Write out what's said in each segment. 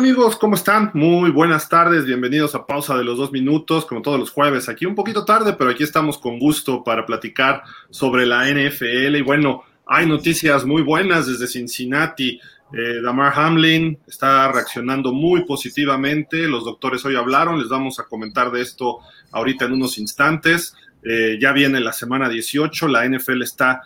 amigos? ¿Cómo están? Muy buenas tardes, bienvenidos a Pausa de los Dos Minutos, como todos los jueves, aquí un poquito tarde, pero aquí estamos con gusto para platicar sobre la NFL y bueno, hay noticias muy buenas desde Cincinnati. Eh, Damar Hamlin está reaccionando muy positivamente, los doctores hoy hablaron, les vamos a comentar de esto ahorita en unos instantes. Eh, ya viene la semana 18, la NFL está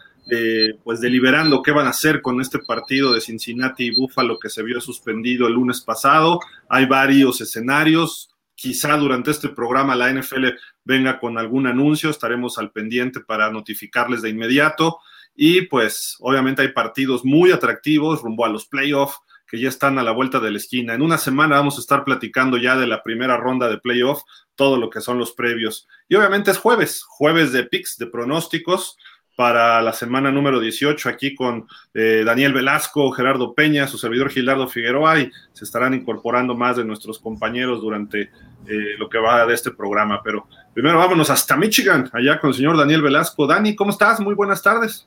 pues deliberando qué van a hacer con este partido de Cincinnati y Buffalo que se vio suspendido el lunes pasado. Hay varios escenarios. Quizá durante este programa la NFL venga con algún anuncio, estaremos al pendiente para notificarles de inmediato. Y pues obviamente hay partidos muy atractivos rumbo a los playoffs que ya están a la vuelta de la esquina. En una semana vamos a estar platicando ya de la primera ronda de playoff, todo lo que son los previos. Y obviamente es jueves, jueves de picks, de pronósticos para la semana número 18 aquí con eh, Daniel Velasco, Gerardo Peña, su servidor Gilardo Figueroa y se estarán incorporando más de nuestros compañeros durante eh, lo que va de este programa. Pero primero vámonos hasta Michigan, allá con el señor Daniel Velasco. Dani, ¿cómo estás? Muy buenas tardes.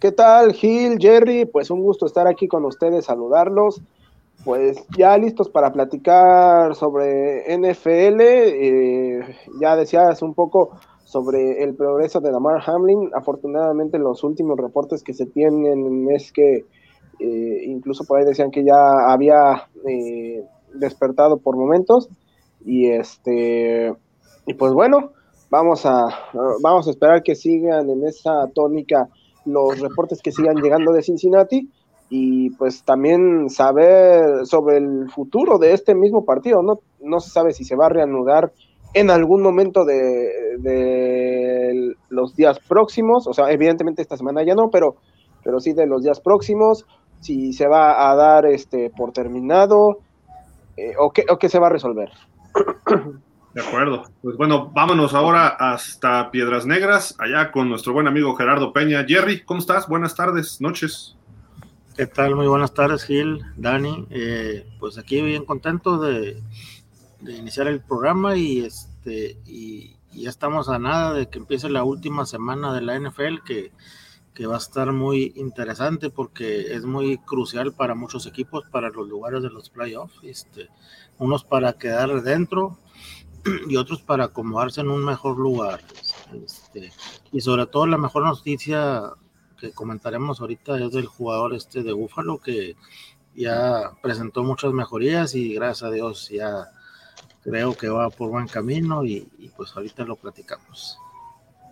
¿Qué tal, Gil, Jerry? Pues un gusto estar aquí con ustedes, saludarlos. Pues ya listos para platicar sobre NFL. Eh, ya decías un poco sobre el progreso de Damar Hamlin. Afortunadamente los últimos reportes que se tienen es que eh, incluso por ahí decían que ya había eh, despertado por momentos y este y pues bueno vamos a vamos a esperar que sigan en esa tónica los reportes que sigan llegando de Cincinnati y pues también saber sobre el futuro de este mismo partido no no se sabe si se va a reanudar en algún momento de, los días próximos, o sea, evidentemente esta semana ya no, pero, pero sí de los días próximos, si se va a dar este por terminado eh, o, qué, o qué se va a resolver. De acuerdo. Pues bueno, vámonos ahora hasta Piedras Negras, allá con nuestro buen amigo Gerardo Peña. Jerry, ¿cómo estás? Buenas tardes, noches. ¿Qué tal? Muy buenas tardes, Gil, Dani. Eh, pues aquí bien contento de, de iniciar el programa y este y, ya estamos a nada de que empiece la última semana de la NFL que, que, va a estar muy interesante porque es muy crucial para muchos equipos para los lugares de los playoffs este unos para quedar dentro y otros para acomodarse en un mejor lugar este, y sobre todo la mejor noticia que comentaremos ahorita es del jugador este de Búfalo que ya presentó muchas mejorías y gracias a Dios ya creo que va por buen camino y, pues ahorita lo platicamos.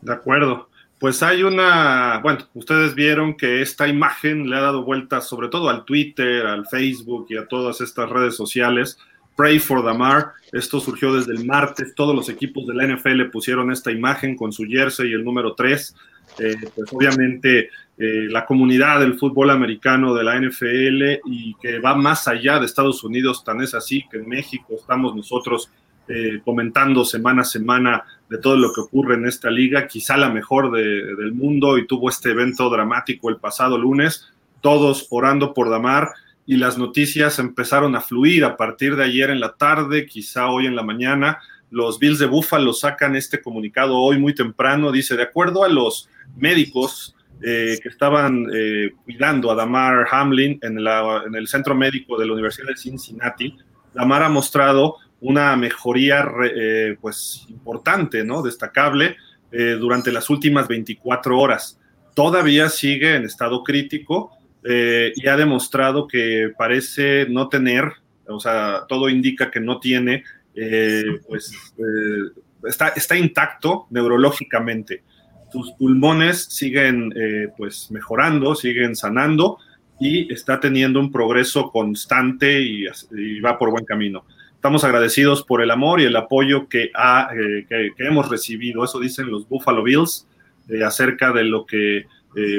De acuerdo. Pues hay una, bueno, ustedes vieron que esta imagen le ha dado vueltas sobre todo al Twitter, al Facebook y a todas estas redes sociales. Pray for Damar, esto surgió desde el martes, todos los equipos de la NFL pusieron esta imagen con su jersey y el número 3. Eh, pues obviamente eh, la comunidad del fútbol americano de la NFL y que va más allá de Estados Unidos, tan es así que en México estamos nosotros eh, comentando semana a semana de todo lo que ocurre en esta liga, quizá la mejor del mundo y tuvo este evento dramático el pasado lunes, todos orando por Damar y las noticias empezaron a fluir a partir de ayer en la tarde, quizá hoy en la mañana. Los Bills de Buffalo sacan este comunicado hoy muy temprano, dice, de acuerdo a los médicos eh, que estaban eh, cuidando a Damar Hamlin en, el centro médico de la Universidad de Cincinnati, Damar ha mostrado una mejoría eh, pues importante, ¿no? destacable durante las últimas 24 horas. Todavía sigue en estado crítico y ha demostrado que parece no tener, o sea, todo indica que no tiene, pues está, está intacto neurológicamente sus pulmones siguen eh, pues mejorando, siguen sanando y está teniendo un progreso constante y, va por buen camino. Estamos agradecidos por el amor y el apoyo que, ha, eh, que, hemos recibido. Eso dicen los Buffalo Bills eh, acerca de lo que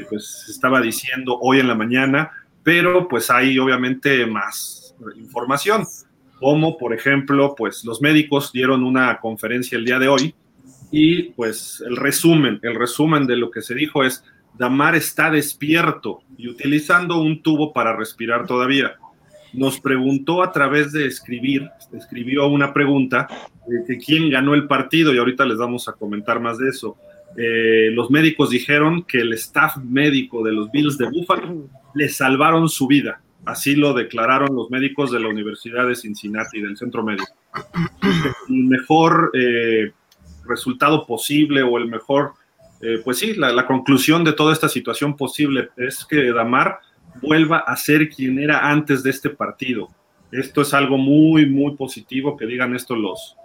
pues estaba diciendo hoy en la mañana, pero pues hay obviamente más información, como por ejemplo, pues los médicos dieron una conferencia el día de hoy y pues el resumen, el resumen de lo que se dijo es, Damar está despierto y utilizando un tubo para respirar todavía. Nos preguntó a través de escribir, escribió una pregunta de quién ganó el partido y ahorita les vamos a comentar más de eso. Eh, los médicos dijeron que el staff médico de los Bills de Buffalo le salvaron su vida. Así lo declararon los médicos de la Universidad de Cincinnati, del centro médico. El mejor eh, resultado posible o el mejor, eh, pues sí, la, conclusión de toda esta situación posible es que Damar vuelva a ser quien era antes de este partido. Esto es algo muy, muy positivo que digan esto los,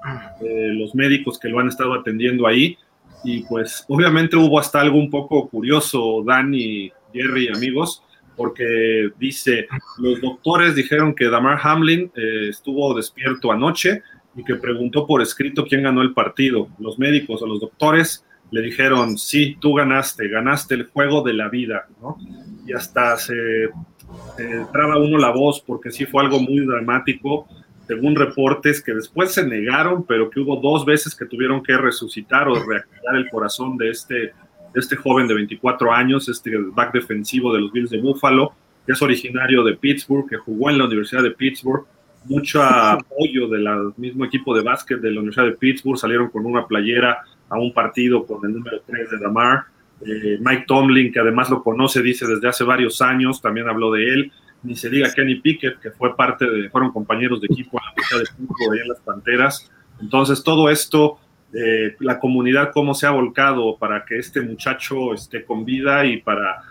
eh, los médicos que lo han estado atendiendo ahí. Y pues obviamente hubo hasta algo un poco curioso, Dani, Jerry, amigos, porque dice, los doctores dijeron que Damar Hamlin eh, estuvo despierto anoche y que preguntó por escrito quién ganó el partido. Los médicos o los doctores le dijeron, sí, tú ganaste, ganaste el juego de la vida. Y hasta se, se traba uno la voz porque sí fue algo muy dramático, según reportes que después se negaron, pero que hubo dos veces que tuvieron que resucitar o reactivar el corazón de este este joven de 24 años, este back defensivo de los Bills de Buffalo, que es originario de Pittsburgh, que jugó en la Universidad de Pittsburgh, mucho apoyo del mismo equipo de básquet de la Universidad de Pittsburgh, salieron con una playera a un partido con el número 3 de Damar. Eh, Mike Tomlin, que además lo conoce, dice desde hace varios años, también habló de él. Ni se diga Kenny Pickett, que fue parte de, fueron compañeros de equipo en la Universidad de Pittsburgh, en las Panteras. Entonces, todo esto eh, la comunidad cómo se ha volcado para que este muchacho esté con vida y para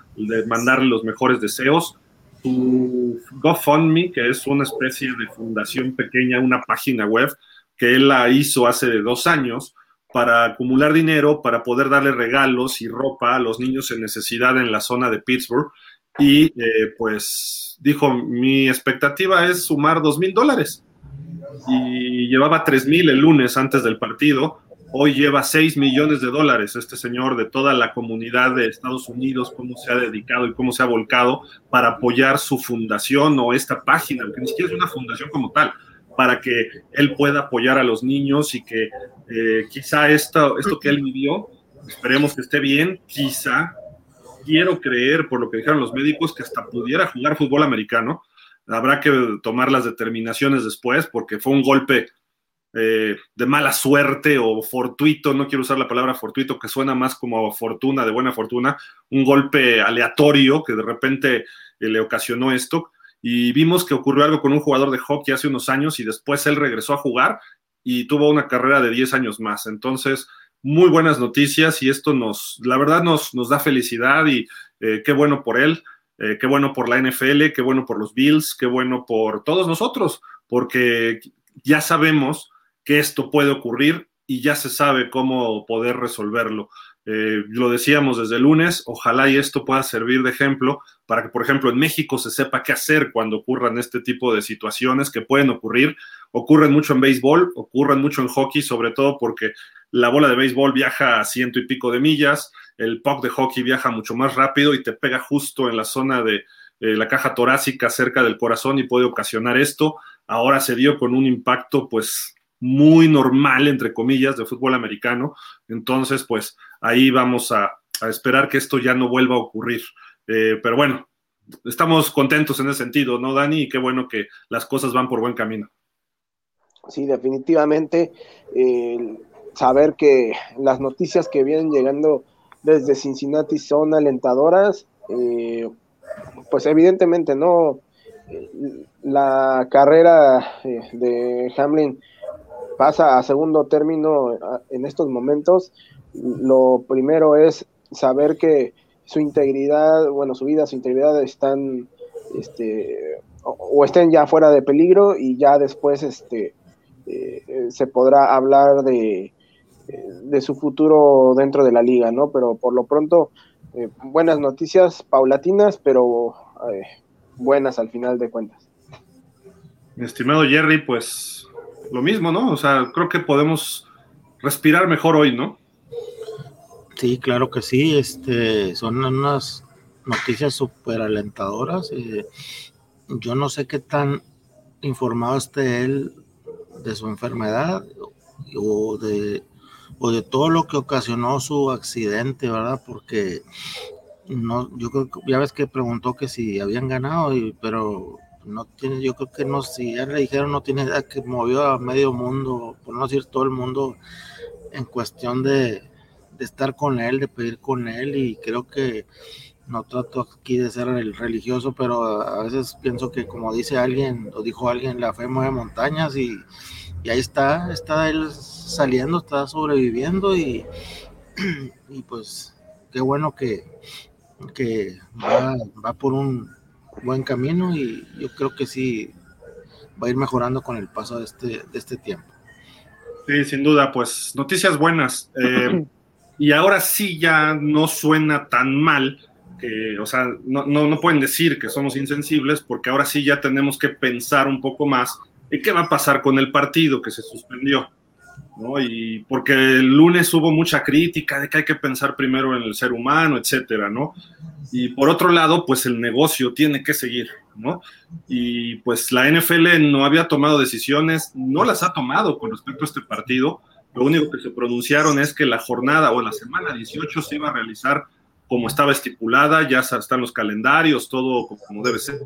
mandarle los mejores deseos. Su GoFundMe, que es una especie de fundación pequeña, una página web que él la hizo hace dos años para acumular dinero, para poder darle regalos y ropa a los niños en necesidad en la zona de Pittsburgh. Y eh, pues dijo, mi expectativa es sumar dos mil dólares. Y llevaba tres mil el lunes antes del partido Hoy lleva 6 millones de dólares este señor de toda la comunidad de Estados Unidos, cómo se ha dedicado y cómo se ha volcado para apoyar su fundación o esta página, que ni siquiera es una fundación como tal, para que él pueda apoyar a los niños y que eh, quizá esto, esto que él vivió, esperemos que esté bien, quizá, quiero creer, por lo que dijeron los médicos, que hasta pudiera jugar fútbol americano. Habrá que tomar las determinaciones después, porque fue un golpe eh, de mala suerte o fortuito, no quiero usar la palabra fortuito, que suena más como fortuna, de buena fortuna, un golpe aleatorio que de repente eh, le ocasionó esto. Y vimos que ocurrió algo con un jugador de hockey hace unos años y después él regresó a jugar y tuvo una carrera de 10 años más. Entonces, muy buenas noticias y esto nos, la verdad, nos, nos da felicidad y eh, qué bueno por él. qué bueno por la NFL, qué bueno por los Bills, qué bueno por todos nosotros, porque ya sabemos que esto puede ocurrir y ya se sabe cómo poder resolverlo. Eh, lo decíamos desde el lunes, ojalá y esto pueda servir de ejemplo para que, por ejemplo, en México se sepa qué hacer cuando ocurran este tipo de situaciones que pueden ocurrir. Ocurren mucho en béisbol, ocurren mucho en hockey, sobre todo porque la bola de béisbol viaja a ciento y pico de millas, el puck de hockey viaja mucho más rápido y te pega justo en la zona de eh, la caja torácica cerca del corazón y puede ocasionar esto. Ahora se dio con un impacto, pues muy normal, entre comillas, de fútbol americano. Entonces, pues ahí vamos a, esperar que esto ya no vuelva a ocurrir. Eh, pero bueno, estamos contentos en ese sentido, ¿no, Dani? Y qué bueno que las cosas van por buen camino. Sí, definitivamente. saber que las noticias que vienen llegando desde Cincinnati son alentadoras, eh, pues evidentemente no. La carrera eh, de Hamlin pasa a segundo término en estos momentos, lo primero es saber que su integridad, bueno, su vida, su integridad están, este, o, estén ya fuera de peligro y ya después, este, eh, se podrá hablar de, su futuro dentro de la liga, ¿no? Pero por lo pronto, eh, buenas noticias paulatinas, pero eh, buenas al final de cuentas. Mi estimado Jerry, pues lo mismo, ¿no? O sea, creo que podemos respirar mejor hoy, ¿no? Sí, claro que sí. Este, son unas noticias súper alentadoras. Eh, yo no sé qué tan informado esté él de su enfermedad o de, o de todo lo que ocasionó su accidente, ¿verdad? Porque no, yo creo que ya ves que preguntó que si habían ganado, y, pero no tiene, yo creo que no, si ya le dijeron, no tiene idea que movió a medio mundo, por no decir todo el mundo, en cuestión de, estar con él, de pedir con él, y creo que no trato aquí de ser el religioso, pero a veces pienso que como dice alguien, o dijo alguien, la fe mueve montañas y, ahí está, está él saliendo, está sobreviviendo y, y pues qué bueno que, que va, va, por un buen camino y yo creo que sí va a ir mejorando con el paso de este, de este tiempo. Sí, sin duda, pues noticias buenas. Eh, y ahora sí ya no suena tan mal o sea, no, no, pueden decir que somos insensibles porque ahora sí ya tenemos que pensar un poco más en qué va a pasar con el partido que se suspendió. ¿No? Y porque el lunes hubo mucha crítica de que hay que pensar primero en el ser humano, etcétera, ¿no? Y por otro lado, pues el negocio tiene que seguir, ¿no? Y pues la NFL no había tomado decisiones, no las ha tomado con respecto a este partido. Lo único que se pronunciaron es que la jornada o la semana 18 se iba a realizar como estaba estipulada, ya están los calendarios, todo como debe ser.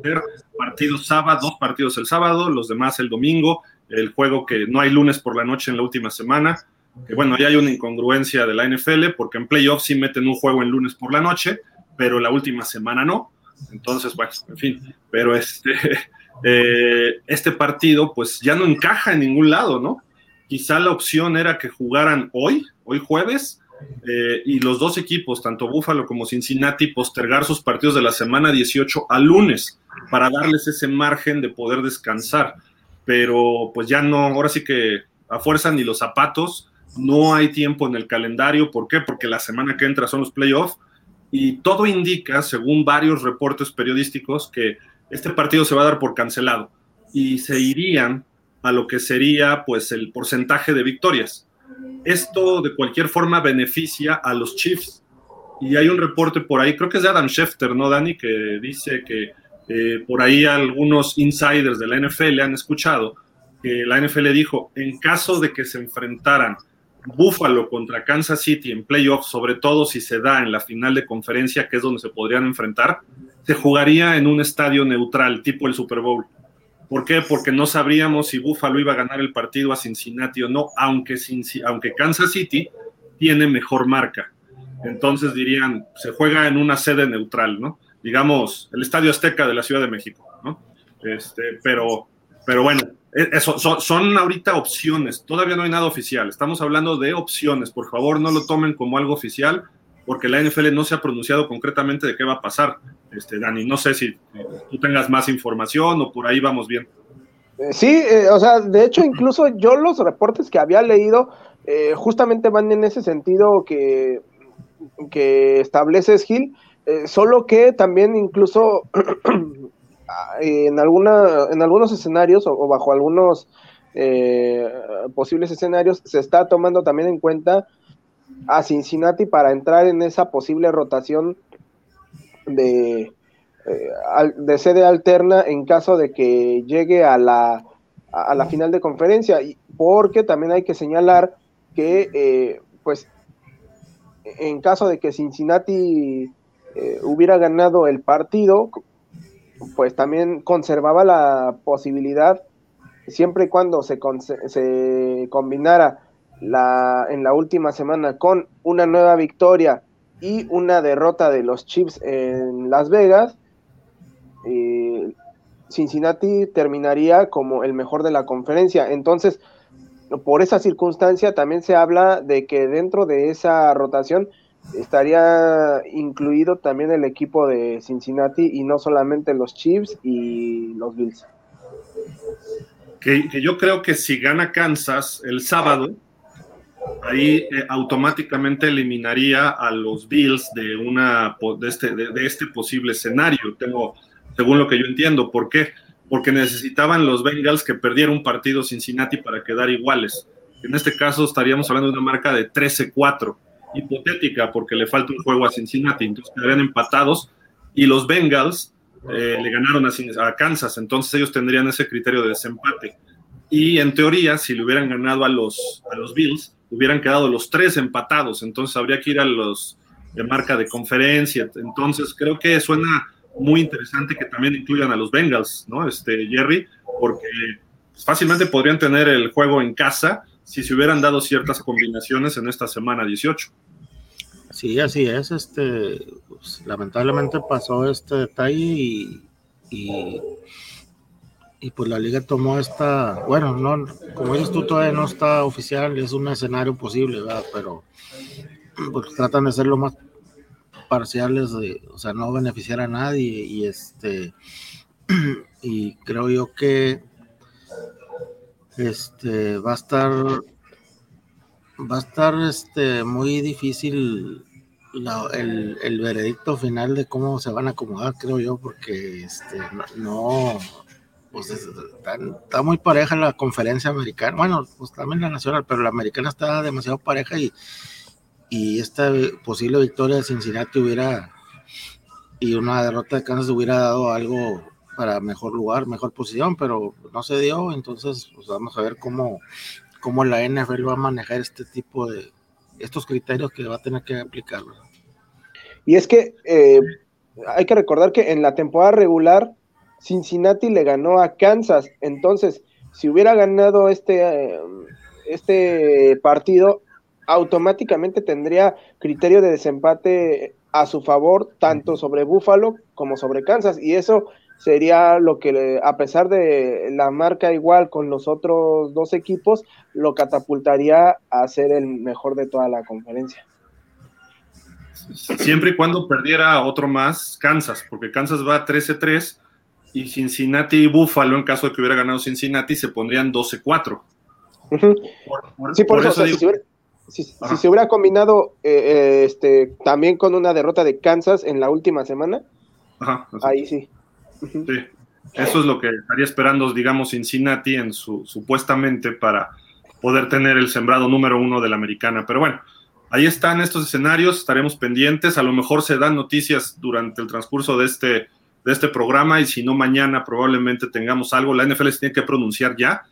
Partidos sábado, dos partidos el sábado, los demás el domingo, el juego que no hay lunes por la noche en la última semana, que bueno, ya hay una incongruencia de la NFL, porque en playoffs sí meten un juego en lunes por la noche, pero la última semana no. Entonces, bueno, en fin, pero este, eh, este partido pues ya no encaja en ningún lado, ¿no? Quizá la opción era que jugaran hoy, hoy jueves, eh, y los dos equipos, tanto Buffalo como Cincinnati, postergar sus partidos de la semana 18 al lunes para darles ese margen de poder descansar. Pero pues ya no, ahora sí que a fuerza ni los zapatos, no hay tiempo en el calendario. ¿Por qué? Porque la semana que entra son los playoffs y todo indica, según varios reportes periodísticos, que este partido se va a dar por cancelado y se irían a lo que sería pues el porcentaje de victorias esto de cualquier forma beneficia a los Chiefs. Y hay un reporte por ahí, creo que es de Adam Schefter, ¿no, Dani? Que dice que eh, por ahí algunos insiders de la NFL han escuchado que la NFL dijo, en caso de que se enfrentaran Buffalo contra Kansas City en playoffs, sobre todo si se da en la final de conferencia, que es donde se podrían enfrentar, se jugaría en un estadio neutral, tipo el Super Bowl. ¿Por qué? Porque no sabríamos si Buffalo iba a ganar el partido a Cincinnati o no, aunque, aunque Kansas City tiene mejor marca. Entonces dirían, se juega en una sede neutral, ¿no? Digamos, el Estadio Azteca de la Ciudad de México, ¿no? Este, pero, pero bueno, e, eso, son, son ahorita opciones, todavía no hay nada oficial, estamos hablando de opciones, por favor no lo tomen como algo oficial, porque la NFL no se ha pronunciado concretamente de qué va a pasar. Este, Dani, no sé si tú tengas más información o por ahí vamos bien. Eh, sí, eh, o sea, de hecho, incluso yo los reportes que había leído eh, justamente van en ese sentido que, que estableces, Gil, solo que también incluso en, alguna, en algunos escenarios o, bajo algunos posibles escenarios se está tomando también en cuenta a Cincinnati para entrar en esa posible rotación de, eh, de sede alterna en caso de que llegue a la, a la final de conferencia. Porque también hay que señalar que, eh, pues, en caso de que Cincinnati eh, hubiera ganado el partido, pues también conservaba la posibilidad, siempre y cuando se, se combinara la, en la última semana con una nueva victoria y una derrota de los Chiefs en Las Vegas, eh, Cincinnati terminaría como el mejor de la conferencia. Entonces, por esa circunstancia también se habla de que dentro de esa rotación estaría incluido también el equipo de Cincinnati y no solamente los Chiefs y los Bills. Que, yo creo que si gana Kansas el sábado, ahí eh, automáticamente eliminaría a los Bills de, una, de, este, de, este posible escenario, tengo, según lo que yo entiendo. ¿Por qué? Porque necesitaban los Bengals que perdieran un partido Cincinnati para quedar iguales. En este caso estaríamos hablando de una marca de 13-4, hipotética, porque le falta un juego a Cincinnati, entonces quedarían empatados y los Bengals eh, le ganaron a, Kansas, entonces ellos tendrían ese criterio de desempate. Y en teoría, si le hubieran ganado a los, a los Bills, hubieran quedado los tres empatados, entonces habría que ir a los de marca de conferencia. Entonces creo que suena muy interesante que también incluyan a los Bengals, ¿no? Este, Jerry, porque fácilmente podrían tener el juego en casa si se hubieran dado ciertas combinaciones en esta semana 18. Sí, así es. Este, pues, lamentablemente pasó este detalle y, y, pues la liga tomó esta, bueno, no, como dices tú, todavía no está oficial, es un escenario posible, ¿verdad? Pero pues, tratan de ser lo más parciales, de, o sea, no beneficiar a nadie y este, y creo yo que este va a estar va a estar este muy difícil el, veredicto final de cómo se van a acomodar, creo yo, porque este, no, pues está, muy pareja la conferencia americana, bueno, pues también la nacional, pero la americana está demasiado pareja y, y esta posible victoria de Cincinnati hubiera y una derrota de Kansas hubiera dado algo para mejor lugar, mejor posición, pero no se dio, entonces pues vamos a ver cómo, cómo la NFL va a manejar este tipo de estos criterios que va a tener que aplicar. Y es que eh, hay que recordar que en la temporada regular Cincinnati le ganó a Kansas, entonces si hubiera ganado este, eh, este partido, automáticamente tendría criterio de desempate a su favor, tanto sobre Buffalo como sobre Kansas, y eso sería lo que, a pesar de la marca igual con los otros dos equipos, lo catapultaría a ser el mejor de toda la conferencia siempre y cuando perdiera otro más Kansas, porque Kansas va 13-3 y Cincinnati y Buffalo, en caso de que hubiera ganado Cincinnati, se pondrían 12-4. sí, por, eso, si, se hubiera, combinado eh, eh, este, también con una derrota de Kansas en la última semana, ahí sí. Sí, eso es lo que estaría esperando, digamos, Cincinnati en su, supuestamente para poder tener el sembrado número uno de la americana. Pero bueno, ahí están estos escenarios, estaremos pendientes, a lo mejor se dan noticias durante el transcurso de este, de este programa y si no mañana probablemente tengamos algo, la NFL se tiene que pronunciar ya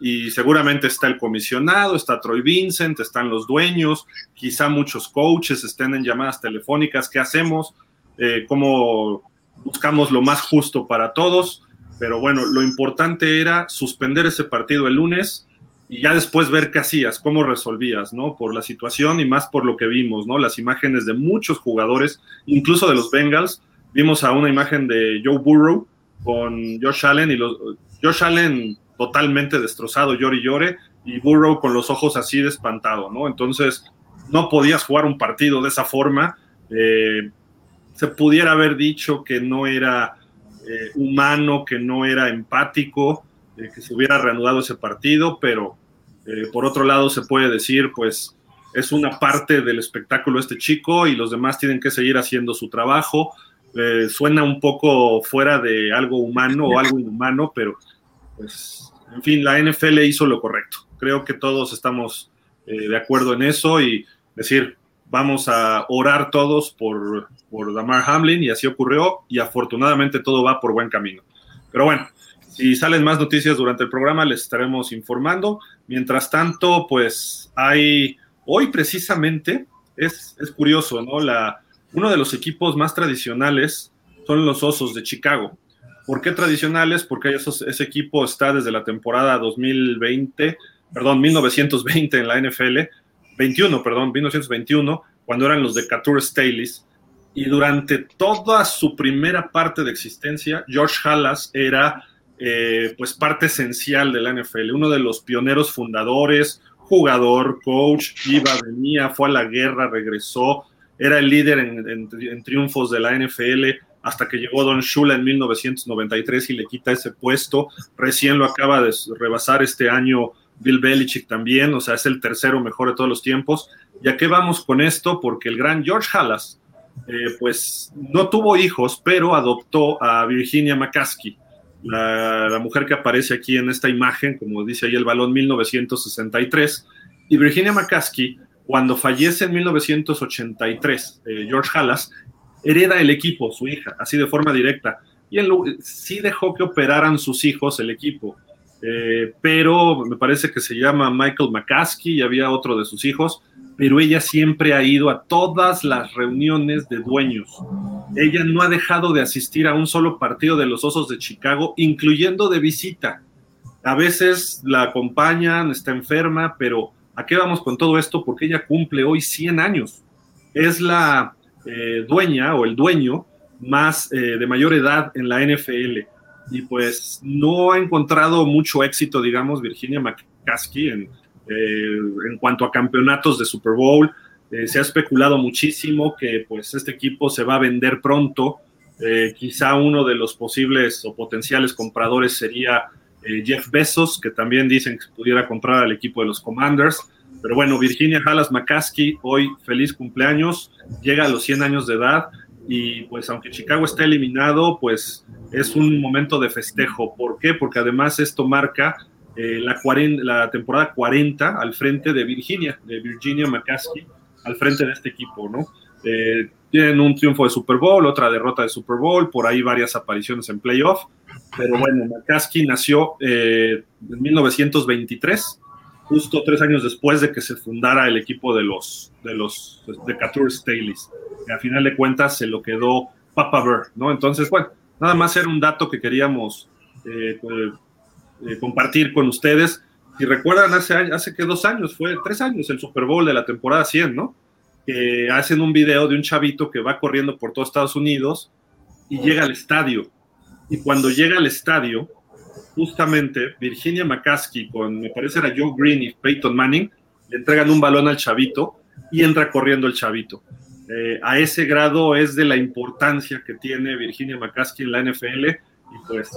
y seguramente está el comisionado, está Troy Vincent, están los dueños, quizá muchos coaches estén en llamadas telefónicas, ¿qué hacemos? Eh, ¿Cómo buscamos lo más justo para todos? Pero bueno, lo importante era suspender ese partido el lunes, y ya después ver qué hacías, cómo resolvías, ¿no? Por la situación y más por lo que vimos, ¿no? Las imágenes de muchos jugadores, incluso de los Bengals. Vimos a una imagen de Joe Burrow con Josh Allen y los, Josh Allen totalmente destrozado, llore y llore, y Burrow con los ojos así de espantado, ¿no? Entonces, no podías jugar un partido de esa forma. Eh, se pudiera haber dicho que no era eh, humano, que no era empático, eh, que se hubiera reanudado ese partido, pero eh, por otro lado, se puede decir, pues es una parte del espectáculo este chico y los demás tienen que seguir haciendo su trabajo. Eh, suena un poco fuera de algo humano o algo inhumano, pero pues, en fin, la NFL hizo lo correcto. Creo que todos estamos eh, de acuerdo en eso y decir, vamos a orar todos por, por Damar Hamlin y así ocurrió y afortunadamente todo va por buen camino. Pero bueno, si salen más noticias durante el programa, les estaremos informando. Mientras tanto, pues hay, hoy precisamente, es, es curioso, ¿no? La, uno de los equipos más tradicionales son los Osos de Chicago. ¿Por qué tradicionales? Porque ese equipo está desde la temporada 2020, perdón, 1920 en la NFL, 21, perdón, 1921, cuando eran los de Couture Staleys. Y durante toda su primera parte de existencia, George Halas era eh, pues parte esencial de la NFL, uno de los pioneros fundadores, jugador, coach, iba, venía, fue a la guerra, regresó, era el líder en, triunfos de la NFL hasta que llegó Don Shula en 1993 y le quita ese puesto. Recién lo acaba de rebasar este año Bill Belichick también, o sea, es el tercero mejor de todos los tiempos. ¿Y a qué vamos con esto? Porque el gran George Halas, eh, pues no tuvo hijos, pero adoptó a Virginia McCaskey la, mujer que aparece aquí en esta imagen, como dice ahí el balón 1963, y Virginia McCaskey, cuando fallece en 1983, eh, George Halas, hereda el equipo, su hija, así de forma directa. Y sí dejó que operaran sus hijos el equipo, eh, pero me parece que se llama Michael McCaskey y había otro de sus hijos, pero ella siempre ha ido a todas las reuniones de dueños. Ella no ha dejado de asistir a un solo partido de los Osos de Chicago, incluyendo de visita. A veces la acompañan, está enferma, pero ¿a qué vamos con todo esto? Porque ella cumple hoy 100 años. es la eh, dueña o el dueño más eh, de mayor edad en la NFL. Y pues no ha encontrado mucho éxito, digamos, Virginia McCaskey en, eh, en cuanto a campeonatos de Super Bowl. se ha especulado muchísimo que pues este equipo se va a vender pronto. quizá uno de los posibles o potenciales compradores sería Jeff Bezos, que también dicen que pudiera comprar al equipo de los Commanders. Pero bueno, Virginia Hallas McCaskey, hoy feliz cumpleaños, llega a los 100 años de edad y pues aunque Chicago está eliminado, pues es un momento de festejo. ¿Por qué? Porque además esto marca eh, la, la temporada 40 al frente de Virginia, de Virginia McCaskey, al frente de este equipo, ¿no? Eh, tienen un triunfo de Super Bowl, otra derrota de Super Bowl, por ahí varias apariciones en playoff, pero bueno, McCaskey nació eh, en 1923 justo tres años después de que se fundara el equipo de los de los de Staleys. Y a final de cuentas se lo quedó Papa Bear, ¿no? Entonces, bueno, nada más era un dato que queríamos eh, eh, compartir con ustedes. Si recuerdan, hace, hace que dos años, fue tres años el Super Bowl de la temporada 100, ¿no? Que hacen un video de un chavito que va corriendo por todo Estados Unidos y llega al estadio. Y cuando llega al estadio, justamente Virginia McCaskey con, me parece era Joe Green y Peyton Manning, le entregan un balón al chavito y entra corriendo el chavito. Eh, a ese grado es de la importancia que tiene Virginia McCaskey en la NFL y pues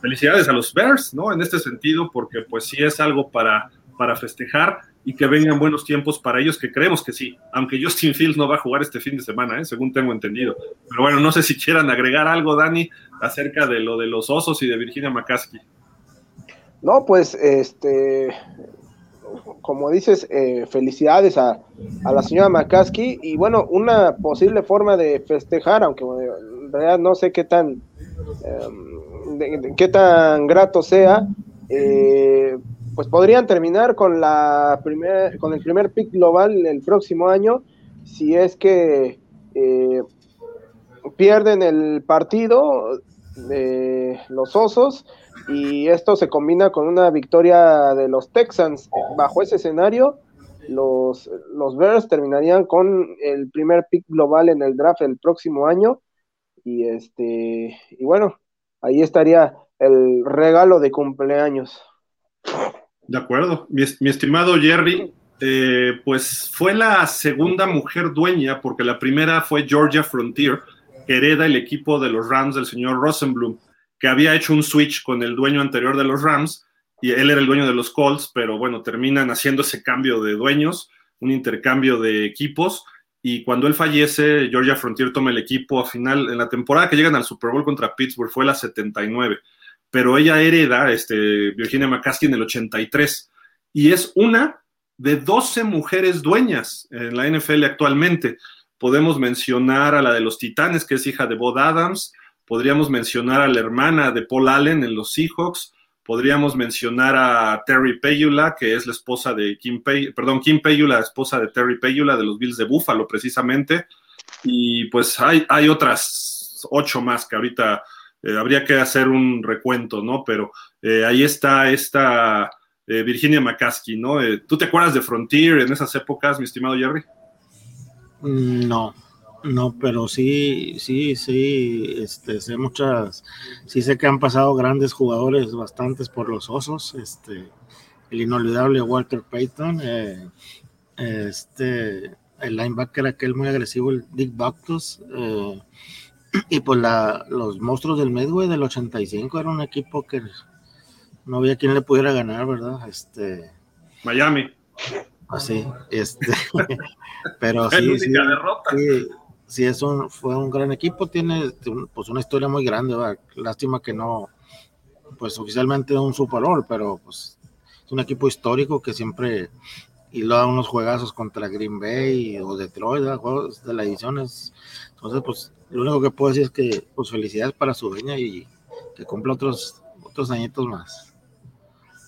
felicidades a los Bears, ¿no? En este sentido, porque pues sí es algo para, para festejar y que vengan buenos tiempos para ellos, que creemos que sí, aunque Justin Fields no va a jugar este fin de semana, ¿eh? según tengo entendido. Pero bueno, no sé si quieran agregar algo, Dani, acerca de lo de los osos y de Virginia McCaskey. No, pues, este, como dices, eh, felicidades a, la señora McCaskey y bueno, una posible forma de festejar, aunque en realidad no sé qué tan, em, qué tan grato sea, eh, pues podrían terminar con la primer, con el primer pick global el próximo año si es que eh, pierden el partido de los Osos y esto se combina con una victoria de los Texans. Bajo ese escenario, los, los Bears terminarían con el primer pick global en el draft el próximo año y este y bueno, ahí estaría el regalo de cumpleaños. De acuerdo. Mi, estimado Jerry, eh, pues fue la segunda mujer dueña, porque la primera fue Georgia Frontier, hereda el equipo de los Rams del señor Rosenblum, que había hecho un switch con el dueño anterior de los Rams, y él era el dueño de los Colts, pero bueno, terminan haciendo ese cambio de dueños, un intercambio de equipos, y cuando él fallece, Georgia Frontier toma el equipo a final, en la temporada que llegan al Super Bowl contra Pittsburgh, fue la 79 pero ella hereda, este, Virginia McCaskey, en el 83, y es una de 12 mujeres dueñas en la NFL actualmente. Podemos mencionar a la de los Titanes, que es hija de Bob Adams, podríamos mencionar a la hermana de Paul Allen en los Seahawks, podríamos mencionar a Terry Payula, que es la esposa de Kim Pay, perdón, Kim Payula, la esposa de Terry Payula de los Bills de Buffalo, precisamente, y pues hay, hay otras ocho más que ahorita eh, habría que hacer un recuento, ¿no? Pero eh, ahí está esta eh, Virginia McCaskey, ¿no? ¿Tú te acuerdas de Frontier en esas épocas, mi estimado Jerry? Mm, no, no, pero sí, sí, sí, este, sé muchas, sí sé que han pasado grandes jugadores, bastantes por los osos, este, el inolvidable Walter Payton, este, el linebacker aquel muy agresivo, el Dick Bactus, y pues la, los monstruos del Medway del 85 era un equipo que no había quien le pudiera ganar, ¿verdad? Este. Miami. Así, este. pero sí, sí, sí, sí, es un, fue un gran equipo, tiene pues una historia muy grande, ¿verdad? Lástima que no, pues oficialmente un Super Bowl, pero pues es un equipo histórico que siempre y lo da unos juegazos contra Green Bay o Detroit, juegos de la edición. entonces, pues lo único que puedo decir es que, pues felicidades para su dueña y que cumpla otros, otros añitos más.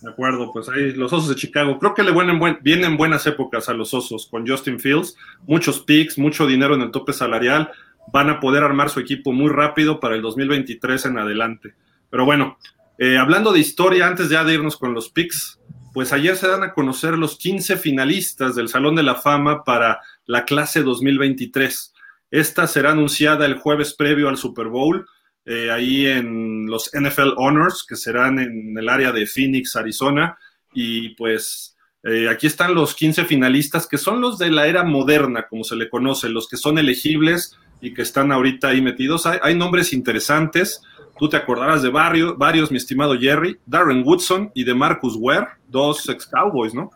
De acuerdo, pues ahí los osos de Chicago. Creo que le vienen, buen, vienen buenas épocas a los osos con Justin Fields, muchos picks, mucho dinero en el tope salarial. Van a poder armar su equipo muy rápido para el 2023 en adelante. Pero bueno, eh, hablando de historia, antes ya de irnos con los picks, pues ayer se dan a conocer los 15 finalistas del Salón de la Fama para la clase 2023. Esta será anunciada el jueves previo al Super Bowl, eh, ahí en los NFL Honors, que serán en el área de Phoenix, Arizona. Y pues eh, aquí están los 15 finalistas, que son los de la era moderna, como se le conoce, los que son elegibles y que están ahorita ahí metidos. Hay, nombres interesantes. Tú te acordarás de varios, varios, mi estimado Jerry, Darren Woodson y de Marcus Ware, dos ex Cowboys, ¿no?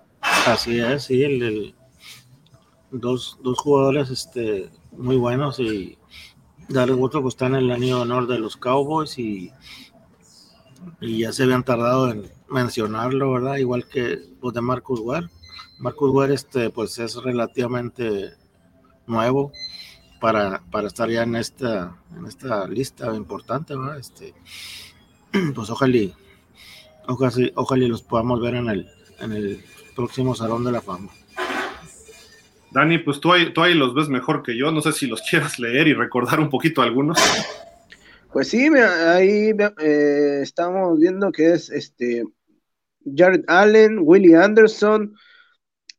Así es, sí, el, dos, dos jugadores este, muy buenos y Darren Woodson pues, está en el año de honor de los Cowboys y, y ya se habían tardado en mencionarlo, ¿verdad? Igual que los de Marcus Ware. Marcus Ware este, pues es relativamente nuevo para, para estar ya en esta, en esta lista importante, ¿verdad? Este, pues ojalá, ojalá, ojalá los podamos ver en el, en el próximo Salón de la Fama. Dani, pues tú ahí, tú ahí los ves mejor que yo, no sé si los quieras leer y recordar un poquito algunos. Pues sí, ahí eh, estamos viendo que es este Jared Allen, Willie Anderson,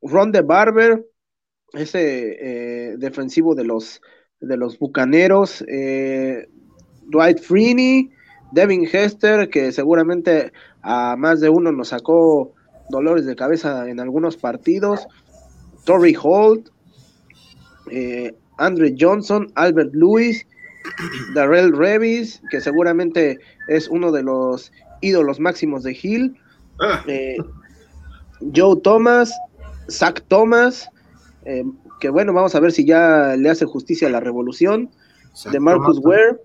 Ron de Barber, ese eh, defensivo de los, de los Bucaneros, eh, Dwight Freeney, Devin Hester, que seguramente a más de uno nos sacó dolores de cabeza en algunos partidos, Torrey Holt, eh, Andre Johnson, Albert Lewis, Darrell Revis, que seguramente es uno de los ídolos máximos de Hill, ah. Joe Thomas, Zach Thomas, eh, que bueno, vamos a ver si ya le hace justicia a la revolución, de Marcus Ware,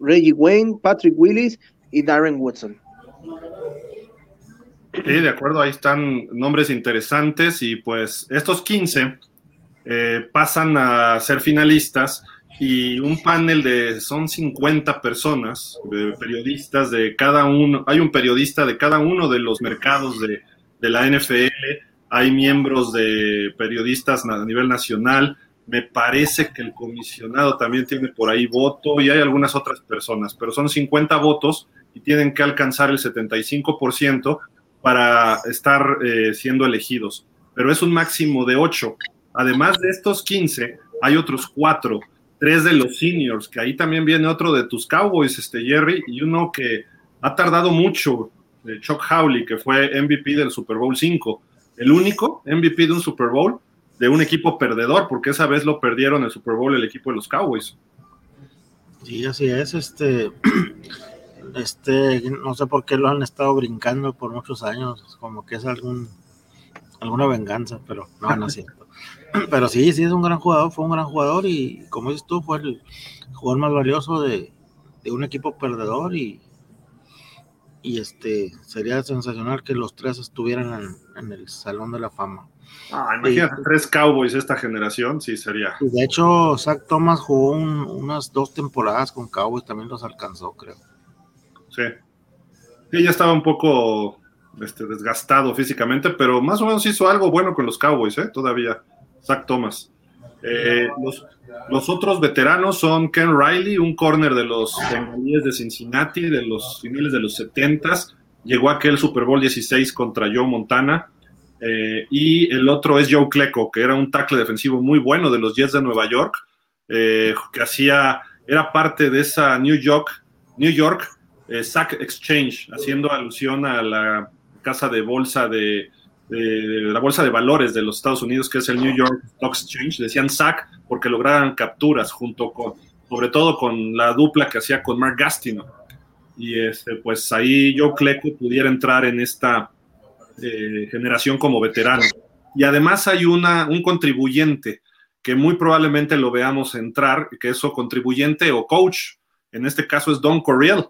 Reggie Wayne, Patrick Willis y Darren Woodson. Sí, de acuerdo, ahí están nombres interesantes y pues estos 15 eh, pasan a ser finalistas y un panel de, son 50 personas, de periodistas de cada uno, hay un periodista de cada uno de los mercados de, de la NFL, hay miembros de periodistas a nivel nacional, me parece que el comisionado también tiene por ahí voto y hay algunas otras personas, pero son 50 votos y tienen que alcanzar el 75% para estar eh, siendo elegidos, pero es un máximo de 8. Además de estos 15, hay otros 4, tres de los seniors, que ahí también viene otro de tus Cowboys, este Jerry, y uno que ha tardado mucho, Chuck Howley, que fue MVP del Super Bowl 5 el único MVP de un Super Bowl de un equipo perdedor, porque esa vez lo perdieron el Super Bowl el equipo de los Cowboys. Sí, así es, este, este, no sé por qué lo han estado brincando por muchos años, como que es algún, alguna venganza, pero no, no es cierto. Pero sí, sí es un gran jugador, fue un gran jugador y como dices tú, fue el jugador más valioso de, de un equipo perdedor y, y este sería sensacional que los tres estuvieran en, el Salón de la Fama. Ah, imagínate, tres Cowboys esta generación, sí sería. De hecho, Zach Thomas jugó unas dos temporadas con Cowboys, también los alcanzó, creo. Sí. Ya estaba un poco este, desgastado físicamente, pero más o menos hizo algo bueno con los Cowboys, ¿eh? Todavía, Zach Thomas. Eh, los, otros veteranos son Ken Riley, un corner de los Bengalíes de Cincinnati, de los finales de los 70 Llegó aquel Super Bowl 16 contra Joe Montana. Eh, y el otro es Joe Klecko, que era un tackle defensivo muy bueno de los Jets de Nueva York, eh, que hacía, era parte de esa New York, New York Sack Exchange, haciendo alusión a la casa de bolsa de, de, la bolsa de valores de los Estados Unidos, que es el New York Stock Exchange, decían SAC porque lograron capturas junto con, sobre todo con la dupla que hacía con Mark Gastino. Y este, pues ahí yo Cleco pudiera entrar en esta eh, generación como veterano. Y además hay una, un contribuyente que muy probablemente lo veamos entrar, que es o contribuyente o coach. En este caso es Don Corriel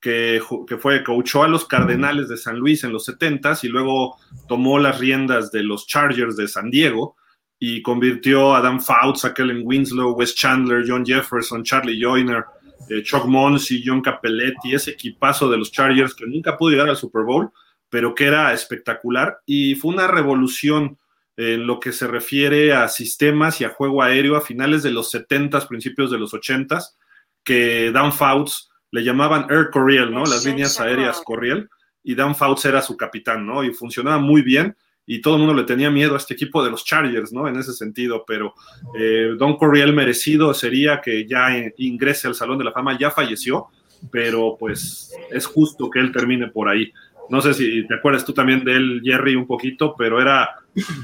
que, fue, coachó a los Cardenales de San Luis en los 70s y luego tomó las riendas de los Chargers de San Diego y convirtió a Dan Fouts, a Kellen Winslow, Wes Chandler, John Jefferson, Charlie Joyner, eh, Chuck Monsey, John Capelletti, ese equipazo de los Chargers que nunca pudo llegar al Super Bowl, pero que era espectacular. Y fue una revolución en lo que se refiere a sistemas y a juego aéreo a finales de los 70s, principios de los 80s, que Dan Fouts le llamaban Air Corriel, ¿no? Las líneas aéreas Corriel. y Dan Fouts era su capitán, ¿no? Y funcionaba muy bien y todo el mundo le tenía miedo a este equipo de los Chargers, ¿no? En ese sentido, pero eh, Don Corriel merecido sería que ya ingrese al Salón de la Fama, ya falleció, pero pues es justo que él termine por ahí. No sé si te acuerdas tú también de él, Jerry, un poquito, pero era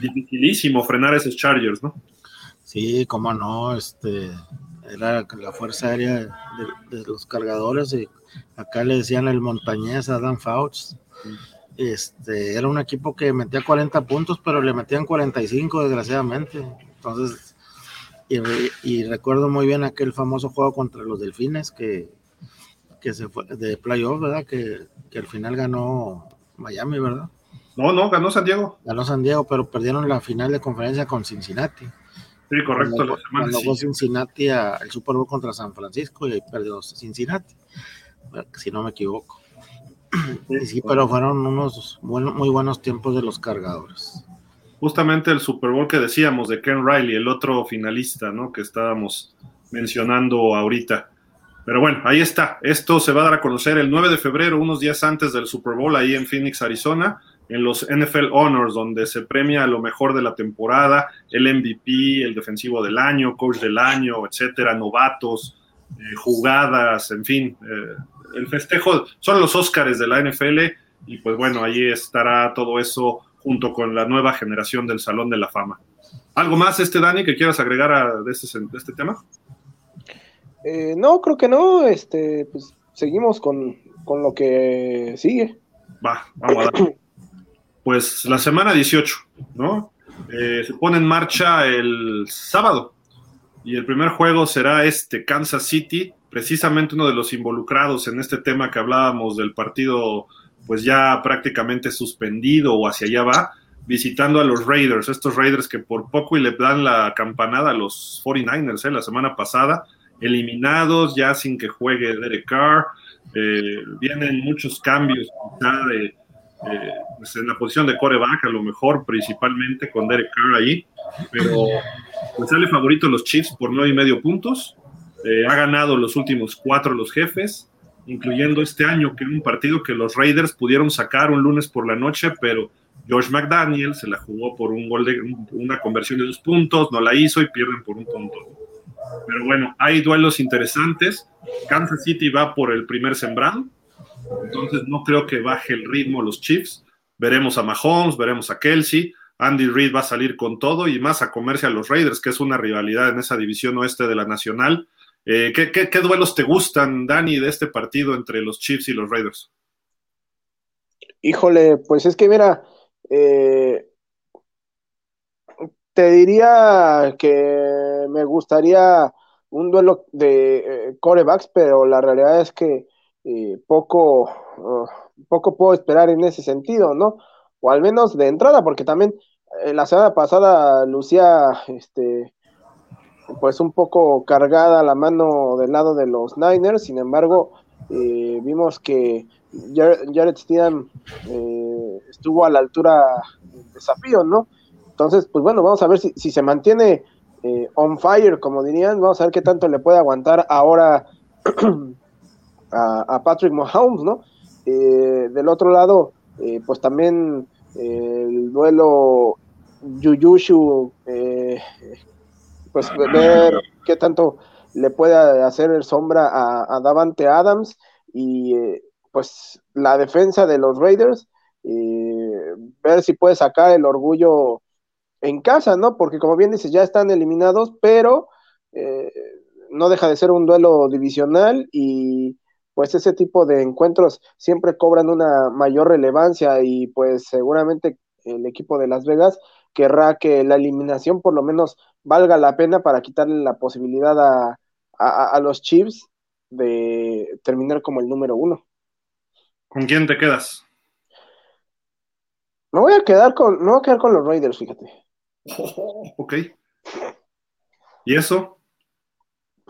dificilísimo frenar esos Chargers, ¿no? Sí, cómo no, este, era la fuerza aérea de, los cargadores y acá le decían el montañés a Dan Fouts. Este, era un equipo que metía 40 puntos, pero le metían 45 desgraciadamente. Entonces, y, recuerdo muy bien aquel famoso juego contra los Delfines que, que se fue de playoff, ¿verdad? Que, que al final ganó Miami, ¿verdad? No, no, ganó San Diego. Ganó San Diego, pero perdieron la final de conferencia con Cincinnati. Sí, correcto. Cuando, cuando fue Cincinnati al Super Bowl contra San Francisco y ahí perdió Cincinnati, si no me equivoco. Sí, pero fueron unos muy buenos tiempos de los cargadores. Justamente el Super Bowl que decíamos de Ken Riley, el otro finalista, ¿no? Que estábamos mencionando ahorita. Pero bueno, ahí está. Esto se va a dar a conocer el 9 de febrero, unos días antes del Super Bowl, ahí en Phoenix, Arizona en los NFL Honors, donde se premia lo mejor de la temporada, el MVP, el defensivo del año, coach del año, etcétera, novatos, eh, jugadas, en fin. Eh, el festejo son los Óscares de la NFL y pues bueno, ahí estará todo eso junto con la nueva generación del Salón de la Fama. ¿Algo más, este Dani, que quieras agregar a, de, este, este tema? Eh, no, creo que no. Este, pues seguimos con, con lo que sigue. Va, vamos a dar. pues la semana 18, ¿no? Eh, se pone en marcha el sábado y el primer juego será este Kansas City, precisamente uno de los involucrados en este tema que hablábamos del partido pues ya prácticamente suspendido o hacia allá va, visitando a los Raiders, estos Raiders que por poco y le dan la campanada a los 49ers ¿eh? la semana pasada, eliminados ya sin que juegue Derek Carr, eh, vienen muchos cambios de eh, pues en la posición de coreback, a lo mejor principalmente con Derek Carr ahí, pero pues sale favorito los Chiefs por nueve y medio puntos. Eh, ha ganado los últimos cuatro los jefes, incluyendo este año, que era un partido que los Raiders pudieron sacar un lunes por la noche, pero George McDaniel se la jugó por un gol de una conversión de dos puntos, no la hizo y pierden por un punto. Pero bueno, hay duelos interesantes. Kansas City va por el primer sembrado, entonces no creo que baje el ritmo los Chiefs. Veremos a Mahomes, veremos a Kelsey. Andy Reid va a salir con todo y más a comerse a los Raiders, que es una rivalidad en esa división oeste de la Nacional. Eh, ¿qué, duelos te gustan, Dani, de este partido entre los Chiefs y los Raiders? Híjole, pues es que mira, eh, te diría que me gustaría un duelo de eh, corebacks, pero la realidad es que poco, uh, poco puedo esperar en ese sentido, ¿no? O al menos de entrada, porque también eh, la semana pasada lucía, este, pues un poco cargada la mano del lado de los Niners, sin embargo, eh, vimos que Jared Stidham eh, estuvo a la altura del desafío, ¿no? Entonces, pues bueno, vamos a ver si, si se mantiene on fire, como dirían, vamos a ver qué tanto le puede aguantar ahora a, Patrick Mahomes, ¿no? Eh, del otro lado, eh, pues también eh, el duelo Yuyushu, pues ver qué tanto le puede hacer sombra a, Davante Adams y pues la defensa de los Raiders, ver si puede sacar el orgullo en casa, ¿no? Porque como bien dices, ya están eliminados, pero no deja de ser un duelo divisional y pues ese tipo de encuentros siempre cobran una mayor relevancia y pues seguramente el equipo de Las Vegas querrá que la eliminación por lo menos valga la pena para quitarle la posibilidad a, los Chiefs de terminar como el número uno. ¿Con quién te quedas? Me voy a quedar con, me voy a quedar con los Raiders, fíjate. ok. ¿Y eso?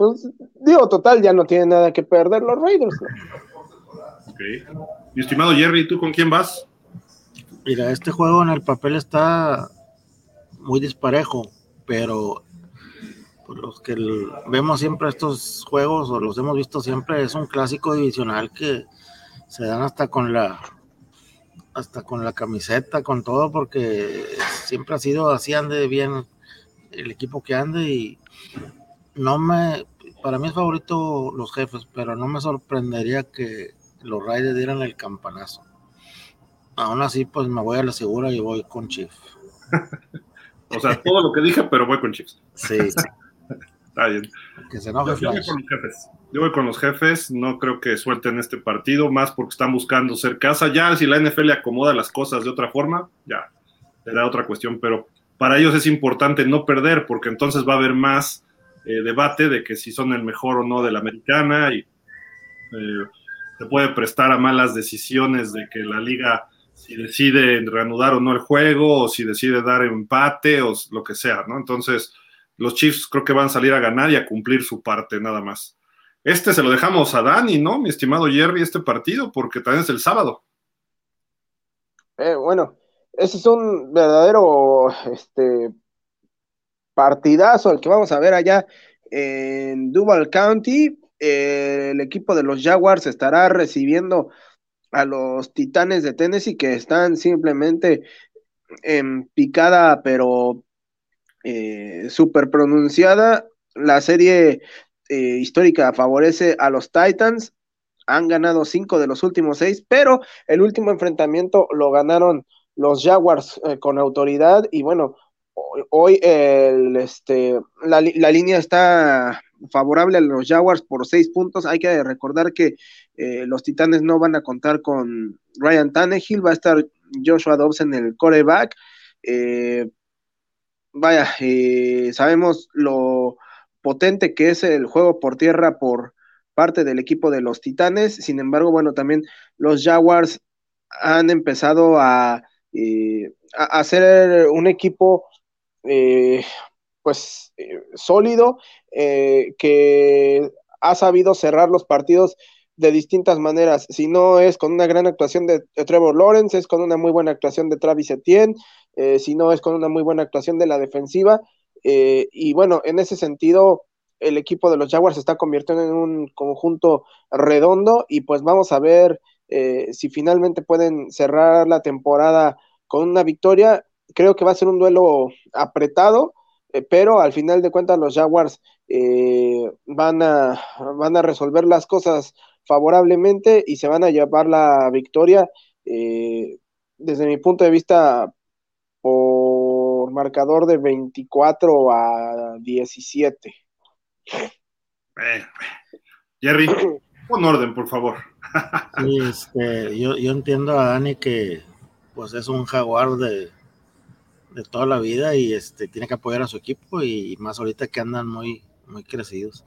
Pues digo, total, ya no tiene nada que perder los Raiders. Ok. Mi estimado Jerry, ¿tú con quién vas? Mira, este juego en el papel está muy disparejo, pero por los que vemos siempre estos juegos o los hemos visto siempre, es un clásico divisional que se dan hasta con la hasta con la camiseta, con todo, porque siempre ha sido así, ande bien el equipo que ande y no me, para mí es favorito los jefes, pero no me sorprendería que los Raiders dieran el campanazo. Aún así, pues me voy a la segura y voy con Chief. o sea, todo lo que dije, pero voy con Chiefs. Sí. Está bien. Que se enoje Yo voy con los jefes. Yo voy con los jefes. No creo que suelten este partido, más porque están buscando ser casa. Ya, si la NFL acomoda las cosas de otra forma, ya, será otra cuestión. Pero para ellos es importante no perder, porque entonces va a haber más eh, debate de que si son el mejor o no de la americana y eh, se puede prestar a malas decisiones de que la liga si decide reanudar o no el juego o si decide dar empate o lo que sea, ¿no? Entonces, los Chiefs creo que van a salir a ganar y a cumplir su parte nada más. Este se lo dejamos a Dani, ¿no? Mi estimado Jerry, este partido, porque también es el sábado. Eh, bueno, ese es un verdadero este, partidazo el que vamos a ver allá en Duval County. el equipo de los Jaguars estará recibiendo a los Titanes de Tennessee que están simplemente en picada, pero eh, pronunciada. La serie eh, histórica favorece a los Titans. Han ganado cinco de los últimos seis, pero el último enfrentamiento lo ganaron los Jaguars eh, con autoridad. Y bueno, hoy, este, la, la línea está favorable a los Jaguars por seis puntos. Hay que recordar que eh, los Titanes no van a contar con Ryan Tannehill, va a estar Joshua Dobbs en el coreback. Eh, vaya, eh, sabemos lo potente que es el juego por tierra por parte del equipo de los Titanes. Sin embargo, bueno, también los Jaguars han empezado a, a hacer un equipo pues sólido que ha sabido cerrar los partidos de distintas maneras. Si no es con una gran actuación de, Trevor Lawrence, es con una muy buena actuación de Travis Etienne, eh, si no es con una muy buena actuación de la defensiva. Eh, y bueno, en ese sentido, el equipo de los Jaguars se está convirtiendo en un conjunto redondo y pues vamos a ver eh, si finalmente pueden cerrar la temporada con una victoria. Creo que va a ser un duelo apretado, pero al final de cuentas los Jaguars van, a, van a resolver las cosas favorablemente y se van a llevar la victoria, eh, desde mi punto de vista, por marcador de 24 a 17. Eh, Jerry, un orden, por favor. sí, este, yo, yo entiendo a Dani que pues es un jaguar de, de toda la vida y este tiene que apoyar a su equipo y más ahorita que andan muy muy crecidos.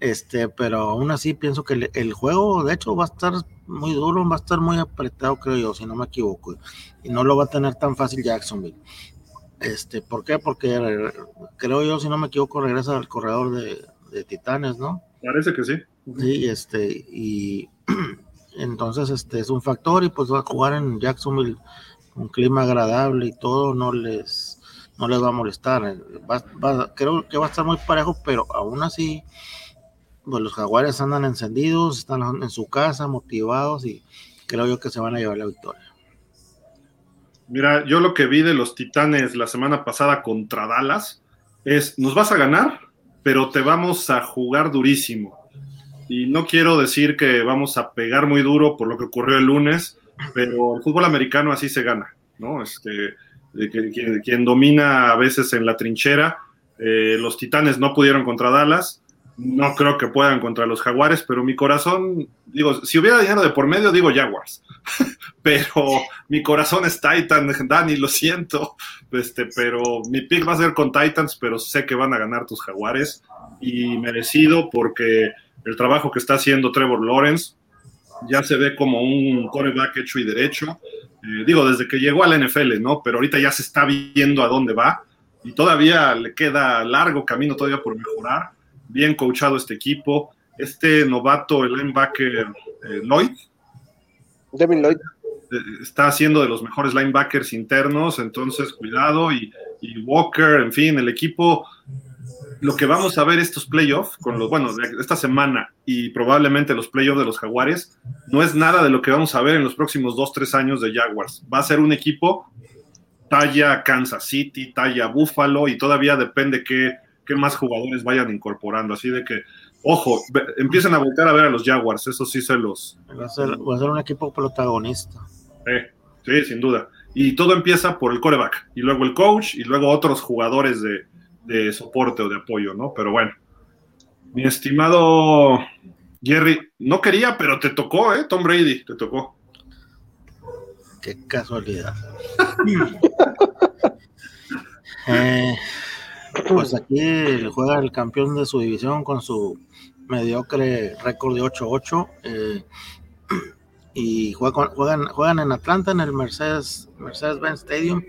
Este, pero aún así pienso que el, juego, de hecho, va a estar muy duro, va a estar muy apretado, creo yo, si no me equivoco. Y no lo va a tener tan fácil Jacksonville. Este, ¿por qué? Porque creo yo, si no me equivoco, regresa al corredor de, Titanes, ¿no? Parece que sí. Sí, este, y entonces este es un factor y pues va a jugar en Jacksonville un clima agradable y todo, no les, no les va a molestar. creo que va a estar muy parejo, pero aún así pues los jaguares andan encendidos, están en su casa, motivados y creo yo que se van a llevar la victoria. Mira, yo lo que vi de los Titanes la semana pasada contra Dallas es, nos vas a ganar, pero te vamos a jugar durísimo. Y no quiero decir que vamos a pegar muy duro por lo que ocurrió el lunes, pero el fútbol americano así se gana, ¿no? Este, quien, domina a veces en la trinchera, eh, los Titanes no pudieron contra Dallas, no creo que puedan contra los Jaguares, pero mi corazón, digo, si hubiera dinero de por medio, digo Jaguars. pero mi corazón es Titan, Dani, lo siento. Este, pero mi pick va a ser con Titans, pero sé que van a ganar tus Jaguares. Y merecido porque el trabajo que está haciendo Trevor Lawrence ya se ve como un coreback hecho y derecho. Eh, digo, desde que llegó a la NFL, ¿no? Pero ahorita ya se está viendo a dónde va. Y todavía le queda largo camino todavía por mejorar bien coachado este equipo. Este novato, el linebacker eh, Lloyd. Devin Lloyd. Eh, está haciendo de los mejores linebackers internos, entonces cuidado. Y, Walker, en fin, el equipo lo que vamos a ver estos playoffs, con los, bueno, esta semana y probablemente los playoffs de los Jaguares, no es nada de lo que vamos a ver en los próximos dos, tres años de Jaguars. Va a ser un equipo talla Kansas City, talla Buffalo y todavía depende qué, qué más jugadores vayan incorporando. Así de que, ojo, empiecen a volver a ver a los Jaguars, eso sí se los... Va a ser, va a ser un equipo protagonista. sí, sin duda. Y todo empieza por el coreback, y luego el coach, y luego otros jugadores de, de soporte o de apoyo, ¿no? Pero bueno, mi estimado Jerry, no quería, pero te tocó, ¿eh? Tom Brady, te tocó. Qué casualidad. Eh, pues aquí juega el campeón de su división con su mediocre récord de 8-8. Eh, y juegan, juegan en Atlanta en el Mercedes Mercedes-Benz Stadium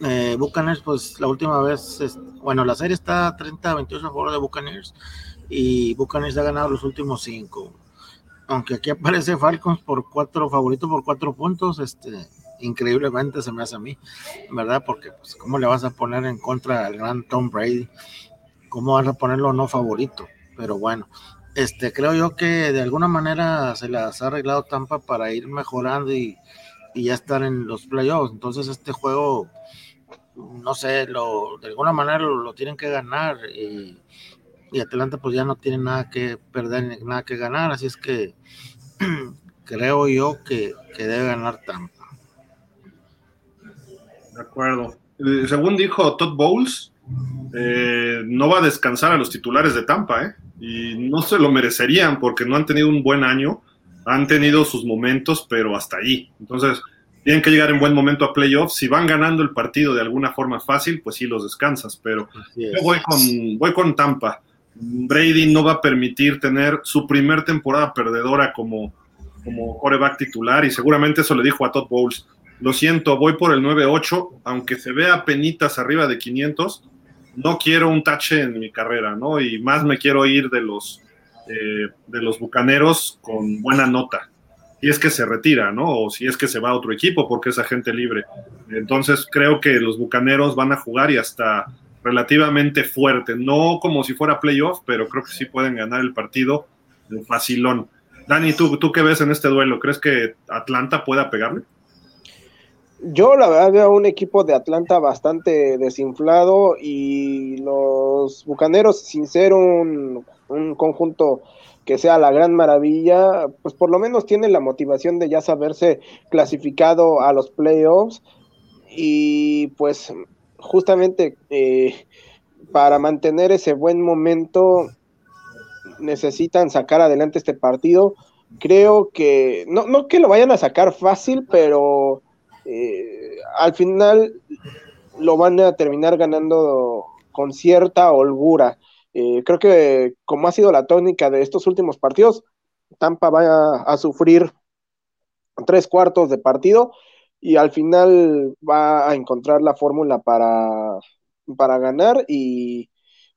eh, Buccaneers, pues la última vez, bueno, la serie está 30-28 a favor de Buccaneers y Buccaneers ha ganado los últimos cinco. Aunque aquí aparece Falcons por cuatro, favorito por cuatro puntos, este, increíblemente se me hace a mí, ¿verdad? Porque, pues, ¿cómo le vas a poner en contra al gran Tom Brady? ¿Cómo vas a ponerlo no favorito? Pero bueno, este, creo yo que de alguna manera se las ha arreglado Tampa para ir mejorando y ya estar en los playoffs. Entonces, este juego no sé, lo, de alguna manera lo, tienen que ganar y, Atlanta pues ya no tiene nada que perder, nada que ganar, así es que creo yo que, debe ganar Tampa. De acuerdo. Eh, según dijo Todd Bowles, eh, no va a descansar a los titulares de Tampa, ¿eh? Y no se lo merecerían porque no han tenido un buen año, han tenido sus momentos, pero hasta ahí. Entonces, tienen que llegar en buen momento a playoffs. Si van ganando el partido de alguna forma fácil, pues sí los descansas. Pero yo voy con, voy con Tampa. Brady no va a permitir tener su primer temporada perdedora como, como coreback titular y seguramente eso le dijo a Todd Bowles. Lo siento, voy por el 9-8, aunque se vea penitas arriba de 500, no quiero un tache en mi carrera, ¿no? Y más me quiero ir de los, eh, de los bucaneros con buena nota si es que se retira, ¿no? O si es que se va a otro equipo porque es agente libre. Entonces creo que los Bucaneros van a jugar y hasta relativamente fuerte, no como si fuera playoff, pero creo que sí pueden ganar el partido de facilón. Dani, ¿tú, ¿tú qué ves en este duelo? ¿Crees que Atlanta pueda pegarle? Yo la verdad veo un equipo de Atlanta bastante desinflado y los Bucaneros, sin ser un, un conjunto que sea la gran maravilla, pues por lo menos tiene la motivación de ya saberse clasificado a los playoffs y pues justamente eh, para mantener ese buen momento necesitan sacar adelante este partido. Creo que, no, no que lo vayan a sacar fácil, pero eh, al final lo van a terminar ganando con cierta holgura. Eh, creo que como ha sido la tónica de estos últimos partidos, Tampa va a, sufrir tres cuartos de partido y al final va a encontrar la fórmula para, para ganar y,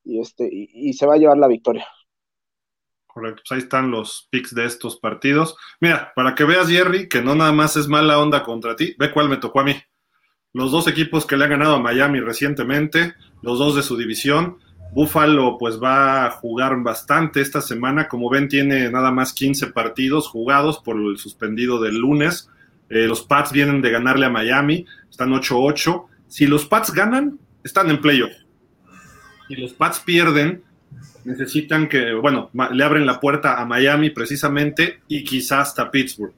este, y, se va a llevar la victoria. Correcto, pues ahí están los picks de estos partidos. Mira, para que veas, Jerry, que no nada más es mala onda contra ti, ve cuál me tocó a mí. Los dos equipos que le han ganado a Miami recientemente, los dos de su división, Buffalo pues va a jugar bastante esta semana. Como ven, tiene nada más 15 partidos jugados por el suspendido del lunes. Eh, los Pats vienen de ganarle a Miami, están 8-8. Si los Pats ganan, están en playoff. Si los Pats pierden, necesitan que, bueno, le abren la puerta a Miami precisamente y quizás hasta Pittsburgh.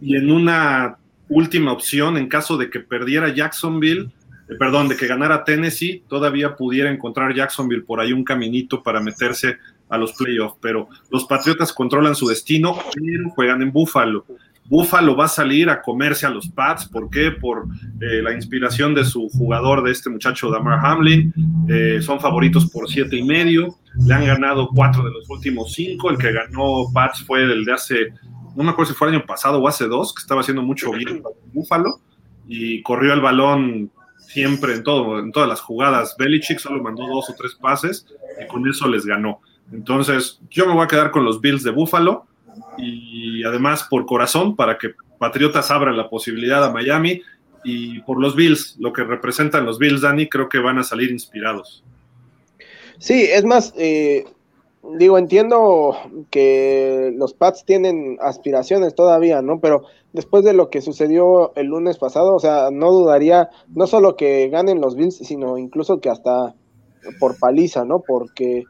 Y en una última opción, en caso de que perdiera Jacksonville, eh, perdón, de que ganara Tennessee, todavía pudiera encontrar Jacksonville por ahí un caminito para meterse a los playoffs, pero los Patriotas controlan su destino, pero juegan en Buffalo. Buffalo va a salir a comerse a los Pats, ¿por qué? Por eh, la inspiración de su jugador, de este muchacho Damar Hamlin, eh, son favoritos por siete y medio, le han ganado cuatro de los últimos cinco, el que ganó Pats fue el de hace, no me acuerdo si fue el año pasado o hace dos, que estaba haciendo mucho bien Buffalo, y corrió el balón siempre en todo, en todas las jugadas. Belichick solo mandó dos o tres pases y con eso les ganó. Entonces, yo me voy a quedar con los Bills de Buffalo y además por corazón para que Patriotas abran la posibilidad a Miami y por los Bills, lo que representan los Bills, Dani, creo que van a salir inspirados. Sí, es más, eh, digo, entiendo que los Pats tienen aspiraciones todavía, ¿no? Pero después de lo que sucedió el lunes pasado, o sea, no dudaría, no solo que ganen los Bills, sino incluso que hasta por paliza, ¿no? Porque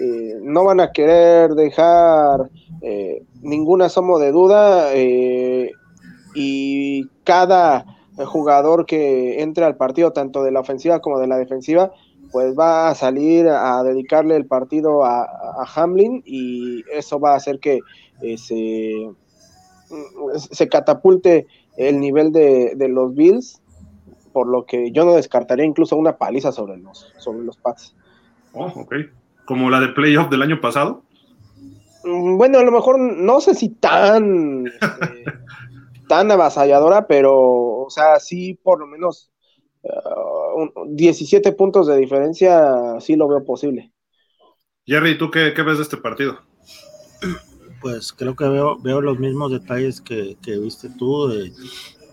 eh, no van a querer dejar eh, ningún asomo de duda eh, y cada jugador que entre al partido, tanto de la ofensiva como de la defensiva, pues va a salir a dedicarle el partido a, Hamlin y eso va a hacer que se, se, catapulte el nivel de, los Bills, por lo que yo no descartaría incluso una paliza sobre los, sobre los Pats. Oh, ok como la de playoff del año pasado? Mm, bueno, a lo mejor no sé si tan, este, tan avasalladora, pero, o sea, sí por lo menos 17 uh, puntos de diferencia, sí lo veo posible. Jerry, ¿tú qué, ves de este partido? Pues creo que veo, veo los mismos detalles que, viste tú.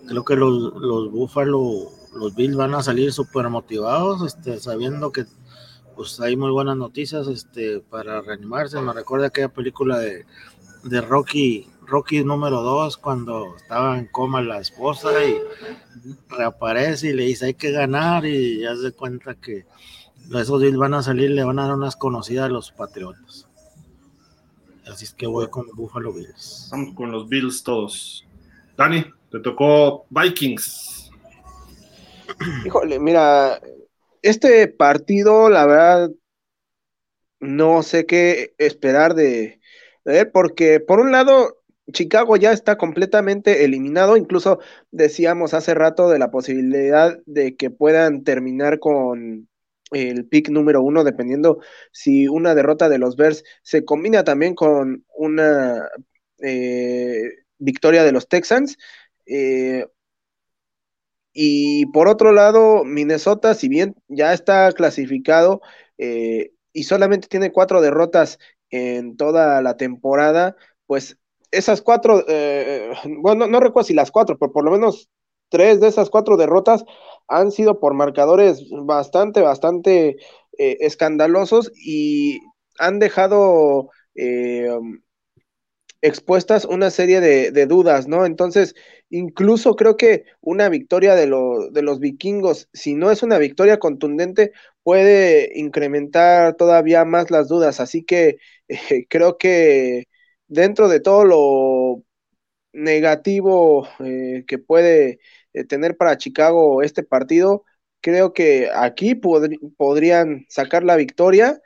creo que los, los Buffalo, los Bills van a salir súper motivados, este, sabiendo que pues hay muy buenas noticias este, para reanimarse. Me recuerda aquella película de, de Rocky, Rocky número 2, cuando estaba en coma la esposa y reaparece y le dice hay que ganar y ya se cuenta que esos Bills van a salir, le van a dar unas conocidas a los Patriotas. Así es que voy con Buffalo Bills. Vamos con los Bills todos. Dani, te tocó Vikings. Híjole, mira, este partido, la verdad, no sé qué esperar de, él, porque por un lado, Chicago ya está completamente eliminado, incluso decíamos hace rato de la posibilidad de que puedan terminar con el pick número uno, dependiendo si una derrota de los Bears se combina también con una eh, victoria de los Texans. Eh, y por otro lado, Minnesota, si bien ya está clasificado eh, y solamente tiene cuatro derrotas en toda la temporada, pues esas cuatro, eh, bueno, no, recuerdo si las cuatro, pero por lo menos tres de esas cuatro derrotas han sido por marcadores bastante, bastante eh, escandalosos y han dejado expuestas una serie de, dudas, ¿no? Entonces, incluso creo que una victoria de, de los vikingos, si no es una victoria contundente, puede incrementar todavía más las dudas. Así que eh, creo que dentro de todo lo negativo eh, que puede eh, tener para Chicago este partido, creo que aquí podrían sacar la victoria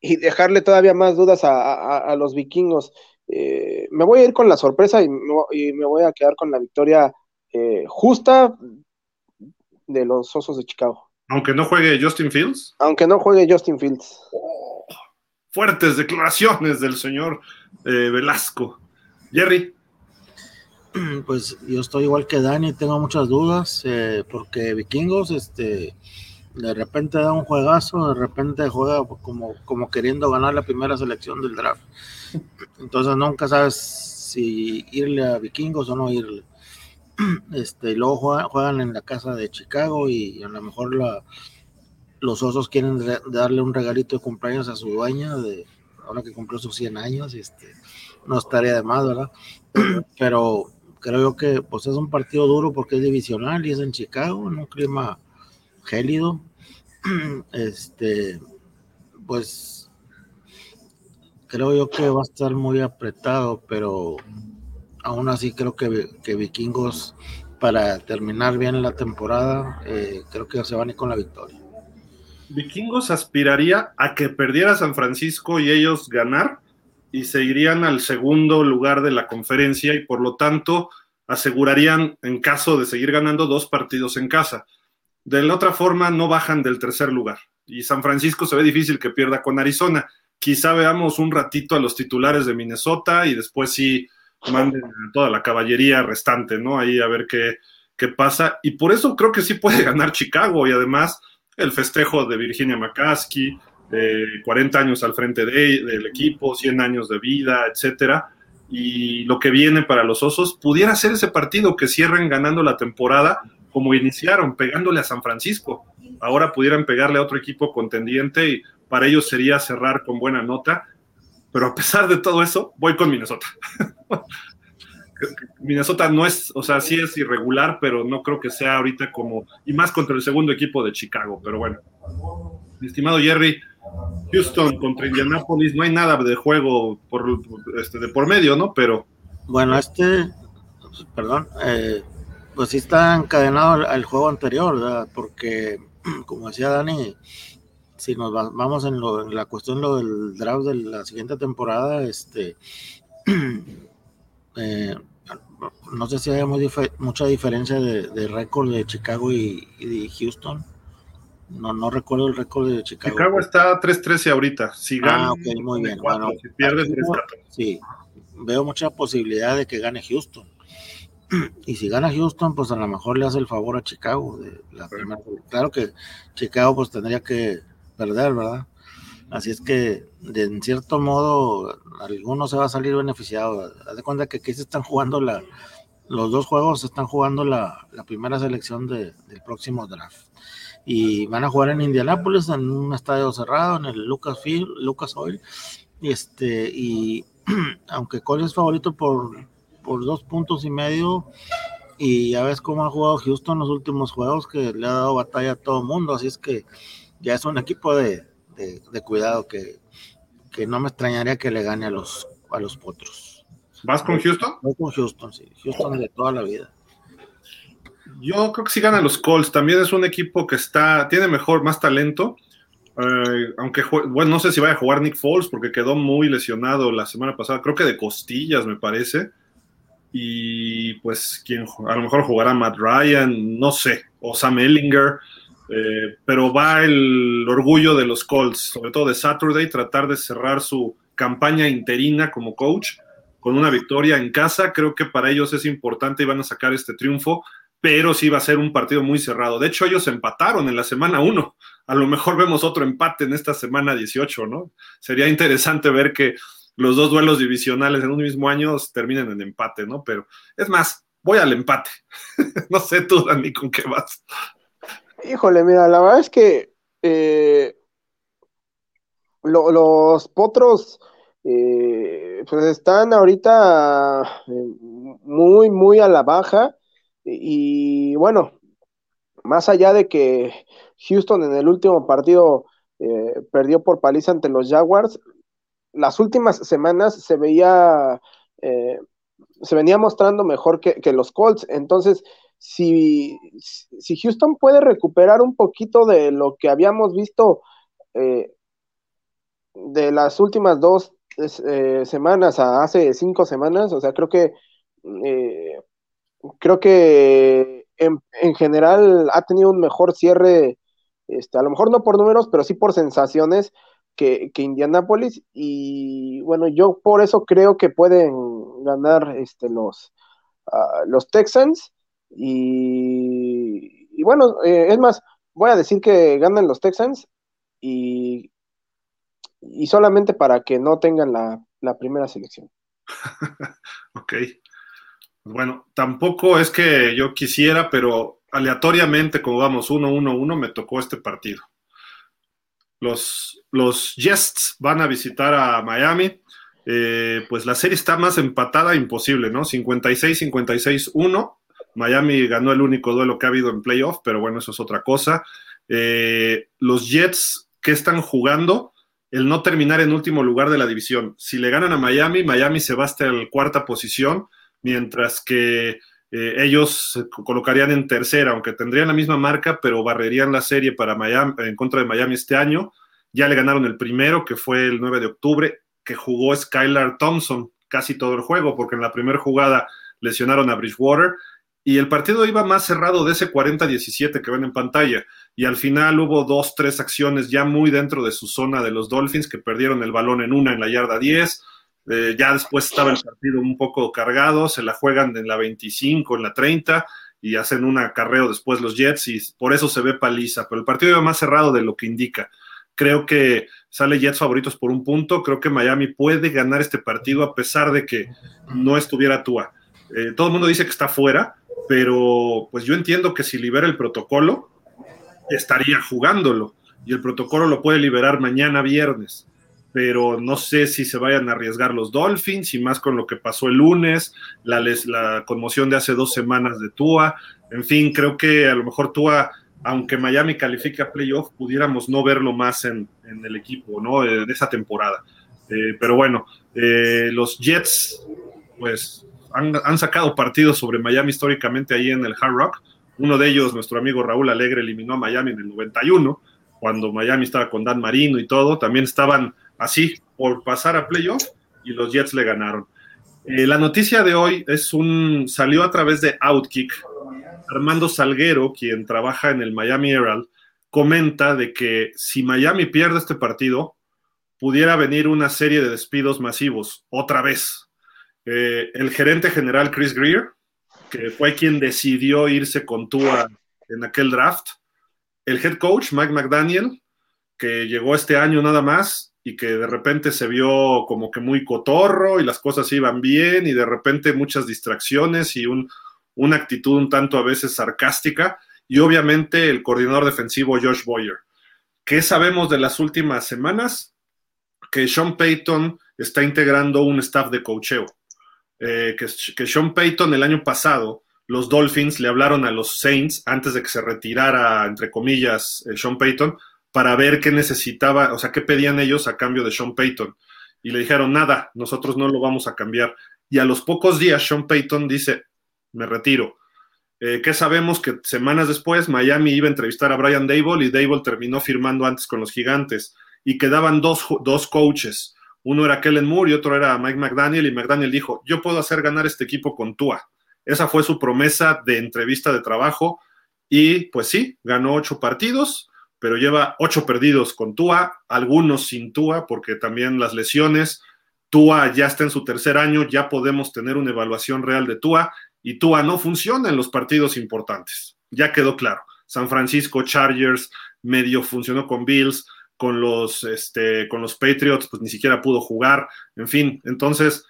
y dejarle todavía más dudas a, los vikingos. Eh, me voy a ir con la sorpresa y me, voy a quedar con la victoria eh, justa de los Osos de Chicago. Aunque no juegue Justin Fields. Aunque no juegue Justin Fields. Fuertes declaraciones del señor eh, Velasco. Jerry. Pues yo estoy igual que Dani, tengo muchas dudas, porque Vikingos, este, de repente da un juegazo, de repente juega como, como queriendo ganar la primera selección del draft. Entonces nunca sabes si irle a vikingos o no irle. Este, luego juegan, en la casa de Chicago y a lo mejor la, los osos quieren darle un regalito de cumpleaños a su dueña, de, ahora que cumplió sus 100 años, este, no estaría de más, ¿verdad? Pero creo que pues es un partido duro porque es divisional y es en Chicago, en un clima gélido. Este, pues creo yo que va a estar muy apretado, pero aún así creo que, que Vikingos para terminar bien la temporada, eh, creo que se van a ir con la victoria. Vikingos aspiraría a que perdiera San Francisco y ellos ganar y se irían al segundo lugar de la conferencia y por lo tanto asegurarían en caso de seguir ganando dos partidos en casa. De la otra forma, no bajan del tercer lugar. Y San Francisco se ve difícil que pierda con Arizona. Quizá veamos un ratito a los titulares de Minnesota y después sí manden a toda la caballería restante, ¿no? Ahí a ver qué, qué pasa. Y por eso creo que sí puede ganar Chicago y además el festejo de Virginia McCaskey, de 40 años al frente de, del equipo, 100 años de vida, etcétera. Y lo que viene para los Osos pudiera ser ese partido que cierren ganando la temporada como iniciaron, pegándole a San Francisco. ahora pudieran pegarle a otro equipo contendiente y para ellos sería cerrar con buena nota. Pero a pesar de todo eso, voy con Minnesota. Minnesota no es, o sea, sí es irregular, pero no creo que sea ahorita como, y más contra el segundo equipo de Chicago, pero bueno. Mi estimado Jerry, Houston contra Indianapolis, no hay nada de juego por, este, de por medio, ¿no? Pero. Bueno, este, perdón, eh, pues sí está encadenado al, juego anterior, ¿verdad? Porque, como decía Dani, si nos vamos en, la cuestión lo del draft de la siguiente temporada, este. Eh, no sé si hay mucha diferencia de, récord de Chicago y, de Houston. No, no recuerdo el récord de Chicago. Chicago está 3-13 ahorita. Si gana, ah, ok, muy bien. bueno, si pierde, Sí, veo mucha posibilidad de que gane Houston. Y si gana Houston, pues a lo mejor le hace el favor a Chicago. De la Claro que Chicago pues tendría que perder, ¿verdad? Así es que, de, en cierto modo, alguno se va a salir beneficiado. Haz de cuenta que aquí se están jugando la, los dos juegos, se están jugando la, primera selección del próximo draft. Y van a jugar en Indianápolis, en un estadio cerrado, en el Lucas Field, Lucas Oil. Y este, y aunque Cole es favorito por, por dos puntos y medio, y ya ves cómo ha jugado Houston los últimos juegos, que le ha dado batalla a todo el mundo. Así es que ya es un equipo de, de, cuidado que, que, no me extrañaría que le gane a los, a los potros. ¿Vas con Houston? Voy con Houston, sí. Houston de toda la vida. Yo creo que sí ganan los Colts. También es un equipo que está, tiene mejor, más talento. Eh, aunque, bueno, no sé si vaya a jugar Nick Foles porque quedó muy lesionado la semana pasada. Creo que de costillas, me parece. Y pues, quien a lo mejor jugará Matt Ryan, no sé, o Sam Ellinger. Eh, pero va el orgullo de los Colts, sobre todo de Saturday, tratar de cerrar su campaña interina como coach con una victoria en casa. Creo que para ellos es importante y van a sacar este triunfo, pero sí va a ser un partido muy cerrado. De hecho, ellos empataron en la semana 1. A lo mejor vemos otro empate en esta semana 18, ¿no? Sería interesante ver que los dos duelos divisionales en un mismo año terminen en empate, ¿no? Pero es más, voy al empate. no sé tú, Dani, con qué vas. Híjole, mira, la verdad es que eh, los potros eh, pues están ahorita eh, muy, muy a la baja. Y, bueno, más allá de que Houston en el último partido perdió por paliza ante los Jaguars, las últimas semanas se veía, se venía mostrando mejor que, que los Colts. Entonces, si, si Houston puede recuperar un poquito de lo que habíamos visto eh, de las últimas dos eh, semanas a hace cinco semanas, o sea, creo que eh, creo que en, general ha tenido un mejor cierre, este, a lo mejor no por números, pero sí por sensaciones que, que Indianapolis, y bueno, yo por eso creo que pueden ganar este, los, ah, los Texans. Y, bueno, eh, es más, voy a decir que ganan los Texans y, y solamente para que no tengan la, primera selección. ok. Bueno, tampoco es que yo quisiera, pero aleatoriamente, como vamos 1-1-1, me tocó este partido. Los, los Jets van a visitar a Miami. Eh, pues la serie está más empatada, imposible, ¿no? 56-56-1. Miami ganó el único duelo que ha habido en playoff, pero bueno, eso es otra cosa. Eh, los Jets, ¿qué están jugando? El no terminar en último lugar de la división. Si le ganan a Miami, Miami se va hasta la cuarta posición, mientras que eh, ellos se colocarían en tercera, aunque tendrían la misma marca, pero barrerían la serie para Miami, en contra de Miami este año. Ya le ganaron el primero, que fue el 9 de octubre, que jugó Skylar Thompson casi todo el juego, porque en la primera jugada lesionaron a Bridgewater y el partido iba más cerrado de ese 40-17 que ven en pantalla. Y al final hubo dos, tres acciones ya muy dentro de su zona de los Dolphins que perdieron el balón en una en la yarda 10. Eh, ya después estaba el partido un poco cargado, se la juegan en la 25, en la 30 y hacen un acarreo después los Jets y por eso se ve paliza. Pero el partido iba más cerrado de lo que indica. Creo que sale Jets favoritos por un punto. Creo que Miami puede ganar este partido a pesar de que no estuviera Tua. Eh, todo el mundo dice que está fuera, pero pues yo entiendo que si libera el protocolo, estaría jugándolo y el protocolo lo puede liberar mañana viernes. Pero no sé si se vayan a arriesgar los Dolphins y más con lo que pasó el lunes, la, conmoción de hace dos semanas de Tua. En fin, creo que a lo mejor Tua, aunque Miami califique a playoff, pudiéramos no verlo más en, el equipo, ¿no? De, esa temporada. Eh, pero bueno, eh, los Jets, pues han, sacado partidos sobre Miami históricamente ahí en el Hard Rock. Uno de ellos, nuestro amigo Raúl Alegre, eliminó a Miami en el 91 cuando Miami estaba con Dan Marino y todo, también estaban así por pasar a playoff y los Jets le ganaron. Eh, la noticia de hoy es un salió a través de Outkick. Armando Salguero, quien trabaja en el Miami Herald, comenta de que si Miami pierde este partido, pudiera venir una serie de despidos masivos otra vez. Eh, el gerente general Chris Greer, que fue quien decidió irse con Tua en aquel draft, el head coach, Mike McDaniel, que llegó este año nada más y que de repente se vio como que muy cotorro y las cosas iban bien y de repente muchas distracciones y una actitud un tanto a veces sarcástica y obviamente el coordinador defensivo Josh Boyer. ¿Qué sabemos de las últimas semanas? Que Sean Payton está integrando un staff de coacheo. Eh, que, que Sean Payton el año pasado los Dolphins le hablaron a los Saints antes de que se retirara, entre comillas, Sean Payton, para ver qué necesitaba, o sea, qué pedían ellos a cambio de Sean Payton. Y le dijeron, nada, nosotros no lo vamos a cambiar. Y a los pocos días, Sean Payton dice, me retiro. Eh, ¿Qué sabemos? Que semanas después Miami iba a entrevistar a Brian Dable y Dable terminó firmando antes con los gigantes. Y quedaban dos, dos coaches. Uno era Kellen Moore y otro era Mike McDaniel. Y McDaniel dijo, yo puedo hacer ganar este equipo con Tua. Esa fue su promesa de entrevista de trabajo y pues sí, ganó ocho partidos, pero lleva ocho perdidos con Tua, algunos sin Tua, porque también las lesiones. Tua ya está en su tercer año, ya podemos tener una evaluación real de Tua y Tua no funciona en los partidos importantes. Ya quedó claro. San Francisco Chargers medio funcionó con Bills, con los, este, con los Patriots, pues ni siquiera pudo jugar. En fin, entonces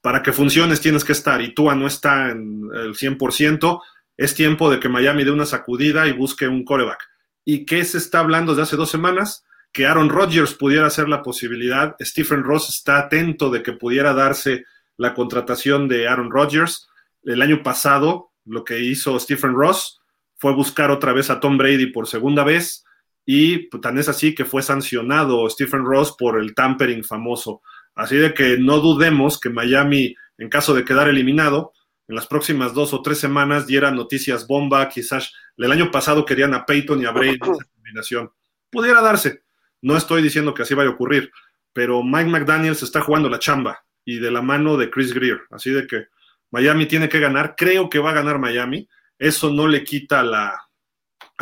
para que funciones tienes que estar y Tua no está en el 100%, es tiempo de que Miami dé una sacudida y busque un coreback. ¿Y qué se está hablando desde hace dos semanas? Que Aaron Rodgers pudiera ser la posibilidad. Stephen Ross está atento de que pudiera darse la contratación de Aaron Rodgers. El año pasado, lo que hizo Stephen Ross fue buscar otra vez a Tom Brady por segunda vez y tan es así que fue sancionado Stephen Ross por el tampering famoso. Así de que no dudemos que Miami, en caso de quedar eliminado, en las próximas dos o tres semanas diera noticias bomba, quizás el año pasado querían a Peyton y a Brady en esa combinación. Pudiera darse. No estoy diciendo que así vaya a ocurrir, pero Mike McDaniel se está jugando la chamba y de la mano de Chris Greer. Así de que Miami tiene que ganar. Creo que va a ganar Miami. Eso no le quita la.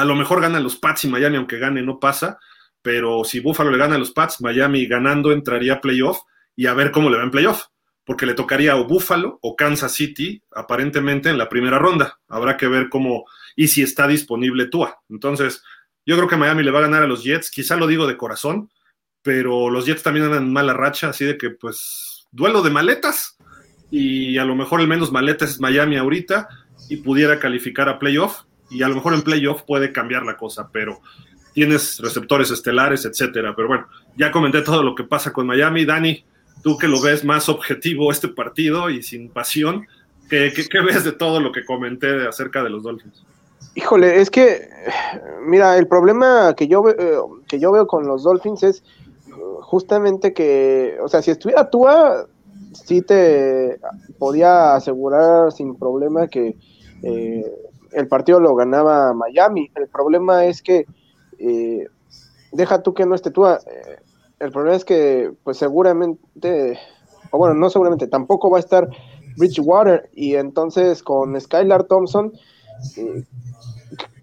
A lo mejor ganan los Pats y Miami, aunque gane, no pasa. Pero si Buffalo le gana a los Pats, Miami ganando entraría a playoff y a ver cómo le va en playoff, porque le tocaría o Buffalo o Kansas City aparentemente en la primera ronda. Habrá que ver cómo y si está disponible Tua. Entonces, yo creo que Miami le va a ganar a los Jets, quizá lo digo de corazón, pero los Jets también andan en mala racha, así de que pues duelo de maletas y a lo mejor el menos maletas es Miami ahorita y pudiera calificar a playoff y a lo mejor en playoff puede cambiar la cosa, pero tienes receptores estelares, etcétera. Pero bueno, ya comenté todo lo que pasa con Miami. Dani, tú que lo ves más objetivo este partido y sin pasión, ¿qué, ves de todo lo que comenté acerca de los Dolphins? Híjole, es que, mira, el problema que yo, eh, que yo veo con los Dolphins es justamente que, o sea, si estuviera Tua, sí te podía asegurar sin problema que eh, el partido lo ganaba Miami. El problema es que, eh, deja tú que no esté Tua, el problema es que, pues seguramente, o bueno, no seguramente, tampoco va a estar Bridgewater y entonces con Skylar Thompson, eh,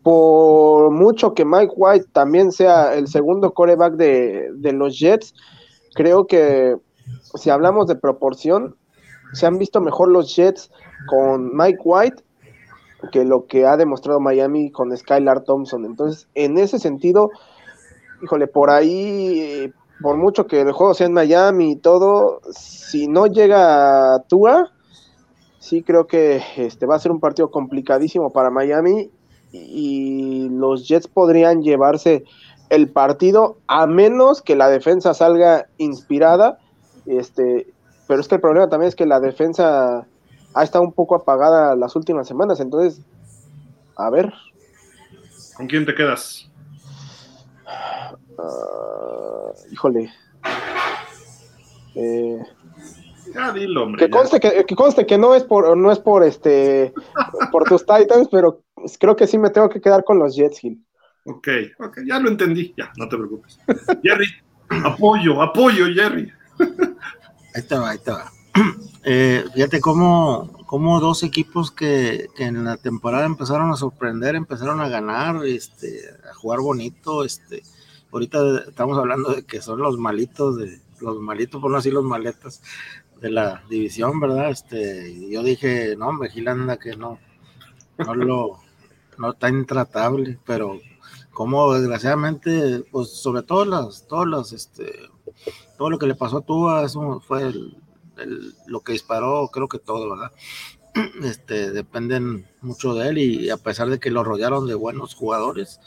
por mucho que Mike White también sea el segundo coreback de, de los Jets, creo que si hablamos de proporción, se han visto mejor los Jets con Mike White que lo que ha demostrado Miami con Skylar Thompson. Entonces, en ese sentido, híjole, por ahí por mucho que el juego sea en Miami y todo, si no llega Tua, sí creo que este va a ser un partido complicadísimo para Miami y los Jets podrían llevarse el partido a menos que la defensa salga inspirada. Este, pero es que el problema también es que la defensa ha estado un poco apagada las últimas semanas, entonces, a ver. ¿Con quién te quedas? Ah, híjole. Eh, ya dilo, hombre. Que conste que, que conste que, no es por no es por este por tus Titans, pero creo que sí me tengo que quedar con los Jets Hill. Ok, ok, ya lo entendí, ya, no te preocupes. Jerry, apoyo, apoyo, Jerry. ahí te va, ahí te va. Eh, fíjate cómo, cómo, dos equipos que, en la temporada empezaron a sorprender, empezaron a ganar, este, a jugar bonito, este, ahorita estamos hablando de que son los malitos de los malitos, por no decir los maletas de la división, ¿verdad? Este, yo dije, no, hombre, Gilanda que no, no lo, no está intratable, pero como desgraciadamente, pues sobre todo las, todas las, este, todo lo que le pasó a Tua, eso fue el, lo que disparó, creo que todo, ¿verdad? Este, dependen mucho de él y a pesar de que lo rodearon de buenos jugadores,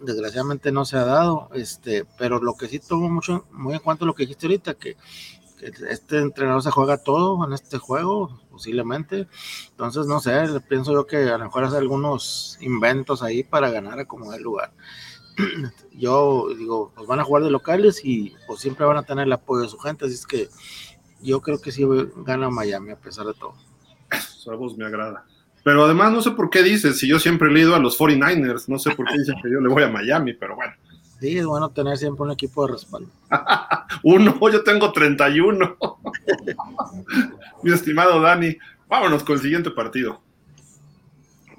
desgraciadamente no se ha dado, este, pero lo que sí tomo mucho, muy en cuanto a lo que dijiste ahorita, que, que este entrenador se juega todo en este juego, posiblemente, entonces no sé, pienso yo que a lo mejor hace algunos inventos ahí para ganar a como el lugar. Yo digo, pues van a jugar de locales y pues siempre van a tener el apoyo de su gente, así es que yo creo que sí gana Miami a pesar de todo. Esa voz me agrada. Pero además no sé por qué dices, si yo siempre he leído a los 49ers, no sé por qué dicen que yo le voy a Miami, pero bueno. Sí, es bueno tener siempre un equipo de respaldo. Uno, yo tengo 31. Mi estimado Dani, vámonos con el siguiente partido.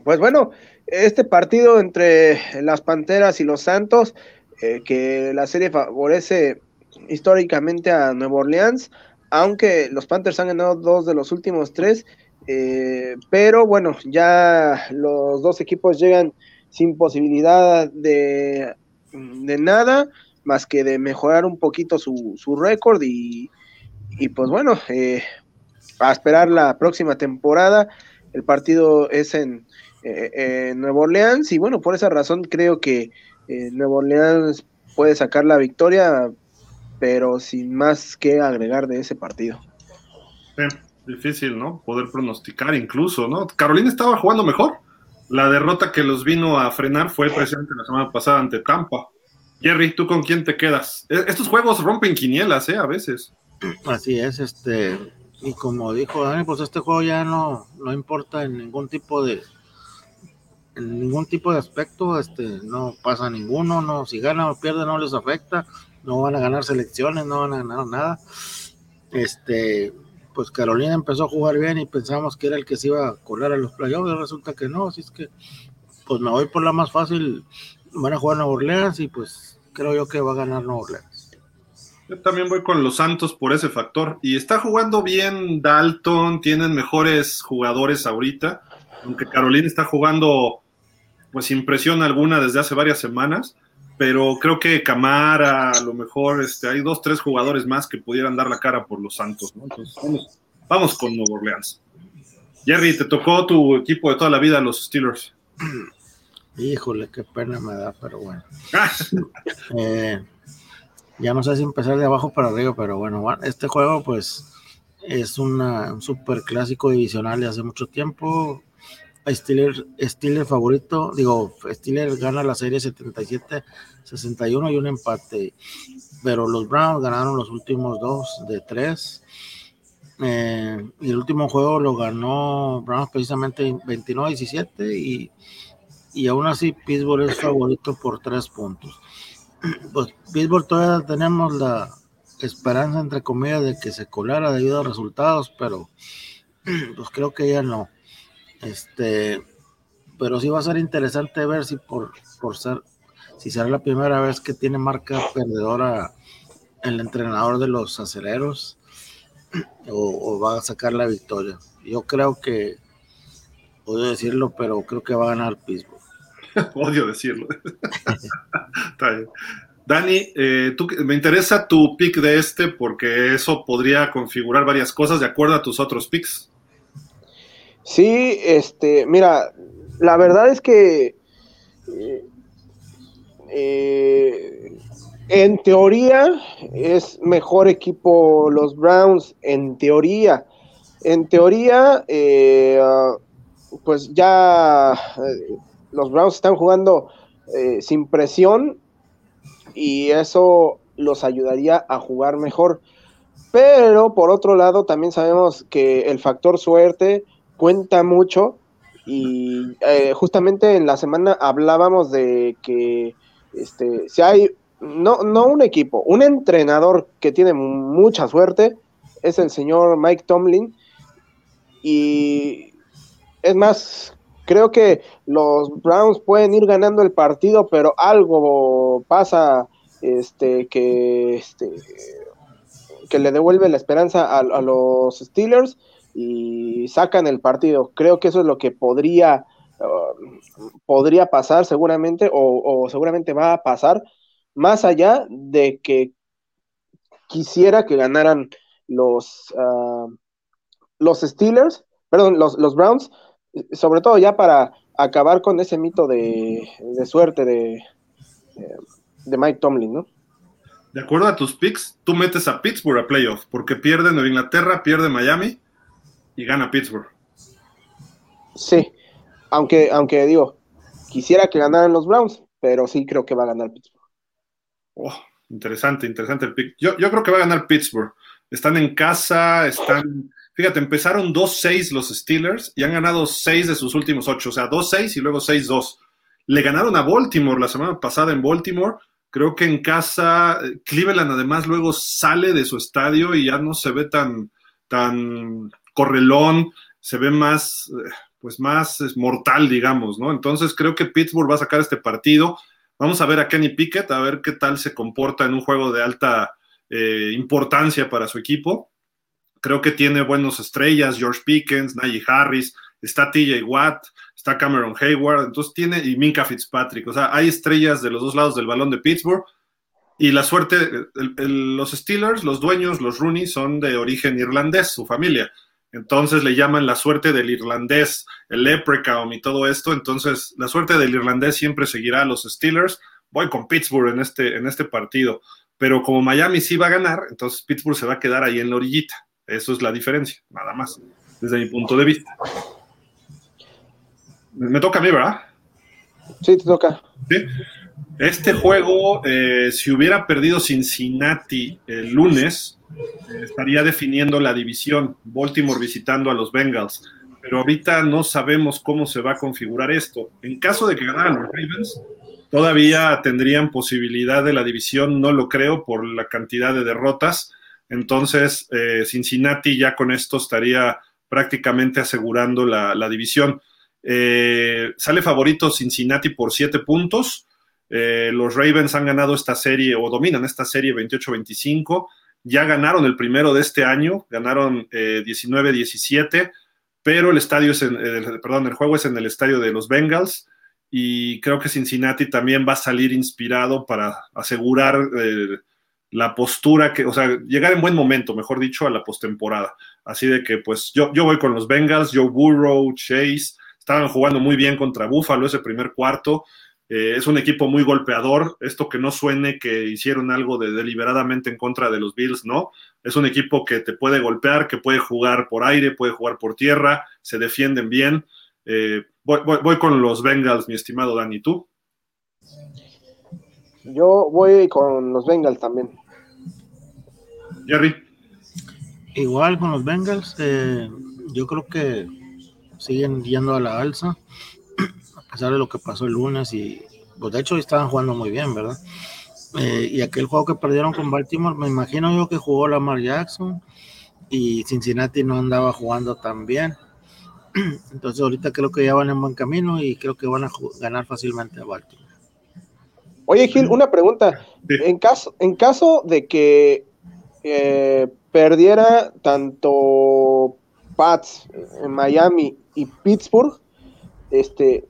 Pues bueno, este partido entre las Panteras y los Santos, eh, que la serie favorece históricamente a Nueva Orleans, aunque los Panthers han ganado dos de los últimos tres, eh, pero bueno, ya los dos equipos llegan sin posibilidad de, de nada más que de mejorar un poquito su, su récord y, y, pues bueno, eh, a esperar la próxima temporada. El partido es en, eh, en Nueva Orleans y bueno, por esa razón creo que eh, Nueva Orleans puede sacar la victoria, pero sin más que agregar de ese partido. Difícil, ¿no? Poder pronosticar incluso, ¿no? Carolina estaba jugando mejor. La derrota que los vino a frenar fue precisamente la semana pasada ante Tampa. Jerry, ¿tú con quién te quedas? E, estos juegos rompen quinielas, ¿eh? A veces. Así es, este. Y como dijo Dani, pues este juego ya no, no importa en ningún tipo de. En ningún tipo de aspecto, este, no pasa ninguno, no, si ganan o pierden no les afecta, no van a ganar selecciones, no van a ganar nada. Este, pues Carolina empezó a jugar bien y pensamos que era el que se iba a colar a los playoffs, resulta que no, así es que pues me voy por la más fácil, van a jugar Nueva Orleans y pues creo yo que va a ganar Nueva Orleans. Yo también voy con los Santos por ese factor. Y está jugando bien Dalton, tienen mejores jugadores ahorita, aunque Carolina está jugando pues sin presión alguna desde hace varias semanas pero creo que Camara, a lo mejor este, hay dos, tres jugadores más que pudieran dar la cara por los Santos, ¿no? Entonces, vamos, vamos con Nuevo Orleans. Jerry, te tocó tu equipo de toda la vida, los Steelers. Híjole, qué pena me da, pero bueno. eh, ya no sé si empezar de abajo para arriba, pero bueno, este juego pues es una, un super clásico divisional de hace mucho tiempo. Steelers, Steelers favorito, digo, Steelers gana la serie 77-61 y un empate, pero los Browns ganaron los últimos dos de tres. Eh, y el último juego lo ganó Browns precisamente 29-17 y, y aún así Pittsburgh es favorito por tres puntos. Pues Pittsburgh todavía tenemos la esperanza entre comillas de que se colara debido a resultados, pero pues creo que ya no. Este, pero sí va a ser interesante ver si por, por ser, si será la primera vez que tiene marca perdedora el entrenador de los aceleros o, va a sacar la victoria. Yo creo que, odio decirlo, pero creo que va a ganar Pittsburgh. odio decirlo. Dani, eh, tú, me interesa tu pick de este porque eso podría configurar varias cosas de acuerdo a tus otros picks. Sí, este, mira, la verdad es que Eh, en teoría es mejor equipo los Browns, en teoría. En teoría, eh, pues ya eh, los Browns están jugando sin presión y eso los ayudaría a jugar mejor. Pero por otro lado, también sabemos que el factor suerte cuenta mucho y justamente en la semana hablábamos de que este, si hay, no, no un equipo, un entrenador que tiene mucha suerte, es el señor Mike Tomlin. Y es más, creo que los Browns pueden ir ganando el partido, pero algo pasa este, que, este, que le devuelve la esperanza a, los Steelers y sacan el partido. Creo que eso es lo que podría podría pasar seguramente o, seguramente va a pasar más allá de que quisiera que ganaran los, ah, los Steelers, perdón, los, los, Browns, sobre todo ya para acabar con ese mito de, suerte de, de, Mike Tomlin, ¿no? De acuerdo a tus picks, tú metes a Pittsburgh a playoff, porque pierde Nueva Inglaterra, pierde Miami y gana Pittsburgh. Sí, aunque, aunque digo, quisiera que ganaran los Browns, pero sí creo que va a ganar Pittsburgh. Oh, interesante, interesante el pick. Yo, yo creo que va a ganar Pittsburgh. Están en casa, están. Fíjate, empezaron 2-6 los Steelers y han ganado 6 de sus últimos 8, o sea, 2-6 y luego 6-2. Le ganaron a Baltimore la semana pasada en Baltimore. Creo que en casa, Cleveland además luego sale de su estadio y ya no se ve tan, tan correlón, se ve más, eh, pues más mortal, digamos, ¿no? Entonces creo que Pittsburgh va a sacar este partido. Vamos a ver a Kenny Pickett, a ver qué tal se comporta en un juego de alta eh, importancia para su equipo. Creo que tiene buenos estrellas, George Pickens, Najee Harris, está TJ Watt, está Cameron Hayward, entonces tiene, y Minka Fitzpatrick, o sea, hay estrellas de los dos lados del balón de Pittsburgh. Y la suerte, los Steelers, los dueños, los Rooney, son de origen irlandés, su familia. Entonces le llaman la suerte del irlandés, el leprechaun y todo esto. Entonces la suerte del irlandés siempre seguirá a los Steelers. Voy con Pittsburgh en este, en este partido. Pero como Miami sí va a ganar, entonces Pittsburgh se va a quedar ahí en la orillita. Eso es la diferencia, nada más, desde mi punto de vista. Me toca a mí, ¿verdad? Sí, te toca. Este juego, eh, si hubiera perdido Cincinnati el lunes, estaría definiendo la división, Baltimore visitando a los Bengals. Pero ahorita no sabemos cómo se va a configurar esto. En caso de que ganaran los Ravens, todavía tendrían posibilidad de la división, no lo creo por la cantidad de derrotas. Entonces, eh, Cincinnati ya con esto estaría prácticamente asegurando la, división. Eh, sale favorito Cincinnati por siete puntos. Eh, los Ravens han ganado esta serie o dominan esta serie 28-25 ya ganaron el primero de este año, ganaron 19-17, eh, pero el estadio es en, el, perdón, el juego es en el estadio de los Bengals y creo que Cincinnati también va a salir inspirado para asegurar eh, la postura que, o sea, llegar en buen momento, mejor dicho, a la postemporada. Así de que, pues, yo, yo voy con los Bengals, Joe Burrow, Chase, estaban jugando muy bien contra Buffalo ese primer cuarto. Eh, es un equipo muy golpeador. Esto que no suene que hicieron algo de deliberadamente en contra de los Bills, no. Es un equipo que te puede golpear, que puede jugar por aire, puede jugar por tierra, se defienden bien. Eh, voy, con los Bengals, mi estimado Dani. ¿Tú? Yo voy con los Bengals también. Jerry. Igual con los Bengals. Eh, yo creo que siguen yendo a la alza pesar de lo que pasó el lunes y pues de hecho estaban jugando muy bien, ¿verdad? Eh, y aquel juego que perdieron con Baltimore, me imagino yo que jugó Lamar Jackson y Cincinnati no andaba jugando tan bien. Entonces ahorita creo que ya van en buen camino y creo que van a ganar fácilmente a Baltimore. Oye Gil, una pregunta. En caso, en caso de que eh, perdiera tanto Pats en Miami y Pittsburgh, este,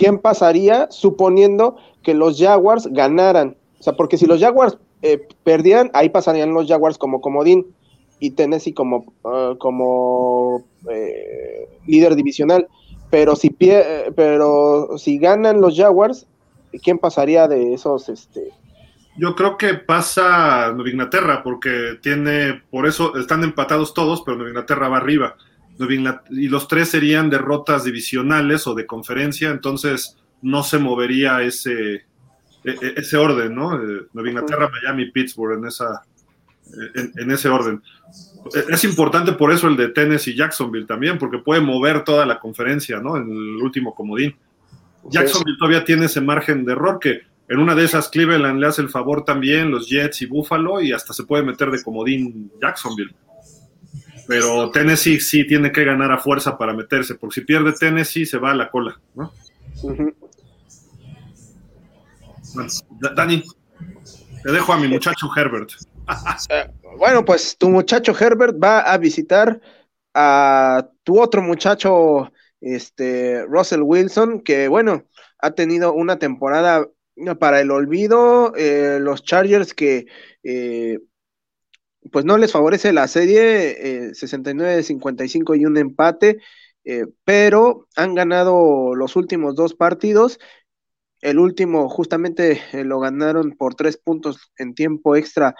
quién pasaría suponiendo que los Jaguars ganaran. O sea, porque si los Jaguars eh, perdieran, ahí pasarían los Jaguars como comodín y Tennessee como, ah, como eh, líder divisional. pero si pie, pero si ganan los Jaguars, ¿quién pasaría de esos este yo creo que pasa Nueva Inglaterra, porque tiene, por eso están empatados todos, pero Nueva Inglaterra va arriba. Y los tres serían derrotas divisionales o de conferencia, entonces no se movería ese, e, e, ese orden, ¿no? Eh, Nueva Inglaterra, Miami, Pittsburgh, en, esa, en, ese orden. E, es importante por eso el de Tennessee y Jacksonville también, porque puede mover toda la conferencia, ¿no? En el último comodín. Jacksonville todavía tiene ese margen de error que en una de esas Cleveland le hace el favor también, los Jets y Buffalo, y hasta se puede meter de comodín Jacksonville. Pero Tennessee sí tiene que ganar a fuerza para meterse, porque si pierde Tennessee se va a la cola, ¿no? Dani, te dejo a mi muchacho Herbert. Eh, bueno, pues tu muchacho Herbert va a visitar a tu otro muchacho, este Russell Wilson, que bueno, ha tenido una temporada para el olvido, eh, los Chargers que eh, pues no les favorece la serie, 69-55 eh, y un empate, pero han ganado los últimos dos partidos. El último justamente lo ganaron por tres puntos en tiempo extra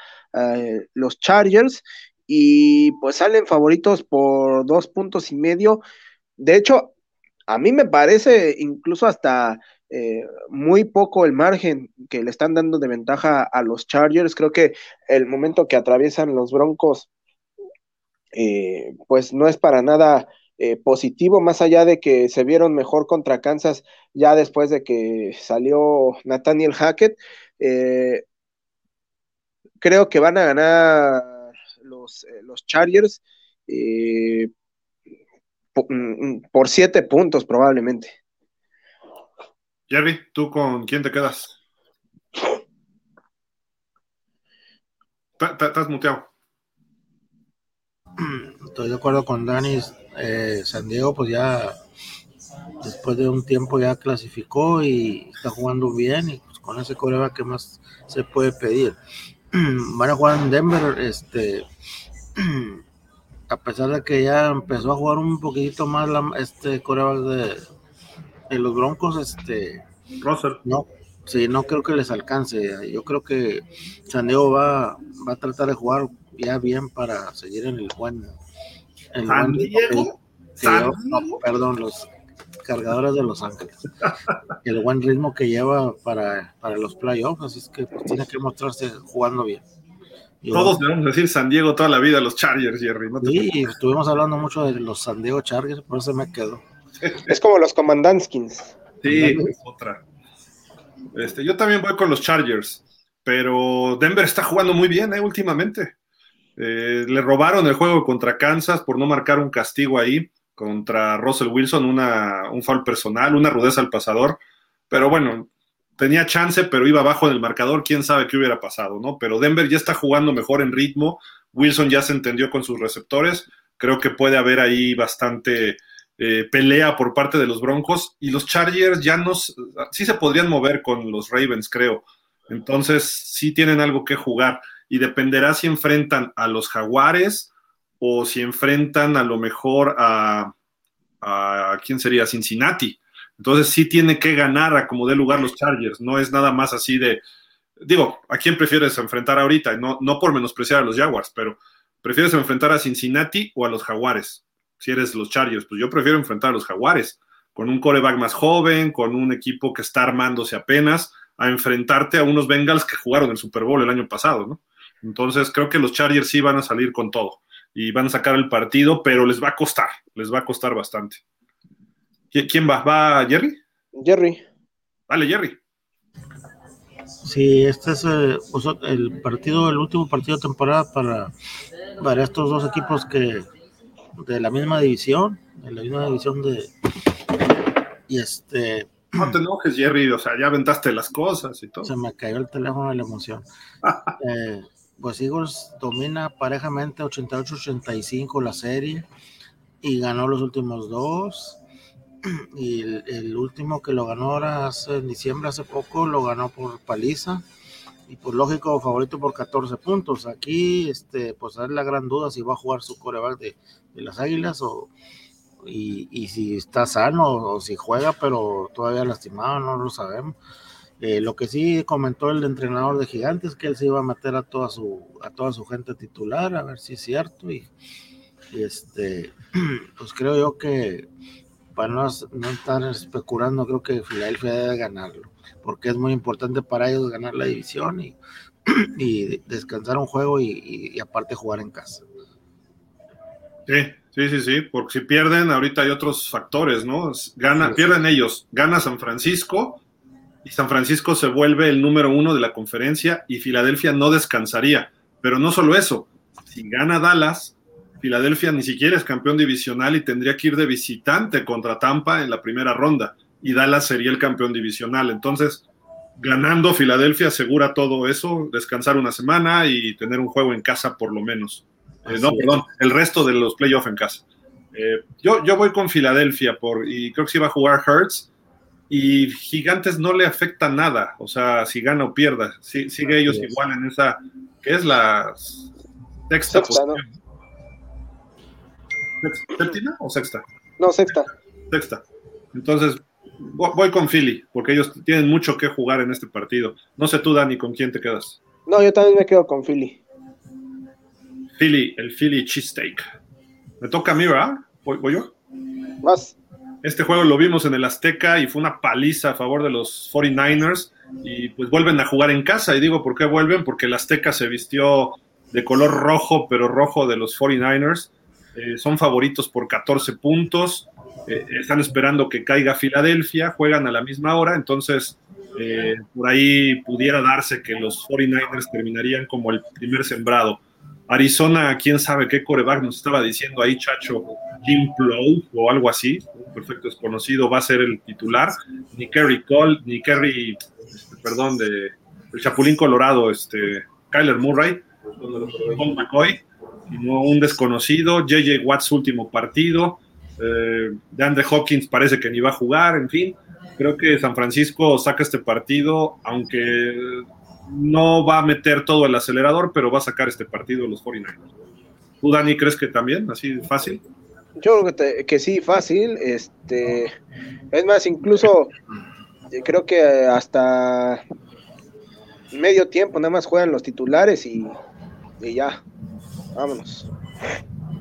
los Chargers y pues salen favoritos por dos puntos y medio. De hecho, a mí me parece incluso hasta eh, muy poco el margen que le están dando de ventaja a los Chargers. Creo que el momento que atraviesan los Broncos, eh, pues no es para nada eh, positivo, más allá de que se vieron mejor contra Kansas ya después de que salió Nathaniel Hackett. creo que van a ganar los, los Chargers mm, por siete puntos probablemente. Jerry, ¿tú con quién te quedas? Estás muteado. Estoy de acuerdo con Dani. Eh, San Diego, pues ya después de un tiempo ya clasificó y está jugando bien. Y pues con ese coreback, ¿qué más se puede pedir? Van a jugar en Denver. Este, a pesar de que ya empezó a jugar un poquito más este coreback de en los Broncos, este. No, sí, no creo que les alcance. Yo creo que San Diego va, va a tratar de jugar ya bien para seguir en el buen. ¿San Diego? perdón, los cargadores de Los Ángeles. el buen ritmo que lleva para, para los playoffs, así es que pues, tiene que mostrarse jugando bien. Todos debemos decir San Diego toda la vida, los Chargers, Jerry. sí, estuvimos hablando mucho de los San Diego Chargers, por eso me quedo. Es como los Commandantskins. Sí, es otra. Este, yo también voy con los Chargers, pero Denver está jugando muy bien eh, últimamente. Eh, le robaron el juego contra Kansas por no marcar un castigo ahí contra Russell Wilson, una, un foul personal, una rudeza al pasador. Pero bueno, tenía chance, pero iba abajo en el marcador, quién sabe qué hubiera pasado, ¿no? Pero Denver ya está jugando mejor en ritmo, Wilson ya se entendió con sus receptores, creo que puede haber ahí bastante eh, pelea por parte de los Broncos y los Chargers ya no, sí se podrían mover con los Ravens, creo. Entonces sí tienen algo que jugar y dependerá si enfrentan a los Jaguares o si enfrentan a lo mejor a, a ¿quién sería? Cincinnati. Entonces sí tiene que ganar a como dé lugar los Chargers, no es nada más así de, digo, ¿a quién prefieres enfrentar ahorita? No, no por menospreciar a los Jaguars, pero ¿prefieres enfrentar a Cincinnati o a los Jaguares? Si eres los Chargers, pues yo prefiero enfrentar a los Jaguares, con un coreback más joven, con un equipo que está armándose apenas, a enfrentarte a unos Bengals que jugaron el Super Bowl el año pasado, ¿no? Entonces creo que los Chargers sí van a salir con todo y van a sacar el partido, pero les va a costar, les va a costar bastante. ¿Quién va? ¿Va Jerry? Jerry. Vale, Jerry. Sí, este es eh, el partido, el último partido de temporada para, para estos dos equipos que de la misma división, de la misma división de... Y este... No te enojes, Jerry, o sea, ya aventaste las cosas y todo. Se me cayó el teléfono de la emoción. eh, pues Eagles domina parejamente 88-85 la serie y ganó los últimos dos. Y el, el, último que lo ganó ahora hace, en diciembre, hace poco, lo ganó por paliza y por lógico favorito por 14 puntos. Aquí, este, pues es la gran duda si va a jugar su coreback de, las Águilas o, y, si está sano o si juega, pero todavía lastimado, no lo sabemos. Eh, lo que sí comentó el entrenador de Gigantes que él se iba a meter a toda su a toda su gente titular, a ver si es cierto y, este pues creo yo que para no, no, estar especulando, creo que Filadelfia debe ganarlo, porque es muy importante para ellos ganar la división y, y descansar un juego y, y aparte jugar en casa. Sí, sí, sí, sí, porque si pierden, ahorita hay otros factores, ¿no? Gana, pierden ellos, gana San Francisco y San Francisco se vuelve el número uno de la conferencia y Filadelfia no descansaría. Pero no solo eso, si gana Dallas, Filadelfia ni siquiera es campeón divisional y tendría que ir de visitante contra Tampa en la primera ronda y Dallas sería el campeón divisional. Entonces, ganando Filadelfia asegura todo eso, descansar una semana y tener un juego en casa por lo menos. Eh, no, perdón, el resto de los playoffs en casa. Eh, yo, yo voy con Filadelfia por, y creo que sí va a jugar Hertz. Y Gigantes no le afecta nada, o sea, si gana o pierda. sigue ellos igual en esa, que es la sexta, posición. ¿Séptima o sexta? No, sexta. Sexta. Entonces, voy con Philly, porque ellos tienen mucho que jugar en este partido. No sé tú, Dani, ¿con quién te quedas? No, yo también me quedo con Philly. Philly, el Philly cheesesteak. Me toca a mí, ¿verdad? ¿Voy, yo? Más. Este juego lo vimos en el Azteca y fue una paliza a favor de los 49ers y pues vuelven a jugar en casa. Y digo, ¿por qué vuelven? Porque el Azteca se vistió de color rojo, pero rojo de los 49ers. Eh, son favoritos por 14 puntos. Eh, están esperando que caiga Filadelfia, juegan a la misma hora, entonces eh, por ahí pudiera darse que los 49ers terminarían como el primer sembrado. Arizona, quién sabe qué coreback nos estaba diciendo ahí, Chacho, Jim Plow o algo así, un perfecto desconocido, va a ser el titular. Ni Kerry Cole, ni Kerry, este, perdón, de el Chapulín Colorado, este, Kyler Murray, Paul McCoy, sino un desconocido. JJ Watts, último partido. Eh, de Andre Hopkins parece que ni va a jugar, en fin. Creo que San Francisco saca este partido, aunque no va a meter todo el acelerador, pero va a sacar este partido los 49ers. ¿Tú, Dani, crees que también, así fácil? Yo creo que, sí, fácil. Este, es más, incluso eh, creo que hasta medio tiempo nada más juegan los titulares y, ya, vámonos.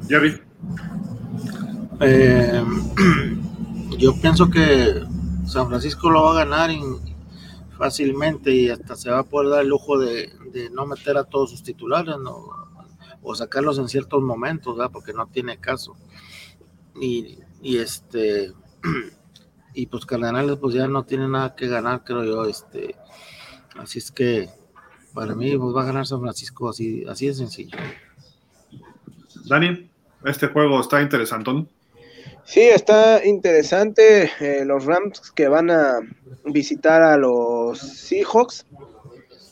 Jerry. Eh, yo pienso que San Francisco lo va a ganar fácilmente y hasta se va a poder dar el lujo de, no meter a todos sus titulares o sacarlos en ciertos momentos, porque no tiene caso. Y, este y pues Cardenales pues ya no tiene nada que ganar, creo yo. Este, así es que para mí pues, va a ganar San Francisco así, así de sencillo. Dani, este juego está interesantón. Sí, está interesante. Eh, los Rams que van a visitar a los Seahawks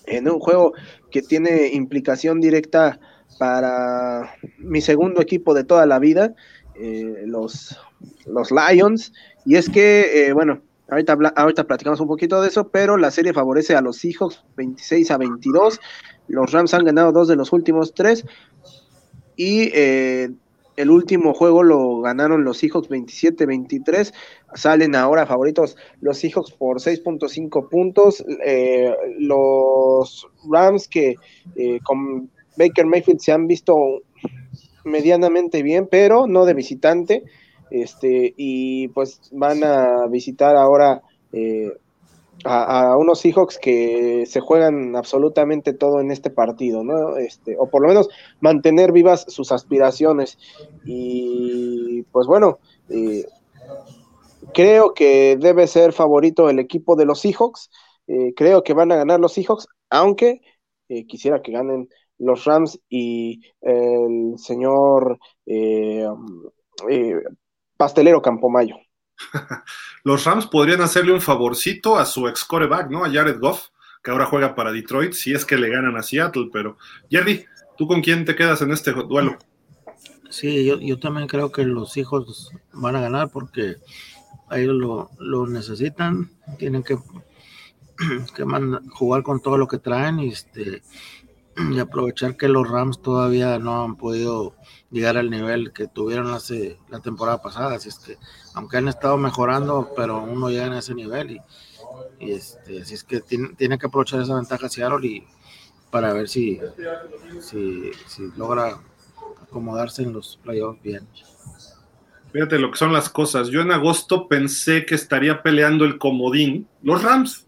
en un juego que tiene implicación directa para mi segundo equipo de toda la vida, eh, los, los Lions. Y es que, eh, bueno, ahorita, ahorita platicamos un poquito de eso, pero la serie favorece a los Seahawks 26 a 22. Los Rams han ganado dos de los últimos tres. Y el último juego lo ganaron los Seahawks 27-23. Salen ahora favoritos los Seahawks por 6.5 puntos. Eh, los Rams que eh, con Baker Mayfield se han visto medianamente bien, pero no de visitante. Este, y pues van a visitar ahora eh, a, unos Seahawks que se juegan absolutamente todo en este partido, ¿no? Este, o por lo menos mantener vivas sus aspiraciones. Y pues bueno, eh, creo que debe ser favorito el equipo de los Seahawks. Eh, creo que van a ganar los Seahawks, aunque eh, quisiera que ganen los Rams y el señor pastelero Campomayo. Los Rams podrían hacerle un favorcito a su ex coreback, ¿no? A Jared Goff, que ahora juega para Detroit, si es que le ganan a Seattle, pero Jerry, ¿tú con quién te quedas en este duelo? Sí, yo, también creo que los hijos van a ganar porque ellos lo, lo necesitan, tienen que, que jugar con todo lo que traen y este y aprovechar que los Rams todavía no han podido llegar al nivel que tuvieron hace la temporada pasada. Así es que, aunque han estado mejorando, pero uno llega en ese nivel y, este, así es que tiene, tiene, que aprovechar esa ventaja Seattle y para ver si, si, si logra acomodarse en los playoffs bien. Fíjate lo que son las cosas. Yo en agosto pensé que estaría peleando el comodín, los Rams,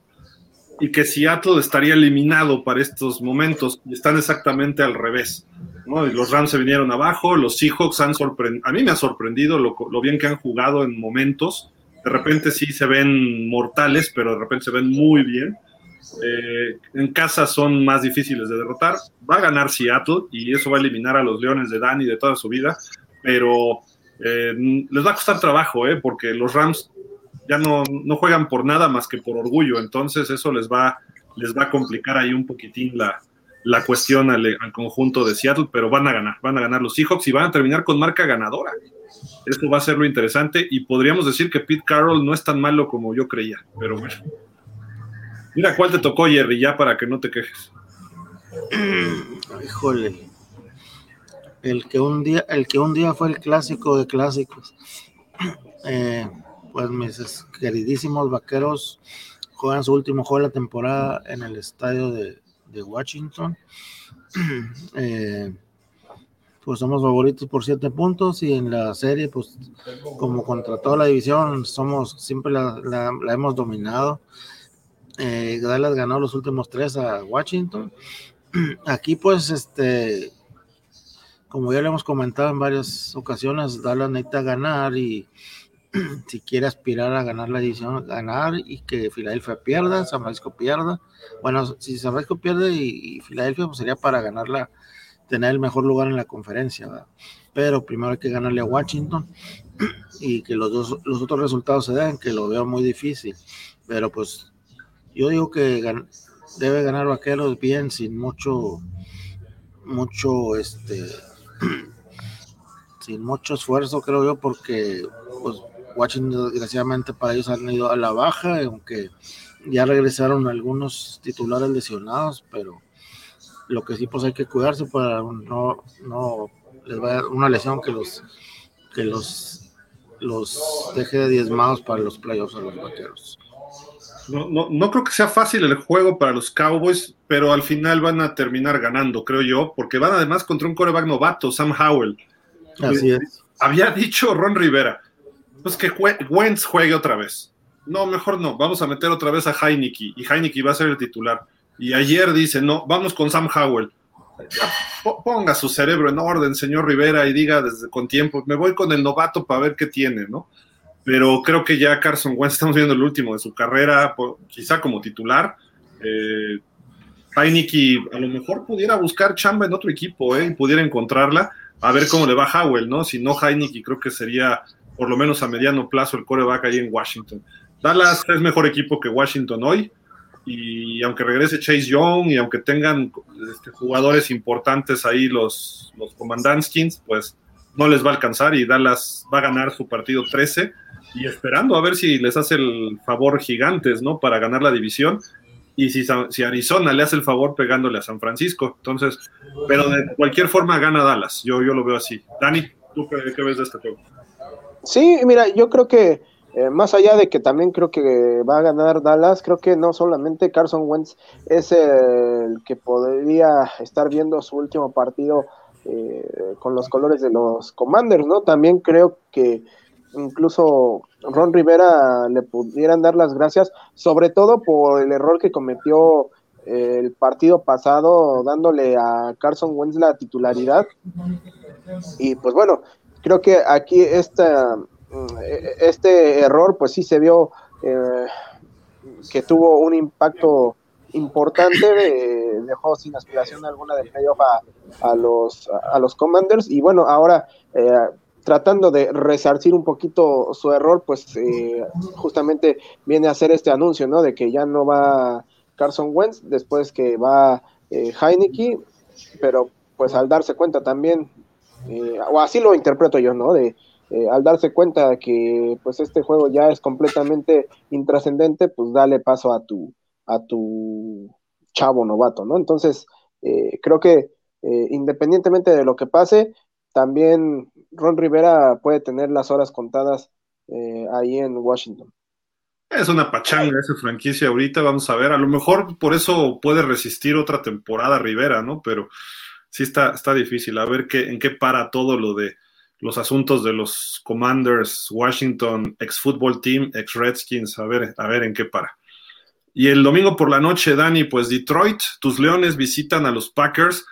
y que Seattle estaría eliminado para estos momentos. Y están exactamente al revés. los Rams se vinieron abajo, los Seahawks han sorprendido. A mí me ha sorprendido lo, bien que han jugado en momentos. De repente sí se ven mortales, pero de repente se ven muy bien. Eh, en casa son más difíciles de derrotar. Va a ganar Seattle y eso va a eliminar a los Leones de Danny de toda su vida, pero eh, les va a costar trabajo, eh, porque los Rams ya no, no, juegan por nada más que por orgullo, entonces eso les va, les va a complicar ahí un poquitín la, la cuestión al, conjunto de Seattle, pero van a ganar, van a ganar los Seahawks y van a terminar con marca ganadora. Esto va a ser lo interesante y podríamos decir que Pete Carroll no es tan malo como yo creía, pero bueno. Mira cuál te tocó, Jerry, ya para que no te quejes. Híjole. El que un día, el que un día fue el clásico de clásicos. Eh, pues mis queridísimos vaqueros juegan su último juego de la temporada en el estadio de, Washington. Eh, pues somos favoritos por siete puntos y en la serie, pues como contra toda la división, somos siempre la, hemos dominado. Eh, Dallas ganó los últimos tres a Washington. Aquí, pues, este, como ya le hemos comentado en varias ocasiones, Dallas necesita ganar y si quiere aspirar a ganar la división, ganar y que Filadelfia pierda, San Francisco pierda. Bueno, si San Francisco pierde y, Filadelfia, pues sería para ganarla, tener el mejor lugar en la conferencia, pero primero hay que ganarle a Washington y que los dos los otros resultados se den, que lo veo muy difícil, pero pues yo digo que debe ganar Vaqueros bien, sin mucho, mucho, este, sin mucho esfuerzo, creo yo, porque pues Washington desgraciadamente para ellos han ido a la baja, aunque ya regresaron algunos titulares lesionados, pero lo que sí pues hay que cuidarse para no, no les vaya una lesión que los que los los deje diezmados para los playoffs a los vaqueros. No, no, no, creo que sea fácil el juego para los Cowboys, pero al final van a terminar ganando, creo yo, porque van además contra un coreback novato, Sam Howell. Así es. Había dicho Ron Rivera, pues que Wentz juegue otra vez. No, mejor no, vamos a meter otra vez a Heineke y Heineke va a ser el titular. Y ayer dice, no, vamos con Sam Howell. Ponga su cerebro en orden, señor Rivera, y diga desde con tiempo, me voy con el novato para ver qué tiene, ¿no? Pero creo que ya Carson Wentz, estamos viendo el último de su carrera, quizá como titular. Eh, a lo mejor pudiera buscar chamba en otro equipo, ¿eh? Y pudiera encontrarla, a ver cómo le va Howell, ¿no? Si no, Heineke creo que sería por lo menos a mediano plazo, el coreback ahí en Washington. Dallas es mejor equipo que Washington hoy, y aunque regrese Chase Young y aunque tengan este, jugadores importantes ahí los, los Commandanskins, pues no les va a alcanzar y Dallas va a ganar su partido 13 y esperando a ver si les hace el favor gigantes, ¿no? Para ganar la división y si, si Arizona le hace el favor pegándole a San Francisco. Entonces, pero de cualquier forma gana Dallas, yo, yo lo veo así. Dani, ¿tú qué, qué ves de este juego? Sí, mira, yo creo que eh, más allá de que también creo que va a ganar Dallas, creo que no solamente Carson Wentz es el que podría estar viendo su último partido eh, con los colores de los Commanders, ¿no? También creo que incluso Ron Rivera le pudieran dar las gracias, sobre todo por el error que cometió eh, el partido pasado dándole a Carson Wentz la titularidad. Y pues bueno, creo que aquí esta, mm, este error pues sí se vio eh, que tuvo un impacto importante, dejó sin aspiración alguna de playoff a, los, a los Commanders y bueno, ahora eh, tratando de resarcir un poquito su error, pues eh, justamente viene a hacer este anuncio, ¿no? De que ya no va Carson Wentz, después que va Heineke, pero pues al darse cuenta también eh, o así lo interpreto yo, ¿no? De eh, al darse cuenta que pues este juego ya es completamente intrascendente, pues dale paso a tu a tu chavo novato, ¿no? Entonces, eh, creo que eh, independientemente de lo que pase, también Ron Rivera puede tener las horas contadas ahí en Washington. Es una pachanga esa franquicia ahorita, vamos a ver, a lo mejor por eso puede resistir otra temporada Rivera, ¿no? Pero sí está, está difícil, a ver qué, en qué para todo lo de los asuntos de los Commanders, Washington, ex football team, ex Redskins, a ver, a ver en qué para. Y el domingo por la noche, Dani, pues Detroit, tus Leones visitan a los Packers.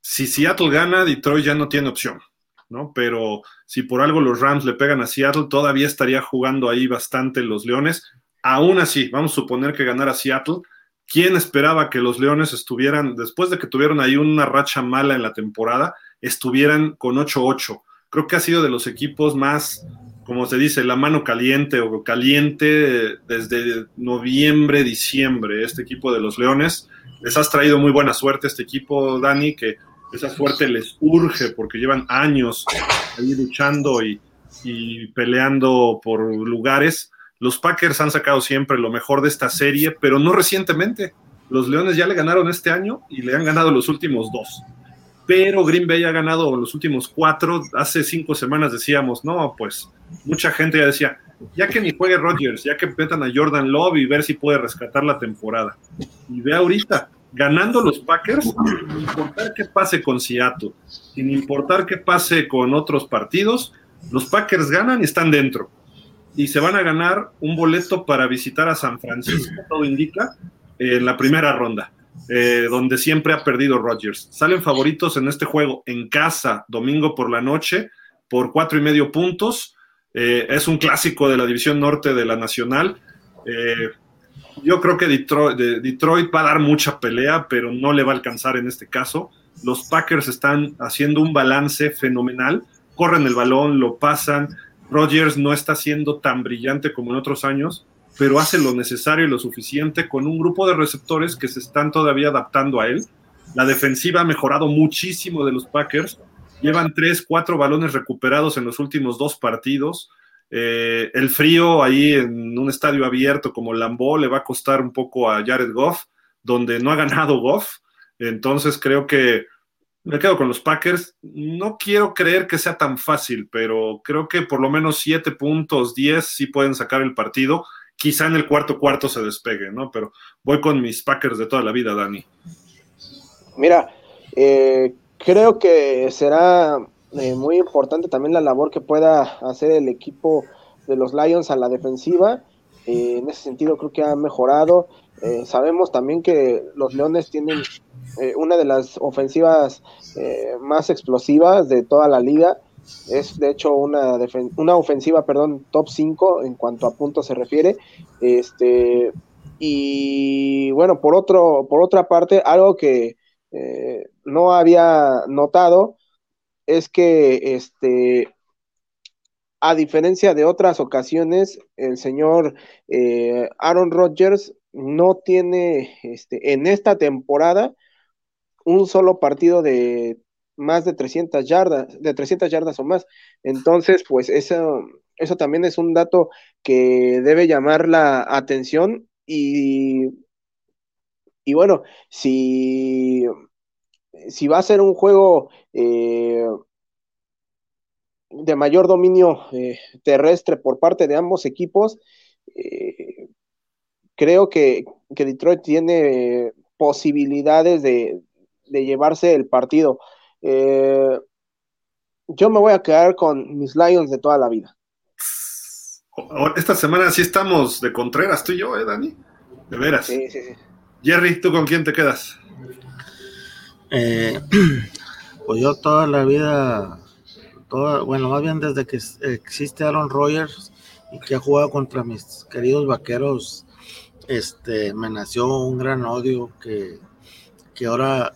Si Seattle gana, Detroit ya no tiene opción, ¿no? Pero si por algo los Rams le pegan a Seattle, todavía estaría jugando ahí bastante los Leones. Aún así, vamos a suponer que ganara Seattle. ¿Quién esperaba que los Leones estuvieran, después de que tuvieron ahí una racha mala en la temporada, estuvieran con 8-8? creo que ha sido de los equipos más, como se dice, la mano caliente o caliente desde noviembre, diciembre, este equipo de los Leones. Les has traído muy buena suerte este equipo, Dani, que esa suerte les urge porque llevan años ahí luchando y, y peleando por lugares. Los Packers han sacado siempre lo mejor de esta serie, pero no recientemente. Los Leones ya le ganaron este año y le han ganado los últimos dos pero Green Bay ha ganado los últimos cuatro. Hace cinco semanas decíamos, no, pues mucha gente ya decía, ya que ni juegue Rodgers, ya que metan a Jordan Love y ver si puede rescatar la temporada. Y ve ahorita, ganando los Packers, sin importar qué pase con Seattle, sin importar qué pase con otros partidos, los Packers ganan y están dentro. Y se van a ganar un boleto para visitar a San Francisco, todo indica, en la primera ronda. Eh, donde siempre ha perdido Rodgers. Salen favoritos en este juego en casa, domingo por la noche, por cuatro y medio puntos. Eh, es un clásico de la división norte de la Nacional. Eh, yo creo que Detroit, Detroit, va a dar mucha pelea, pero no le va a alcanzar en este caso. Los Packers están haciendo un balance fenomenal. Corren el balón, lo pasan. Rodgers no está siendo tan brillante como en otros años, pero hace lo necesario y lo suficiente con un grupo de receptores que se están todavía adaptando a él. La defensiva ha mejorado muchísimo de los Packers. Llevan tres, cuatro balones recuperados en los últimos dos partidos. Eh, el frío ahí en un estadio abierto como Lambeau le va a costar un poco a Jared Goff, donde no ha ganado Goff. Entonces creo que me quedo con los Packers. No quiero creer que sea tan fácil, pero creo que por lo menos siete puntos, diez sí pueden sacar el partido quizá en el cuarto cuarto se despegue, ¿no? Pero voy con mis Packers de toda la vida, Dani. Mira, eh, creo que será eh, muy importante también la labor que pueda hacer el equipo de los Lions a la defensiva. Eh, en ese sentido creo que ha mejorado. Sabemos también que los Leones tienen una de las ofensivas más explosivas de toda la liga. Es de hecho una, una ofensiva, perdón, top 5 en cuanto a puntos se refiere. Este, y bueno, por, otro, por otra parte, algo que eh, no había notado es que este, a diferencia de otras ocasiones, el señor eh, Aaron Rodgers no tiene este, en esta temporada un solo partido de más de 300 yardas, de 300 yardas o más. Entonces, pues eso, eso también es un dato que debe llamar la atención y, y bueno, si, si va a ser un juego eh, de mayor dominio eh, terrestre por parte de ambos equipos, eh, creo que, que, Detroit tiene posibilidades de, de llevarse el partido. Eh, yo me voy a quedar con mis Lions de toda la vida. Esta semana sí estamos de Contreras, tú y yo, ¿eh, Dani? De veras. Sí, sí, sí. Jerry, ¿tú con quién te quedas? Eh, pues yo toda la vida, bueno, más bien desde que existe Aaron Rodgers y que ha jugado contra mis queridos vaqueros, este, me nació un gran odio que, que ahora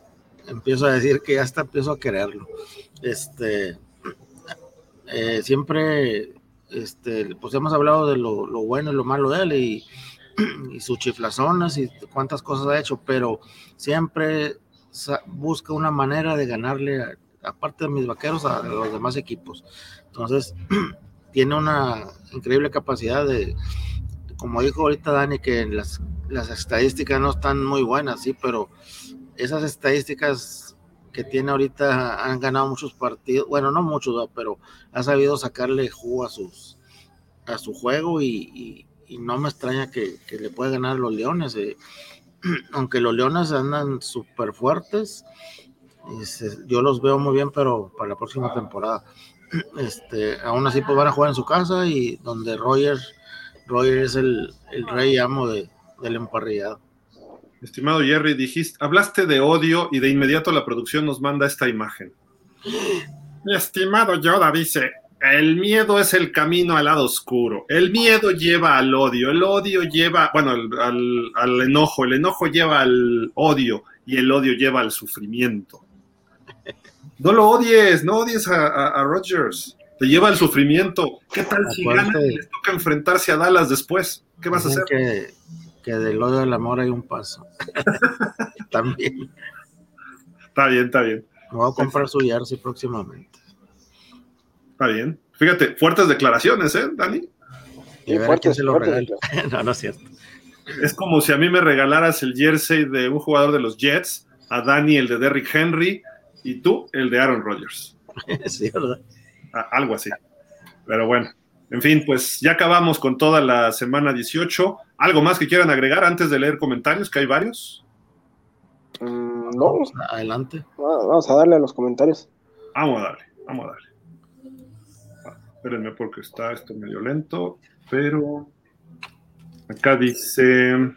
empiezo a decir que ya hasta empiezo a quererlo. Este, eh, siempre, este, pues hemos hablado de lo, bueno y lo malo de él y, y sus chiflazones y cuántas cosas ha hecho, pero siempre busca una manera de ganarle, aparte de mis vaqueros, a, los demás equipos. Entonces, tiene una increíble capacidad de, como dijo ahorita Dani, que las, las estadísticas no están muy buenas, sí, pero esas estadísticas que tiene ahorita han ganado muchos partidos, bueno, no muchos, pero ha sabido sacarle jugo a sus a su juego y, no me extraña que, le pueda ganar los Leones. Eh. Aunque los Leones andan súper fuertes, yo los veo muy bien, pero para la próxima temporada. Este, aún así, pues van a jugar en su casa y donde Roger, Roger es el, rey amo de, del emparrillado. Estimado Jerry, dijiste, hablaste de odio y de inmediato la producción nos manda esta imagen. Estimado Yoda dice, el miedo es el camino al lado oscuro. El miedo lleva al odio. El odio lleva, bueno, al, enojo. El enojo lleva al odio y el odio lleva al sufrimiento. No lo odies, no odies a, Rogers. Te lleva al sufrimiento. ¿Qué tal si gana y les toca enfrentarse a Dallas después? ¿Qué vas a hacer? Que, que del odio al amor hay un paso. También. Está bien, está bien. Me voy a comprar su jersey próximamente. Está bien. Fíjate, fuertes declaraciones, ¿eh, Dani? Y fuertes, se lo no, no es cierto. Es como si a mí me regalaras el jersey de un jugador de los Jets, a Dani el de Derrick Henry y tú el de Aaron Rodgers. sí, ¿verdad? Ah, algo así. Pero bueno, en fin, pues ya acabamos con toda la semana 18. ¿Algo más que quieran agregar antes de leer comentarios? Que hay varios. Mm, no. Adelante. Vamos a darle a los comentarios. Vamos a darle, vamos a darle. Espérenme porque está esto medio lento, pero acá dice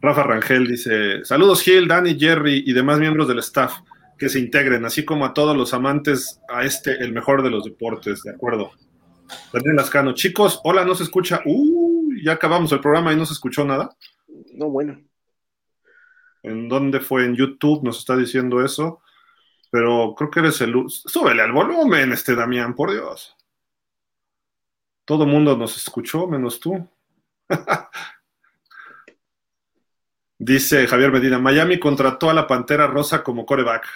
Rafa Rangel, dice, saludos Gil, Dani, Jerry y demás miembros del staff que se integren, así como a todos los amantes a este, el mejor de los deportes, de acuerdo. Daniel Lascano, chicos, hola, no se escucha. Uh, ya acabamos el programa y no se escuchó nada. No, bueno. ¿En dónde fue? En YouTube nos está diciendo eso pero creo que eres el... Súbele al volumen, este Damián, por Dios. Todo mundo nos escuchó, menos tú. Dice Javier Medina, Miami contrató a la Pantera Rosa como coreback.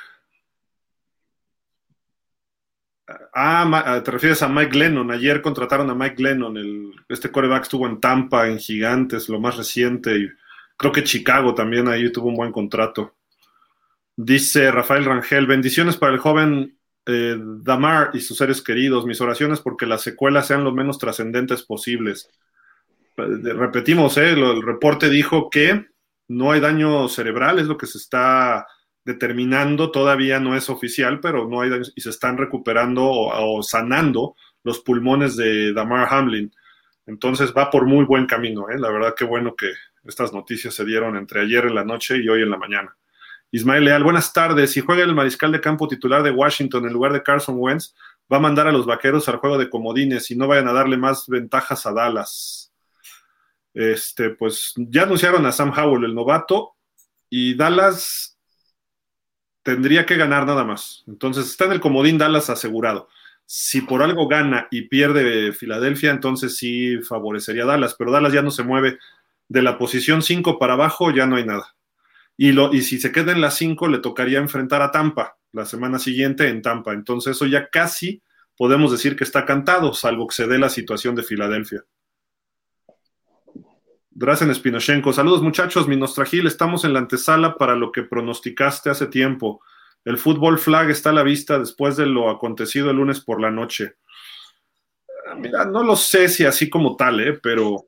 Ah, ah, te refieres a Mike Lennon. Ayer contrataron a Mike Lennon. Este coreback estuvo en Tampa, en Gigantes, lo más reciente. Y creo que Chicago también ahí tuvo un buen contrato. Dice Rafael Rangel, bendiciones para el joven eh, Damar y sus seres queridos. Mis oraciones porque las secuelas sean lo menos trascendentes posibles. Eh, repetimos, eh, el reporte dijo que no hay daño cerebral, es lo que se está determinando, todavía no es oficial, pero no hay y se están recuperando o, sanando los pulmones de Damar Hamlin. Entonces va por muy buen camino, la verdad que bueno que estas noticias se dieron entre ayer en la noche y hoy en la mañana. Ismael Leal, buenas tardes. Si juega el mariscal de campo titular de Washington en lugar de Carson Wentz, va a mandar a los vaqueros al juego de comodines y no vayan a darle más ventajas a Dallas. Este, pues ya anunciaron a Sam Howell, el novato, y Dallas tendría que ganar nada más. Entonces está en el comodín Dallas asegurado. Si por algo gana y pierde Filadelfia, entonces sí favorecería Dallas, pero Dallas ya no se mueve de la posición 5 para abajo, ya no hay nada. Y, y si se queda en las 5, le tocaría enfrentar a Tampa la semana siguiente en Tampa. Entonces eso ya casi podemos decir que está cantado, salvo que se dé la situación de Filadelfia. Drazen Espinochenko, saludos muchachos, Minostragil, estamos en la antesala para lo que pronosticaste hace tiempo. El fútbol flag está a la vista después de lo acontecido el lunes por la noche. Ah, mira, no lo sé si así como tal, ¿eh? pero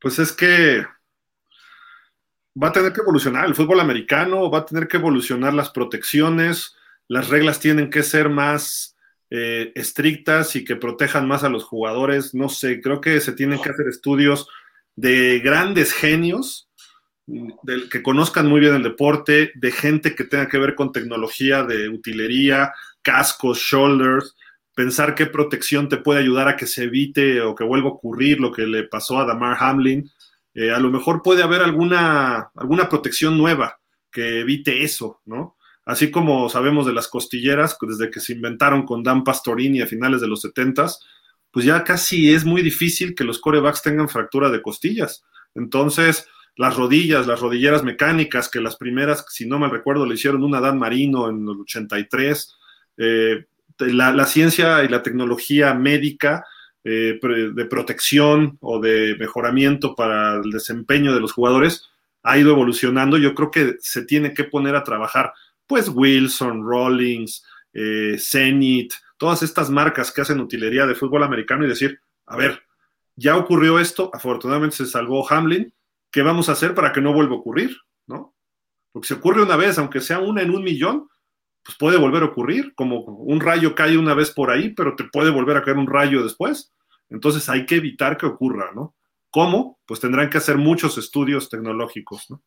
pues es que va a tener que evolucionar el fútbol americano, va a tener que evolucionar las protecciones, las reglas tienen que ser más eh, estrictas y que protejan más a los jugadores. No sé, creo que se tienen que hacer estudios de grandes genios del, que conozcan muy bien el deporte, de gente que tenga que ver con tecnología de utilería, cascos, shoulders, pensar qué protección te puede ayudar a que se evite o que vuelva a ocurrir lo que le pasó a Damar Hamlin. Eh, a lo mejor puede haber alguna, alguna protección nueva que evite eso, ¿no? Así como sabemos de las costilleras, desde que se inventaron con Dan Pastorini a finales de los 70, pues ya casi es muy difícil que los corebacks tengan fractura de costillas. Entonces, las rodillas, las rodilleras mecánicas, que las primeras, si no me recuerdo, le hicieron una Dan Marino en el 83, eh, la, la, ciencia y la tecnología médica eh, de protección o de mejoramiento para el desempeño de los jugadores ha ido evolucionando. Yo creo que se tiene que poner a trabajar, pues Wilson, Rollins, eh, Zenith, todas estas marcas que hacen utilería de fútbol americano y decir, a ver, ya ocurrió esto, afortunadamente se salvó Hamlin, ¿qué vamos a hacer para que no vuelva a ocurrir? ¿No? Porque si ocurre una vez, aunque sea una en un millón, pues puede volver a ocurrir, como un rayo cae una vez por ahí, pero te puede volver a caer un rayo después. Entonces hay que evitar que ocurra, ¿no? ¿Cómo? Pues tendrán que hacer muchos estudios tecnológicos, ¿no?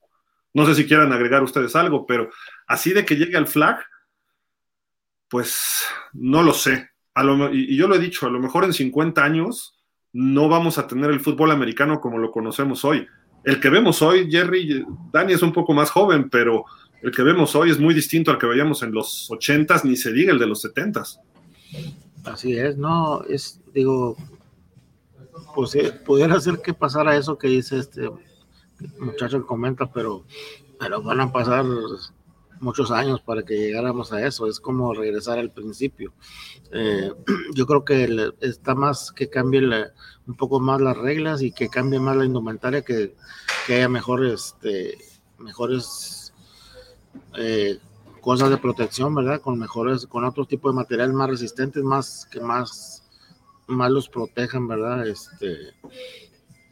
No sé si quieran agregar ustedes algo, pero así de que llegue al flag, pues no lo sé. y, yo lo he dicho, a lo mejor en 50 años no vamos a tener el fútbol americano como lo conocemos hoy. El que vemos hoy, Jerry, Dani es un poco más joven, pero el que vemos hoy es muy distinto al que veíamos en los 80s, ni se diga el de los 70s. Así es, no, es, digo, pues eh, pudiera ser que pasara eso que dice este muchacho que comenta, pero, pero van a pasar muchos años para que llegáramos a eso. Es como regresar al principio. Eh, yo creo que está más que cambie un poco más las reglas y que cambie más la indumentaria, que, que haya mejores, este, mejores eh, cosas de protección, ¿verdad? Con mejores, con otro tipo de materiales más resistentes, más que más, más los protejan, ¿verdad? Este,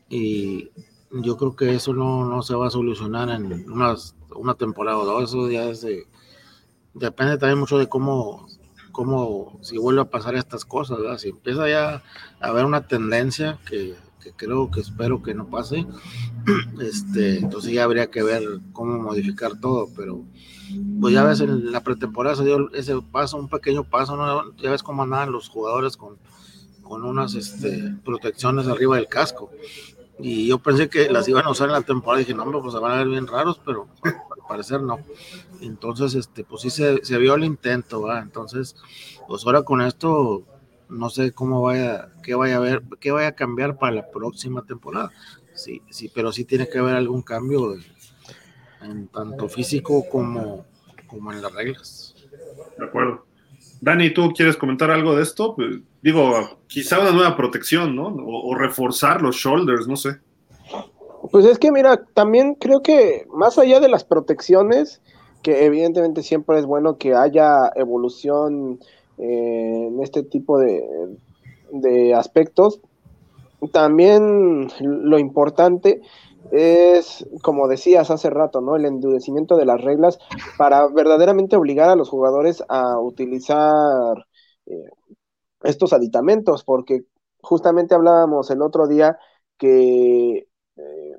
y yo creo que eso no, no se va a solucionar en unas una temporada o dos, eso ya depende también mucho de cómo, cómo, si vuelve a pasar estas cosas, ¿verdad? Si empieza ya a haber una tendencia que, creo que espero que no pase, este, entonces ya habría que ver cómo modificar todo, pero pues ya ves en la pretemporada se dio ese paso, un pequeño paso, ¿no? ya ves cómo andaban los jugadores con, con unas este, protecciones arriba del casco. Y yo pensé que las iban a usar en la temporada. Dije, no, pues se van a ver bien raros, pero al parecer no. Entonces, este, pues sí se, se vio el intento. Entonces, pues ahora con esto, no sé cómo vaya, qué vaya a ver, qué vaya a cambiar para la próxima temporada. Sí, sí, pero sí tiene que haber algún cambio en tanto físico como, como en las reglas. De acuerdo. Dani, ¿tú quieres comentar algo de esto? Pues, digo, quizá una nueva protección, ¿no? O, reforzar los shoulders, no sé. Pues es que, mira, también creo que más allá de las protecciones, que evidentemente siempre es bueno que haya evolución eh, en este tipo de, de aspectos, también lo importante es, como decías hace rato, ¿no? El endurecimiento de las reglas para verdaderamente obligar a los jugadores a utilizar eh, estos aditamentos, porque justamente hablábamos el otro día que eh,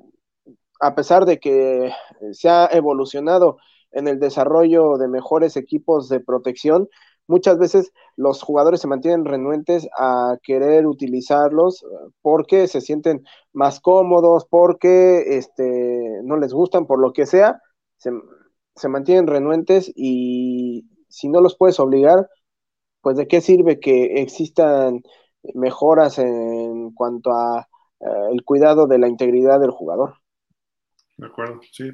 a pesar de que se ha evolucionado en el desarrollo de mejores equipos de protección, muchas veces los jugadores se mantienen renuentes a querer utilizarlos eh, porque se sienten más cómodos, porque este, no les gustan, por lo que sea, se, mantienen renuentes y si no los puedes obligar, pues de qué sirve que existan mejoras en cuanto a eh, el cuidado de la integridad del jugador. De acuerdo, sí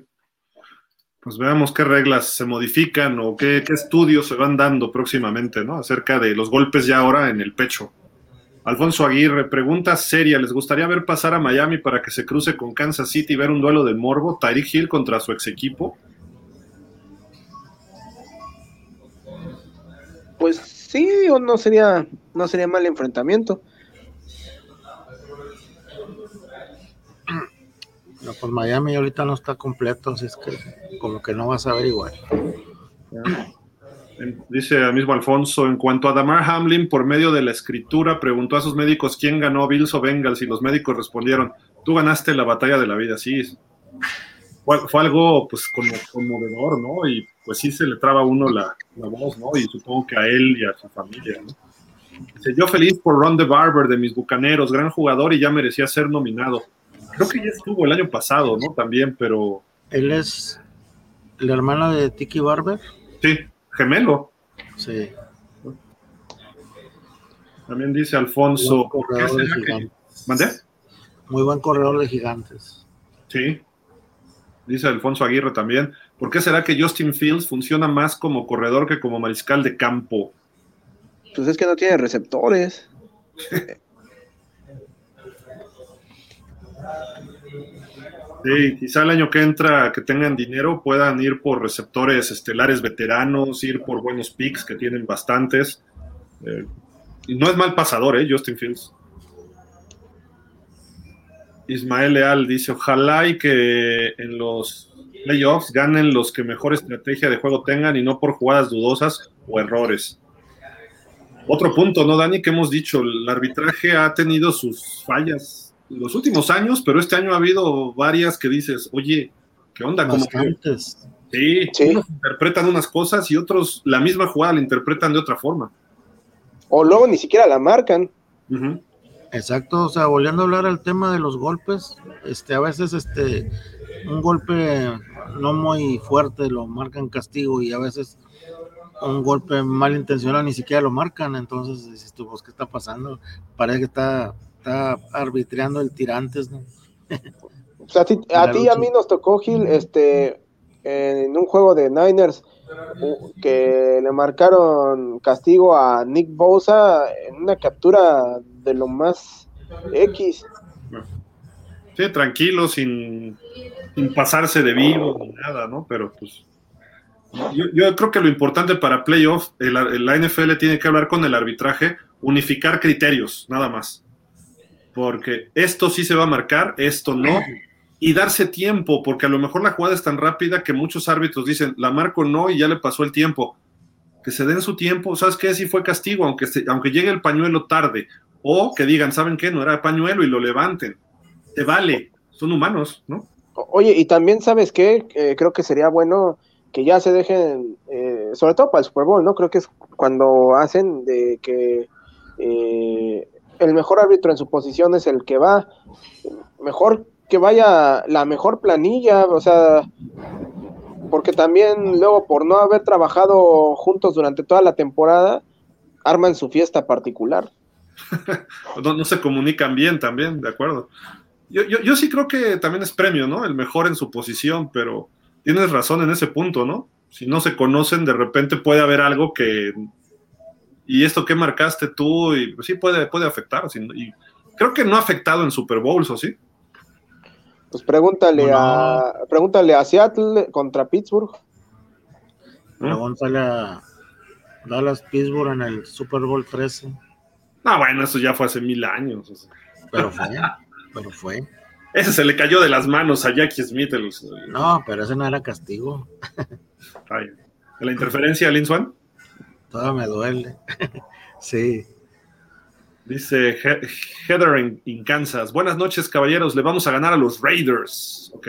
pues veamos qué reglas se modifican o qué, estudios se van dando próximamente, ¿no? Acerca de los golpes ya ahora en el pecho. Alfonso Aguirre, pregunta seria, ¿les gustaría ver pasar a Miami para que se cruce con Kansas City y ver un duelo de morbo? Tyreek Hill contra su ex equipo. Pues sí, no sería, no sería mal enfrentamiento. No, pues Miami ahorita no está completo, así es que como que no vas a ver igual. Dice el mismo Alfonso, en cuanto a Damar Hamlin, por medio de la escritura, preguntó a sus médicos quién ganó, Bills o Bengals, y los médicos respondieron, tú ganaste la batalla de la vida, sí. Fue, algo, pues, como conmovedor, ¿no? Y pues sí se le traba a uno la, voz, ¿no? Y supongo que a él y a su familia, ¿no? Dice, yo feliz por Ron the Barber de mis Bucaneros, gran jugador y ya merecía ser nominado. Creo que ya estuvo el año pasado, ¿no? También, pero... Él es el hermano de Tiki Barber. Sí, gemelo. Sí. También dice Alfonso. ¿Mandé? Muy buen corredor de gigantes. Sí. Dice Alfonso Aguirre también. ¿Por qué será que Justin Fields funciona más como corredor que como mariscal de campo? Pues es que no tiene receptores. Sí, quizá el año que entra, que tengan dinero, puedan ir por receptores estelares veteranos, ir por buenos picks, que tienen bastantes. Eh, y no es mal pasador, ¿eh? Justin Fields. Ismael Leal dice, ojalá y que en los playoffs ganen los que mejor estrategia de juego tengan y no por jugadas dudosas o errores. Otro punto, ¿no, Dani? Que hemos dicho, el arbitraje ha tenido sus fallas los últimos años, pero este año ha habido varias que dices, oye, ¿qué onda? Como sí, sí, unos interpretan unas cosas y otros la misma jugada la interpretan de otra forma. O luego ni siquiera la marcan. Exacto, o sea, volviendo a hablar al tema de los golpes, este, a veces este, un golpe no muy fuerte lo marcan castigo y a veces un golpe malintencionado ni siquiera lo marcan, entonces dices tú, pues, ¿qué está pasando? Parece que está, está arbitrando el tirantes, ¿no? o sea, a ti, a, ti a mí nos tocó, Gil, este, en un juego de Niners, que le marcaron castigo a Nick Bosa en una captura de lo más X. Sí, tranquilo, sin, sin pasarse de vivo ni nada, ¿no? Pero pues yo, creo que lo importante para playoff, la NFL tiene que hablar con el arbitraje, unificar criterios, nada más. Porque esto sí se va a marcar, esto no. Y darse tiempo, porque a lo mejor la jugada es tan rápida que muchos árbitros dicen, la marco no y ya le pasó el tiempo. Que se den su tiempo, ¿sabes qué? Si fue castigo, aunque, aunque llegue el pañuelo tarde. O que digan, ¿saben qué? No era pañuelo y lo levanten. Te vale, son humanos, ¿no? Oye, y también, ¿sabes qué? Eh, creo que sería bueno que ya se dejen, eh, sobre todo para el Super Bowl, ¿no? Creo que es cuando hacen de que eh, el mejor árbitro en su posición es el que va, mejor que vaya la mejor planilla, o sea, porque también luego por no haber trabajado juntos durante toda la temporada, arman su fiesta particular. no, se comunican bien también, de acuerdo. Yo, yo, yo sí creo que también es premio, ¿no? El mejor en su posición, pero tienes razón en ese punto, ¿no? Si no se conocen, de repente puede haber algo que. ¿Y esto qué marcaste tú? Y pues, sí puede, puede afectar. Y creo que no ha afectado en Super Bowls, ¿o sí? Pues pregúntale a pregúntale a Seattle contra Pittsburgh. Pregúntale a Dallas Pittsburgh en el Super Bowl 13. No, bueno, eso ya fue hace mil años. Pero fue, pero fue. Ese se le cayó de las manos a Jackie Smith. No, pero ese no era castigo. ¿La interferencia, Lin Swan? Todo me duele. sí. Dice Heather en, Kansas. Buenas noches, caballeros. Le vamos a ganar a los Raiders. Ok.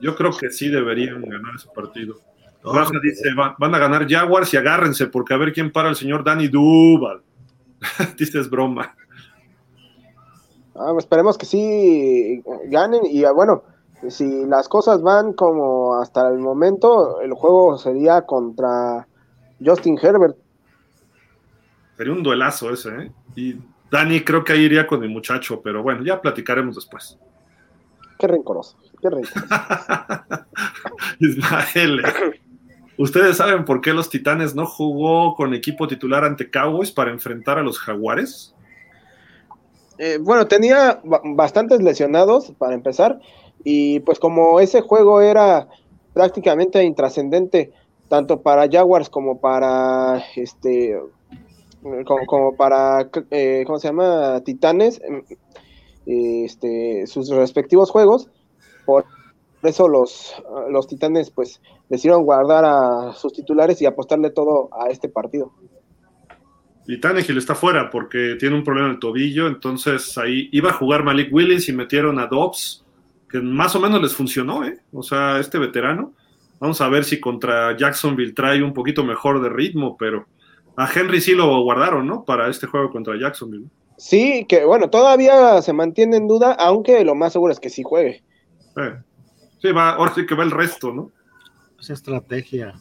Yo creo que sí deberían ganar ese partido. Rafa dice: van a ganar Jaguars y agárrense, porque a ver quién para el señor Danny Duval. dice: es broma. Ah, esperemos que sí ganen y ah, bueno, si las cosas van como hasta el momento, el juego sería contra Justin Herbert. Sería un duelazo ese, ¿eh? Y Dani creo que ahí iría con el muchacho, pero bueno, ya platicaremos después. Qué rencoroso, qué rencoroso. Ismael, ¿ustedes saben por qué los Titanes no jugó con equipo titular ante Cowboys para enfrentar a los Jaguares? Eh, bueno, tenía bastantes lesionados para empezar y pues como ese juego era prácticamente intrascendente tanto para Jaguars como para este como, para eh, cómo se llama Titanes este sus respectivos juegos por eso los, los Titanes pues decidieron guardar a sus titulares y apostarle todo a este partido. Y Tannehill está fuera porque tiene un problema en el tobillo, entonces ahí iba a jugar Malik Willis y metieron a Dobbs, que más o menos les funcionó, ¿eh? O sea, este veterano. Vamos a ver si contra Jacksonville trae un poquito mejor de ritmo, pero a Henry sí lo guardaron, ¿no? Para este juego contra Jacksonville. Sí, que bueno, todavía se mantiene en duda, aunque lo más seguro es que sí juegue. Sí, va, ahora sí que va el resto, ¿no? Es estrategia.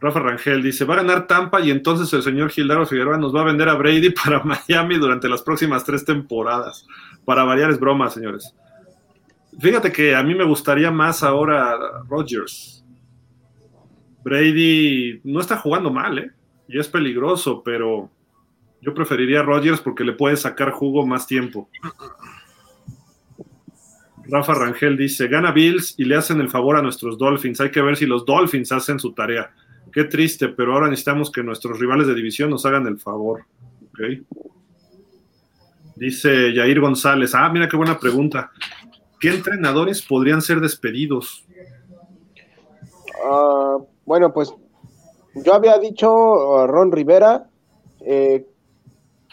Rafa Rangel dice, va a ganar Tampa y entonces el señor Gildardo Figueroa nos va a vender a Brady para Miami durante las próximas tres temporadas. Para variar es broma, señores. Fíjate que a mí me gustaría más ahora Rodgers. Brady no está jugando mal, ¿eh? Y es peligroso, pero yo preferiría a Rodgers porque le puede sacar jugo más tiempo. Rafa Rangel dice, gana Bills y le hacen el favor a nuestros Dolphins. Hay que ver si los Dolphins hacen su tarea. Qué triste, pero ahora necesitamos que nuestros rivales de división nos hagan el favor. Dice Yair González, ah, mira qué buena pregunta. ¿Qué entrenadores podrían ser despedidos? Uh, bueno, pues yo había dicho uh, Ron Rivera, eh,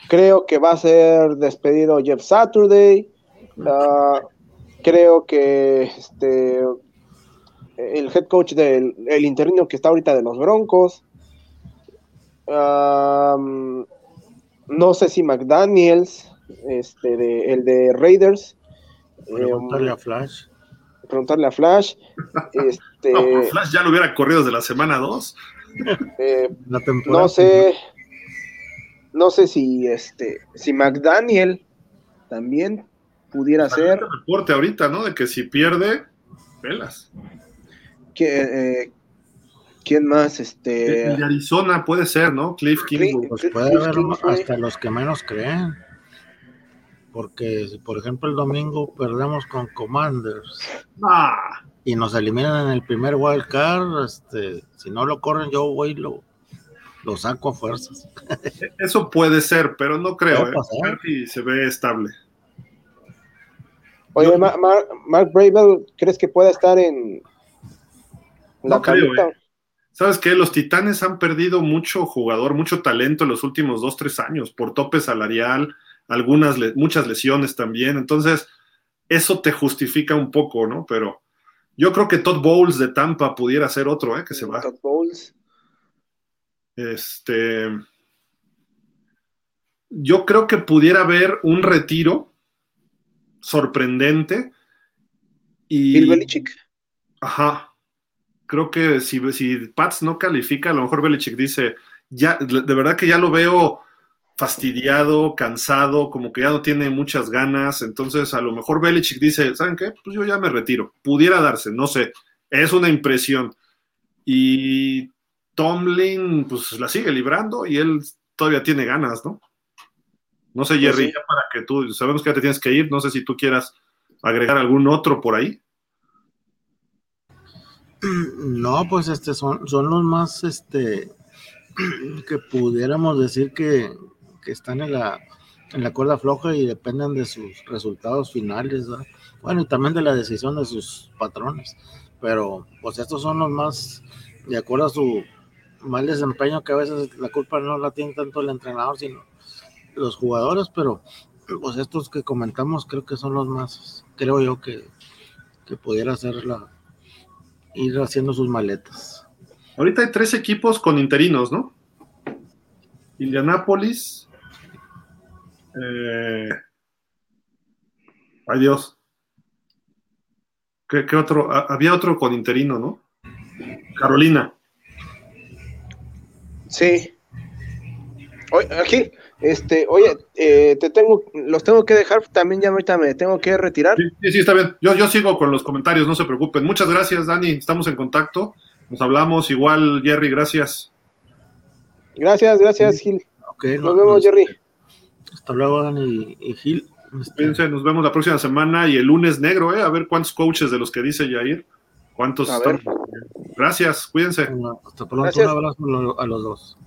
creo que va a ser despedido Jeff Saturday, uh, creo que este el head coach del el interino que está ahorita de los Broncos, um, no sé si McDaniels, este de, el de Raiders. Preguntarle a Flash. Preguntarle a Flash. Este, no, Flash ya lo hubiera corrido desde la semana 2. Eh, no sé. No sé si este. Si McDaniel también pudiera ser. reporte ahorita, ¿no? De que si pierde, velas. Que, eh, ¿Quién más? Este... El de Arizona puede ser, ¿no? Cliff Kingsbury. Pues puede haber hasta los que menos creen. Porque si, por ejemplo, el domingo perdemos con Commanders ah. y nos eliminan en el primer wild card, este, si no lo corren, yo voy y lo, lo saco a fuerzas. Eso puede ser, pero no creo. ¿eh? se ve estable. Oye, Mark, Mark Bravel, ¿crees que pueda estar en la no creo, ¿eh? ¿Sabes qué? Los Titanes han perdido mucho jugador, mucho talento en los últimos dos, tres años por tope salarial, algunas, muchas lesiones también. Entonces, eso te justifica un poco, ¿no? Pero yo creo que Todd Bowles de Tampa pudiera ser otro, ¿eh? Que se va. Todd Bowles. Este. Yo creo que pudiera haber un retiro sorprendente. Y, Bill Belichick. Ajá. Creo que si, si Pats no califica, a lo mejor Belichick dice, ya, de verdad que ya lo veo fastidiado, cansado, como que ya no tiene muchas ganas. Entonces, a lo mejor Belichick dice, ¿saben qué? Pues yo ya me retiro. Pudiera darse, no sé. Es una impresión. Y Tomlin, pues la sigue librando y él todavía tiene ganas, ¿no? No sé, pues Jerry, ya para que tú, sabemos que ya te tienes que ir, no sé si tú quieras agregar algún otro por ahí. No, pues este son, son los más este que pudiéramos decir que, que están en la, en la cuerda floja y dependen de sus resultados finales, bueno, y también de la decisión de sus patrones, pero pues estos son los más, de acuerdo a su mal desempeño, que a veces la culpa no la tiene tanto el entrenador, sino los jugadores, pero pues estos que comentamos creo que son los más, creo yo que, que pudiera hacer la, ir haciendo sus maletas. Ahorita hay tres equipos con interinos, ¿no? Indianápolis, eh, ay Dios. ¿Qué, otro? Había otro con interino, ¿no? Carolina. Sí. Oye, aquí, este, oye, eh, te tengo, los tengo que dejar, también ya ahorita me tengo que retirar. Sí, sí, está bien. Yo, yo sigo con los comentarios, no se preocupen. Muchas gracias, Dani. Estamos en contacto. Nos hablamos igual, Jerry, gracias. Gracias, gracias, Gil. Nos vemos, Jerry. Hasta luego, Dani y Gil. Este, nos vemos la próxima semana y el lunes negro, ¿eh? A ver cuántos coaches de los que dice Jair, cuántos están. Gracias, cuídense. hasta pronto, un abrazo a los dos.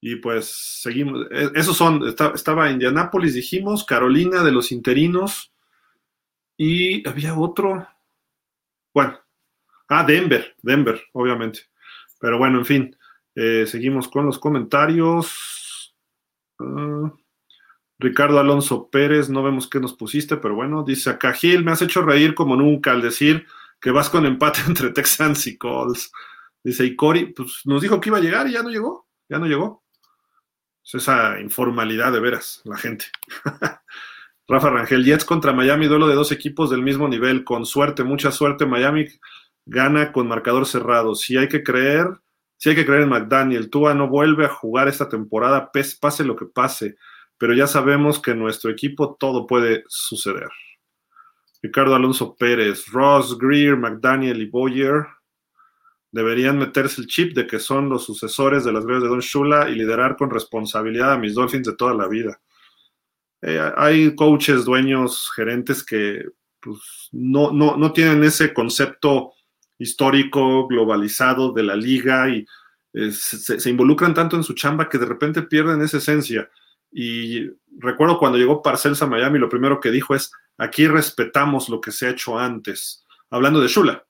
Y pues seguimos. E, esos son, estaba Indianápolis, dijimos, Carolina de los interinos y había otro. Bueno, ah, Denver, Denver, obviamente. Pero bueno, en fin, eh, seguimos con los comentarios. Ah, Ricardo Alonso Pérez, no vemos qué nos pusiste, pero bueno, dice acá Gil, me has hecho reír como nunca al decir que vas con empate entre Texans y Colts. Dice, y Cory, pues nos dijo que iba a llegar y ya no llegó, ya no llegó. Es esa informalidad de veras, la gente. Rafa Rangel, Jets contra Miami, duelo de dos equipos del mismo nivel, con suerte, mucha suerte. Miami gana con marcador cerrado. Si hay que creer, si hay que creer en McDaniel, Tua no vuelve a jugar esta temporada, pase lo que pase pero ya sabemos que en nuestro equipo todo puede suceder. Ricardo Alonso Pérez, Ross, Greer, McDaniel y Boyer deberían meterse el chip de que son los sucesores de las veces de Don Shula y liderar con responsabilidad a mis Dolphins de toda la vida. Eh, hay coaches, dueños, gerentes que pues, no, no, no tienen ese concepto histórico, globalizado de la liga y eh, se, se, involucran tanto en su chamba que de repente pierden esa esencia. Y recuerdo cuando llegó Parcells a Miami, lo primero que dijo es, aquí respetamos lo que se ha hecho antes, hablando de Shula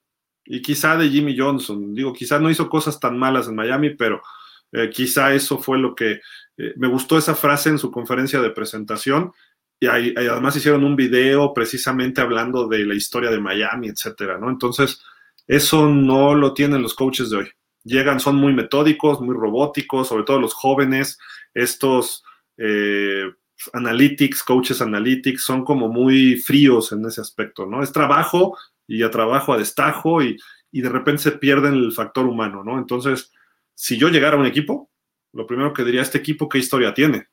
y quizá de Jimmy Johnson. Digo, quizá no hizo cosas tan malas en Miami, pero eh, quizá eso fue lo que eh, me gustó esa frase en su conferencia de presentación. Y, además hicieron un video precisamente hablando de la historia de Miami, etcétera, ¿no? Entonces, eso no lo tienen los coaches de hoy. Llegan, son muy metódicos, muy robóticos, sobre todo los jóvenes, estos eh, analytics, coaches analytics, son como muy fríos en ese aspecto, ¿no? Es trabajo y a trabajo a destajo y, y de repente se pierde el factor humano, ¿no? Entonces, si yo llegara a un equipo, lo primero que diría, este equipo, ¿qué historia tiene?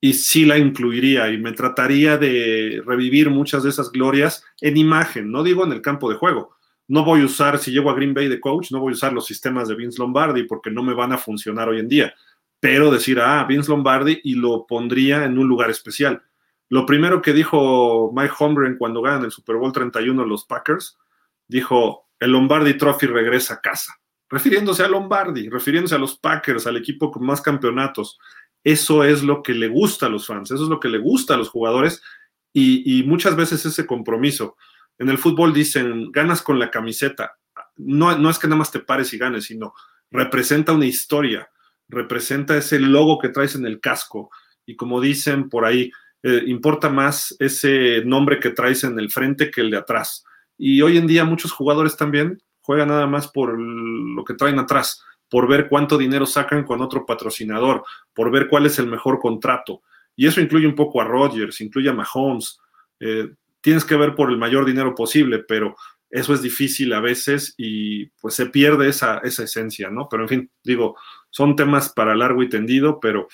Y sí la incluiría y me trataría de revivir muchas de esas glorias en imagen, no digo en el campo de juego. No voy a usar, si llego a Green Bay de coach, no voy a usar los sistemas de Vince Lombardi porque no me van a funcionar hoy en día. Pero decir, ah, Vince Lombardi y lo pondría en un lugar especial. Lo primero que dijo Mike Holmgren cuando ganan el Super Bowl 31 los Packers, dijo, el Lombardi Trophy regresa a casa, refiriéndose a Lombardi, refiriéndose a los Packers, al equipo con más campeonatos. Eso es lo que le gusta a los fans, eso es lo que le gusta a los jugadores y, muchas veces ese compromiso. En el fútbol dicen, ganas con la camiseta. No, no es que nada más te pares y ganes, sino representa una historia, representa ese logo que traes en el casco. Y como dicen por ahí, eh, importa más ese nombre que traes en el frente que el de atrás. Y hoy en día muchos jugadores también juegan nada más por lo que traen atrás, por ver cuánto dinero sacan con otro patrocinador, por ver cuál es el mejor contrato. Y eso incluye un poco a Rodgers, incluye a Mahomes. Eh, tienes que ver por el mayor dinero posible, pero eso es difícil a veces y pues se pierde esa, esa esencia, ¿no? Pero en fin, digo, son temas para largo y tendido, pero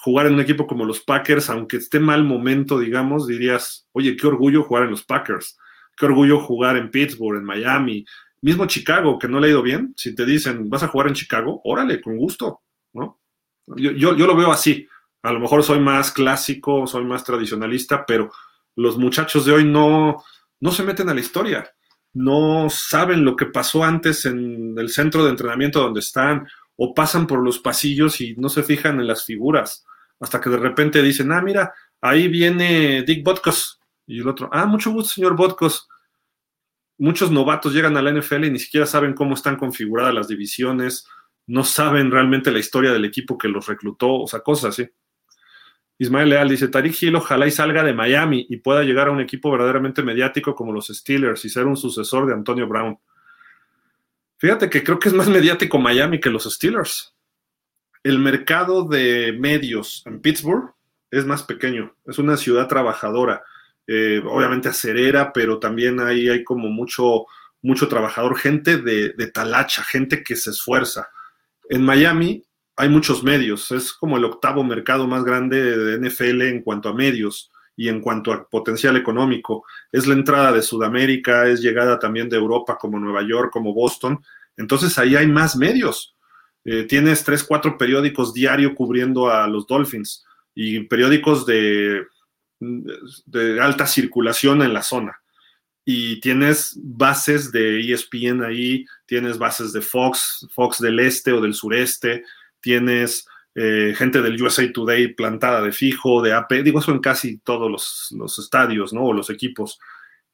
jugar en un equipo como los Packers, aunque esté mal momento, digamos, dirías, oye, qué orgullo jugar en los Packers, qué orgullo jugar en Pittsburgh, en Miami, mismo Chicago, que no le ha ido bien, si te dicen, vas a jugar en Chicago, órale, con gusto, ¿no? Yo, yo, yo lo veo así, a lo mejor soy más clásico, soy más tradicionalista, pero los muchachos de hoy no, no se meten a la historia, no saben lo que pasó antes en el centro de entrenamiento donde están, o pasan por los pasillos y no se fijan en las figuras hasta que de repente dicen, ah, mira, ahí viene Dick Botkos. Y el otro, ah, mucho gusto, señor Botkos. Muchos novatos llegan a la NFL y ni siquiera saben cómo están configuradas las divisiones, no saben realmente la historia del equipo que los reclutó, o sea, cosas así. Ismael Leal dice, Tariq Hill ojalá y salga de Miami y pueda llegar a un equipo verdaderamente mediático como los Steelers y ser un sucesor de Antonio Brown. Fíjate que creo que es más mediático Miami que los Steelers el mercado de medios en Pittsburgh es más pequeño, es una ciudad trabajadora, eh, obviamente acerera, pero también ahí hay como mucho, mucho trabajador, gente de, de, talacha, gente que se esfuerza. En Miami hay muchos medios, es como el octavo mercado más grande de NFL en cuanto a medios y en cuanto a potencial económico. Es la entrada de Sudamérica, es llegada también de Europa como Nueva York, como Boston. Entonces ahí hay más medios eh, tienes tres, cuatro periódicos diario cubriendo a los Dolphins y periódicos de, de alta circulación en la zona. Y tienes bases de ESPN ahí, tienes bases de Fox, Fox del este o del sureste, tienes eh, gente del USA Today plantada de fijo, de AP, digo eso en casi todos los, estadios, ¿no? O los equipos.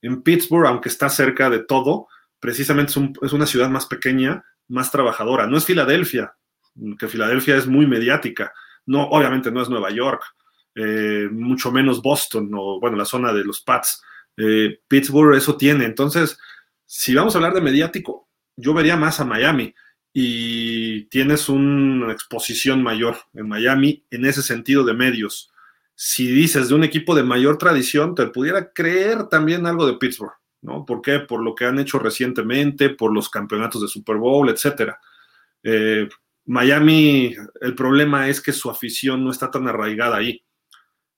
En Pittsburgh, aunque está cerca de todo, precisamente es una ciudad más pequeña, más trabajadora. No es Filadelfia, que Filadelfia es muy mediática. No, obviamente no es Nueva York, eh, mucho menos Boston o, bueno, la zona de los Pats. Eh, Pittsburgh eso tiene. Entonces, si vamos a hablar de mediático, yo vería más a Miami y tienes una exposición mayor en Miami en ese sentido de medios. Si dices de un equipo de mayor tradición, te pudiera creer también algo de Pittsburgh. ¿no? ¿Por qué? Por lo que han hecho recientemente, por los campeonatos de Super Bowl, etcétera. Eh, Miami, el problema es que su afición no está tan arraigada ahí.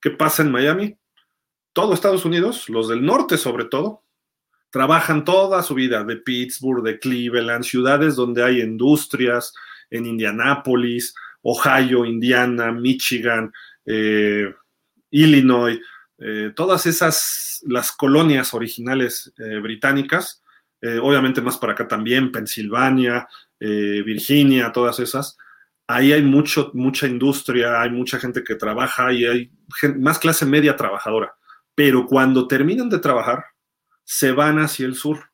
¿Qué pasa en Miami? Todo Estados Unidos, los del norte sobre todo, trabajan toda su vida de Pittsburgh, de Cleveland, ciudades donde hay industrias, en Indianápolis, Ohio, Indiana, Michigan, eh, Illinois, eh, todas esas, las colonias originales eh, británicas, obviamente más para acá también, Pensilvania, Virginia, todas esas, ahí hay mucho, mucha industria, hay mucha gente que trabaja y hay más clase media trabajadora. Pero cuando terminan de trabajar, se van hacia el sur.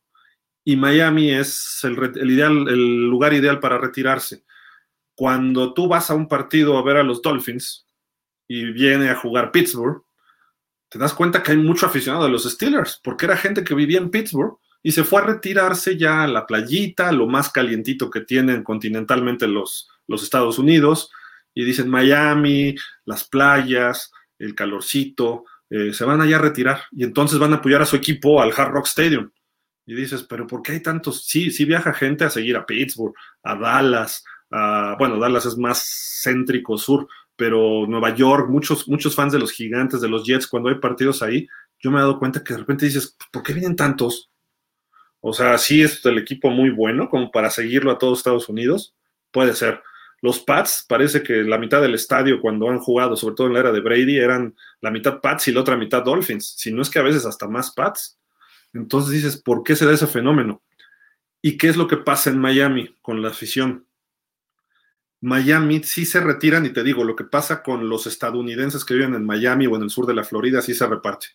Y Miami es el, ideal, el lugar ideal para retirarse. Cuando tú vas a un partido a ver a los Dolphins y viene a jugar Pittsburgh, te das cuenta que hay mucho aficionado de los Steelers, porque era gente que vivía en Pittsburgh y se fue a retirarse ya a la playita, lo más calientito que tienen continentalmente los, los Estados Unidos, y dicen Miami, las playas, el calorcito, eh, se van allá a retirar y entonces van a apoyar a su equipo al Hard Rock Stadium. Y dices, pero ¿por qué hay tantos? Sí, sí viaja gente a seguir a Pittsburgh, a Dallas, a, bueno, Dallas es más céntrico sur, pero Nueva York, muchos, muchos fans de los gigantes, de los Jets, cuando hay partidos ahí, yo me he dado cuenta que de repente dices, ¿por qué vienen tantos? O sea, sí es el equipo muy bueno como para seguirlo a todos Estados Unidos, puede ser. Los Pats, parece que la mitad del estadio cuando han jugado, sobre todo en la era de Brady, eran la mitad Pats y la otra mitad Dolphins, si no es que a veces hasta más Pats. Entonces dices, ¿por qué se da ese fenómeno? ¿Y qué es lo que pasa en Miami con la afición? Miami sí se retiran y te digo, lo que pasa con los estadounidenses que viven en Miami o en el sur de la Florida sí se reparte.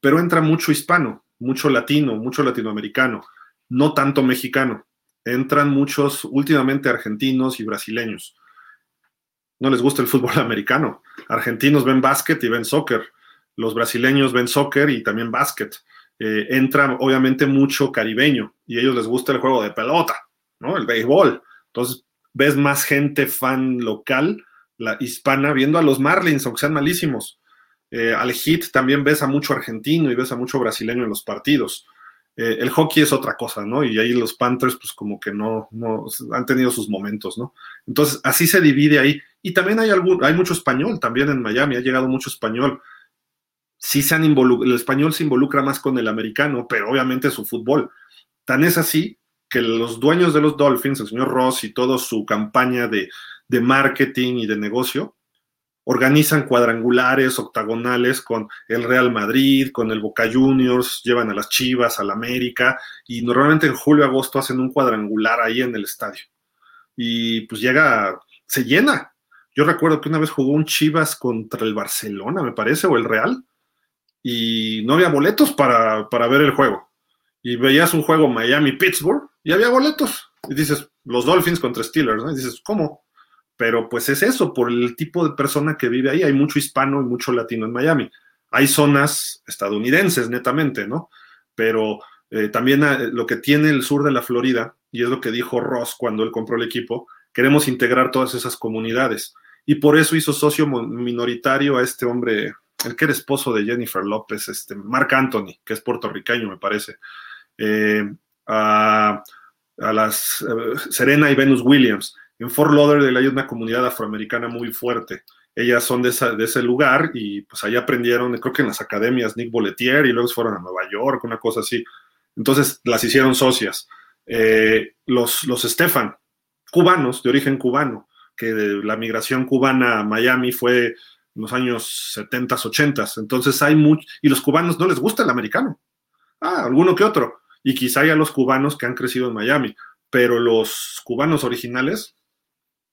Pero entra mucho hispano, mucho latino, mucho latinoamericano, no tanto mexicano. Entran muchos últimamente argentinos y brasileños. No les gusta el fútbol americano. Argentinos ven básquet y ven soccer. Los brasileños ven soccer y también básquet. Eh, entra obviamente mucho caribeño y a ellos les gusta el juego de pelota, ¿no? El béisbol. Entonces ves más gente fan local, la hispana, viendo a los Marlins, aunque sean malísimos. Eh, al hit también ves a mucho argentino y ves a mucho brasileño en los partidos. Eh, el hockey es otra cosa, ¿no? Y ahí los Panthers, pues como que no, no, han tenido sus momentos, ¿no? Entonces, así se divide ahí. Y también hay, algún, hay mucho español también en Miami, ha llegado mucho español. Sí se han el español se involucra más con el americano, pero obviamente su fútbol. Tan es así que los dueños de los Dolphins, el señor Ross y toda su campaña de, marketing y de negocio, organizan cuadrangulares, octagonales con el Real Madrid, con el Boca Juniors, llevan a las Chivas, al América, y normalmente en julio, agosto hacen un cuadrangular ahí en el estadio. Y pues llega, se llena. Yo recuerdo que una vez jugó un Chivas contra el Barcelona, me parece, o el Real, y no había boletos para, para ver el juego. Y veías un juego Miami-Pittsburgh y había boletos. Y dices, los Dolphins contra Steelers, ¿no? Y dices, ¿cómo? Pero pues es eso, por el tipo de persona que vive ahí. Hay mucho hispano y mucho latino en Miami. Hay zonas estadounidenses, netamente, ¿no? Pero eh, también eh, lo que tiene el sur de la Florida, y es lo que dijo Ross cuando él compró el equipo, queremos integrar todas esas comunidades. Y por eso hizo socio minoritario a este hombre, el que era esposo de Jennifer López, este, Mark Anthony, que es puertorriqueño, me parece. Eh, a, las eh, Serena y Venus Williams. En Fort Lauderdale hay una comunidad afroamericana muy fuerte. Ellas son de, ese lugar y pues ahí aprendieron, creo que en las academias Nick Boletier y luego fueron a Nueva York, una cosa así. Entonces las hicieron socias. Eh, los, los Stefan, cubanos, de origen cubano, que la migración cubana a Miami fue en los años 70, 80. Entonces hay mucho, y los cubanos no les gusta el americano. Ah, alguno que otro y quizá haya los cubanos que han crecido en Miami, pero los cubanos originales,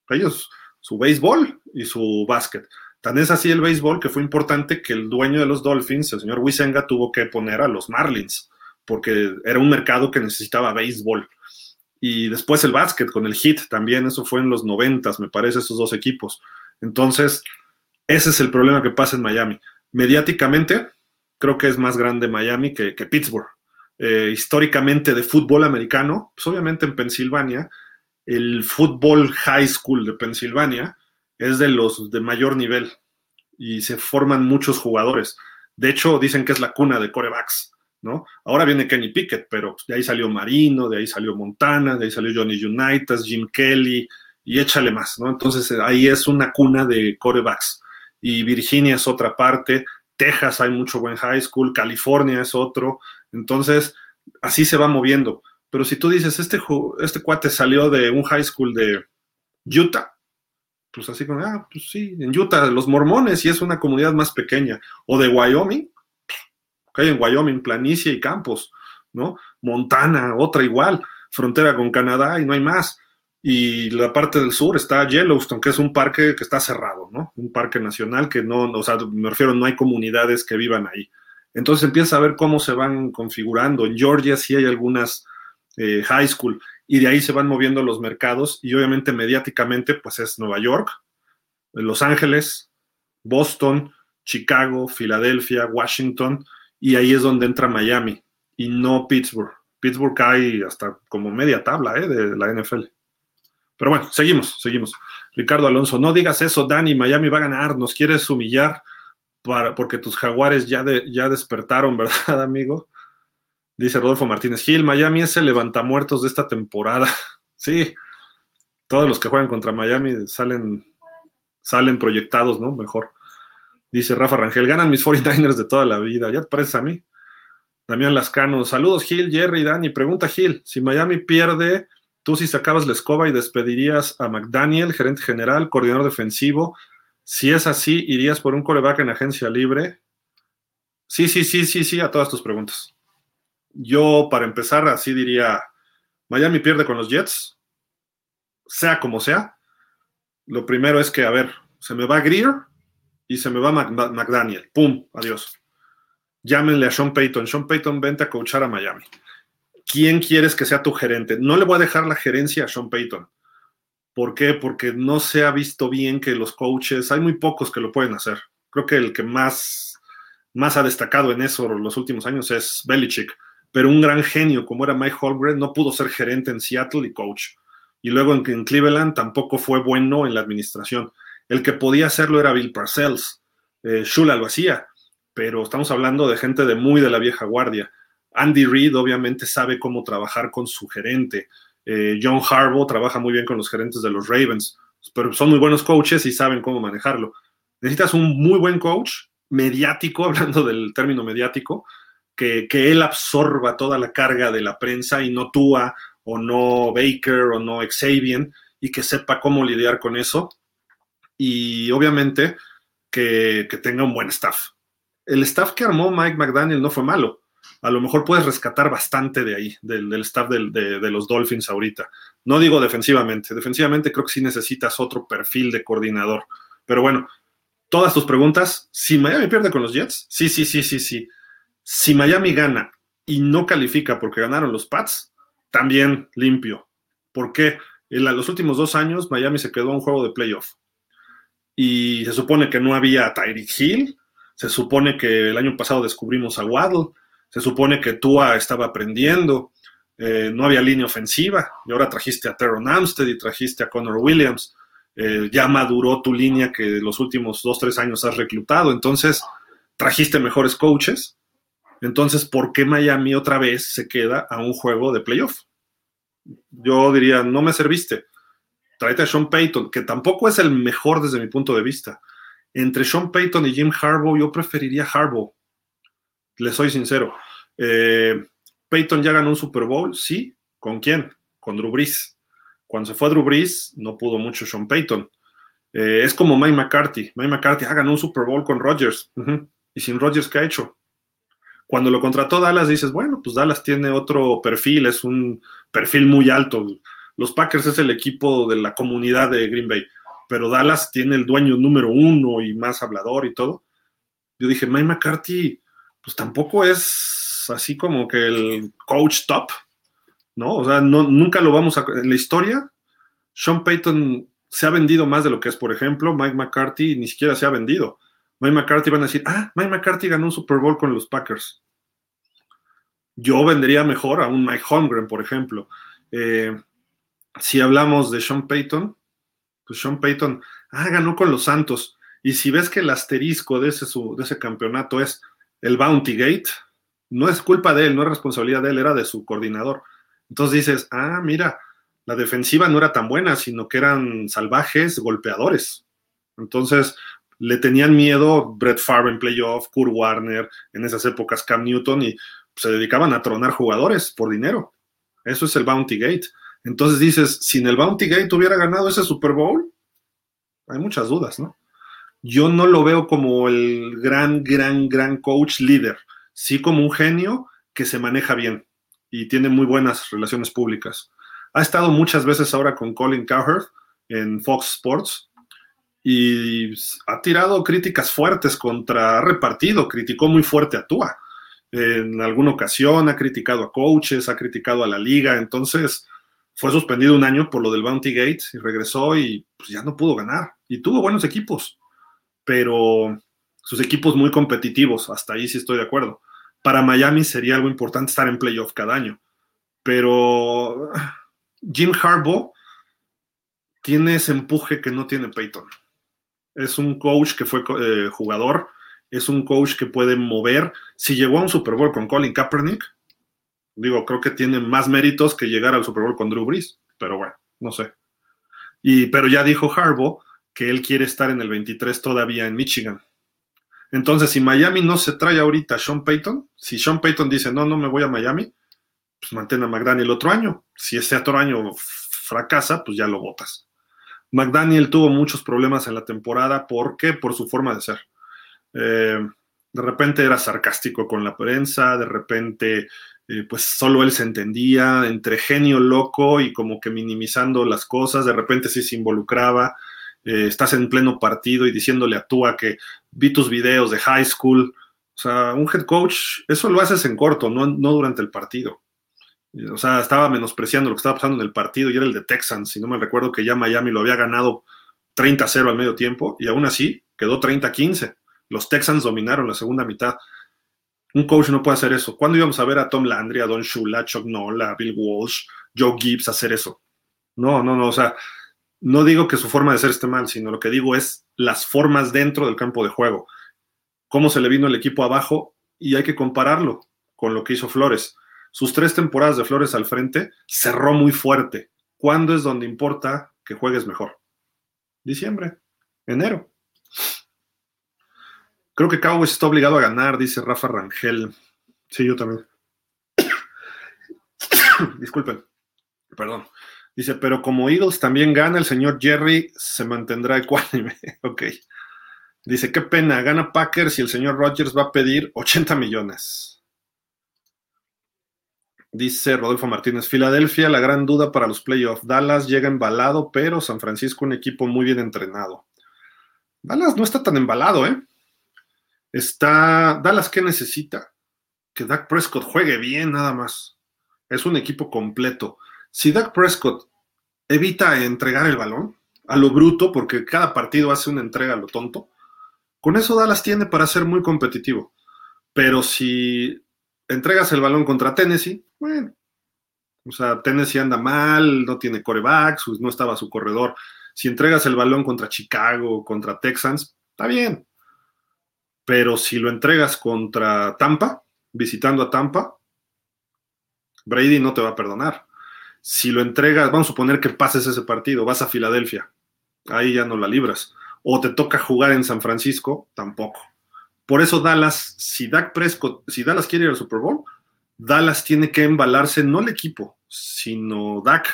ellos, su béisbol y su básquet. Tan es así el béisbol que fue importante que el dueño de los Dolphins, el señor Wisenga, tuvo que poner a los Marlins, porque era un mercado que necesitaba béisbol. Y después el básquet con el Heat también, eso fue en los noventas, me parece, esos dos equipos. Entonces, ese es el problema que pasa en Miami. Mediáticamente, creo que es más grande Miami que Pittsburgh. Eh, históricamente de fútbol americano, pues obviamente en Pensilvania, el fútbol high school de Pensilvania es de los de mayor nivel y se forman muchos jugadores. De hecho, dicen que es la cuna de corebacks, ¿no? Ahora viene Kenny Pickett, pero de ahí salió Marino, de ahí salió Montana, de ahí salió Johnny Unitas, Jim Kelly y échale más, ¿no? Entonces ahí es una cuna de corebacks. Y Virginia es otra parte, Texas hay mucho buen high school, California es otro, entonces, así se va moviendo. Pero si tú dices, este, este cuate salió de un high school de Utah, pues así como, ah, pues sí, en Utah, los mormones, y es una comunidad más pequeña, o de Wyoming, hay en Wyoming, planicie y campos, ¿no? Montana, otra igual, frontera con Canadá y no hay más. Y la parte del sur está Yellowstone, que es un parque que está cerrado, ¿no? Un parque nacional que no, o sea, me refiero, no hay comunidades que vivan ahí. Entonces empieza a ver cómo se van configurando. En Georgia sí hay algunas eh, high school y de ahí se van moviendo los mercados y obviamente mediáticamente pues es Nueva York, Los Ángeles, Boston, Chicago, Filadelfia, Washington y ahí es donde entra Miami y no Pittsburgh. Pittsburgh cae hasta como media tabla ¿eh? de la NFL. Pero bueno, seguimos, seguimos. Ricardo Alonso, no digas eso, Dani, Miami va a ganar, nos quieres humillar para, porque tus jaguares ya, ya despertaron, ¿verdad, amigo? Dice Rodolfo Martínez Gil, Miami es el levantamuertos de esta temporada. sí, todos los que juegan contra Miami salen, salen proyectados, ¿no? Mejor. Dice Rafa Rangel, ganan mis 49ers de toda la vida. ¿Ya te parece a mí? Damián Lascano, saludos Gil, Jerry, Dani. Pregunta Gil, si Miami pierde, tú si sacabas la escoba y despedirías a McDaniel, gerente general, coordinador defensivo. Si es así, ¿irías por un coreback en agencia libre? Sí, sí, sí, sí, sí, a todas tus preguntas. Yo, para empezar, así diría, Miami pierde con los Jets, sea como sea. Lo primero es que, a ver, se me va Greer, y se me va McDaniel. ¡Pum! Adiós. Llámenle a Sean Payton. Sean Payton, vente a coachar a Miami. ¿Quién quieres que sea tu gerente? No le voy a dejar la gerencia a Sean Payton. ¿Por qué? Porque no se ha visto bien que los coaches, hay muy pocos que lo pueden hacer. Creo que el que más, más ha destacado en eso los últimos años es Belichick. Pero un gran genio como era Mike Holmgren no pudo ser gerente en Seattle y coach. Y luego en, en Cleveland tampoco fue bueno en la administración. El que podía hacerlo era Bill Parcells. Eh, Shula lo hacía, pero estamos hablando de gente de muy de la vieja guardia. Andy Reid obviamente sabe cómo trabajar con su gerente. Eh, John Harbaugh trabaja muy bien con los gerentes de los Ravens, pero son muy buenos coaches y saben cómo manejarlo. Necesitas un muy buen coach mediático, hablando del término mediático, que, que él absorba toda la carga de la prensa y no Tua o no Baker o no Xavier y que sepa cómo lidiar con eso y obviamente que, tenga un buen staff. El staff que armó Mike McDaniel no fue malo. A lo mejor puedes rescatar bastante de ahí, del, staff de, de, los Dolphins ahorita. No digo defensivamente. Defensivamente creo que sí necesitas otro perfil de coordinador. Pero bueno, todas tus preguntas. Si Miami pierde con los Jets, sí, sí, sí, sí, sí. Si Miami gana y no califica porque ganaron los Pats, también limpio. ¿Por qué? En los últimos dos años Miami se quedó a un juego de playoff y se supone que no había Tyreek Hill, se supone que el año pasado descubrimos a Waddle, se supone que Tua estaba aprendiendo, eh, no había línea ofensiva, y ahora trajiste a Teron Amstead y trajiste a Connor Williams, eh, ya maduró tu línea que los últimos dos, tres años has reclutado, entonces trajiste mejores coaches, entonces, ¿por qué Miami otra vez se queda a un juego de playoff? Yo diría, no me serviste tráete a Sean Payton, que tampoco es el mejor desde mi punto de vista. Entre Sean Payton y Jim Harbaugh, yo preferiría Harbaugh. Le soy sincero. Eh, Payton ya ganó un Super Bowl, sí. ¿Con quién? Con Drew Brees. Cuando se fue a Drew Brees, no pudo mucho Sean Payton. Eh, es como Mike McCarthy. Mike McCarthy ha ganado un Super Bowl con Rodgers. Y sin Rodgers, ¿qué ha hecho? Cuando lo contrató Dallas, dices, bueno, pues Dallas tiene otro perfil, es un perfil muy alto los Packers es el equipo de la comunidad de Green Bay, pero Dallas tiene el dueño número uno y más hablador y todo. Yo dije, Mike McCarthy, pues tampoco es así como que el coach top, ¿no? O sea, nunca lo vamos a... En la historia, Sean Payton se ha vendido más de lo que es, por ejemplo, Mike McCarthy ni siquiera se ha vendido. Mike McCarthy van a decir, ah, Mike McCarthy ganó un Super Bowl con los Packers. Yo vendría mejor a un Mike Holmgren, por ejemplo. Eh, si hablamos de Sean Payton, pues Sean Payton, ah, ganó con los Santos. Y si ves que el asterisco de ese, de ese campeonato es el Bounty Gate, no es culpa de él, no es responsabilidad de él, era de su coordinador. Entonces dices, ah, mira, la defensiva no era tan buena, sino que eran salvajes, golpeadores. Entonces le tenían miedo Brett Favre en playoff, Kurt Warner, en esas épocas Cam Newton, y se dedicaban a tronar jugadores por dinero. Eso es el Bounty Gate. Entonces dices, si el Bounty Gate hubiera ganado ese Super Bowl, hay muchas dudas, ¿no? Yo no lo veo como el gran, gran, gran coach líder. sí como un genio que se maneja bien y tiene muy buenas relaciones públicas. Ha estado muchas veces ahora con Colin Cowherd en Fox Sports y ha tirado críticas fuertes contra, ha repartido, criticó muy fuerte a Tua. En alguna ocasión ha criticado a coaches, ha criticado a la liga, entonces fue suspendido un año por lo del Bounty Gate y regresó y pues, ya no pudo ganar. Y tuvo buenos equipos, pero sus equipos muy competitivos, hasta ahí sí estoy de acuerdo. Para Miami sería algo importante estar en playoff cada año, pero Jim Harbaugh tiene ese empuje que no tiene Peyton. Es un coach que fue eh, jugador, es un coach que puede mover. Si llegó a un Super Bowl con Colin Kaepernick, digo, creo que tiene más méritos que llegar al Super Bowl con Drew Brees, pero bueno, no sé. Y, pero ya dijo Harbaugh que él quiere estar en el 23 todavía en Michigan. Entonces, si Miami no se trae ahorita a Sean Payton, si Sean Payton dice, no, no me voy a Miami, pues mantén a McDaniel el otro año. Si ese otro año fracasa, pues ya lo votas. McDaniel tuvo muchos problemas en la temporada. ¿Por qué? Por su forma de ser. Eh, de repente era sarcástico con la prensa, de repente eh, pues solo él se entendía, entre genio loco y como que minimizando las cosas, de repente sí se involucraba. Eh, estás en pleno partido y diciéndole a Tua que vi tus videos de high school. O sea, un head coach, eso lo haces en corto, no, no durante el partido. O sea, estaba menospreciando lo que estaba pasando en el partido y era el de Texans, si no me recuerdo que ya Miami lo había ganado 30-0 al medio tiempo y aún así quedó 30-15. Los Texans dominaron la segunda mitad. Un coach no puede hacer eso. ¿Cuándo íbamos a ver a Tom Landry, a Don Shula, Chuck Noll, Bill Walsh, Joe Gibbs hacer eso? No, no, no. O sea, no digo que su forma de ser esté mal, sino lo que digo es las formas dentro del campo de juego. Cómo se le vino el equipo abajo y hay que compararlo con lo que hizo Flores sus tres temporadas de Flores al frente, cerró muy fuerte. ¿Cuándo es donde importa que juegues mejor? Diciembre, enero. Creo que Cowboys está obligado a ganar, dice Rafa Rangel. Sí, yo también. Disculpen, perdón. Dice, pero como Eagles también gana, el señor Jerry se mantendrá ecuánime. ok. Dice, qué pena, gana Packers y el señor Rogers va a pedir 80 millones. Dice Rodolfo Martínez, Filadelfia, la gran duda para los playoffs. Dallas llega embalado, pero San Francisco un equipo muy bien entrenado. Dallas no está tan embalado, ¿eh? Está. Dallas, ¿qué necesita? Que Dak Prescott juegue bien, nada más. Es un equipo completo. Si Dak Prescott evita entregar el balón a lo bruto, porque cada partido hace una entrega a lo tonto, con eso Dallas tiene para ser muy competitivo. Pero si entregas el balón contra Tennessee, bueno, o sea, Tennessee anda mal, no tiene corebacks, no estaba su corredor. Si entregas el balón contra Chicago, contra Texans, está bien. Pero si lo entregas contra Tampa, visitando a Tampa, Brady no te va a perdonar. Si lo entregas, vamos a suponer que pases ese partido, vas a Filadelfia, ahí ya no la libras. O te toca jugar en San Francisco, tampoco. Por eso Dallas, si Dak Prescott, si Dallas quiere ir al Super Bowl, Dallas tiene que embalarse, no el equipo, sino Dak.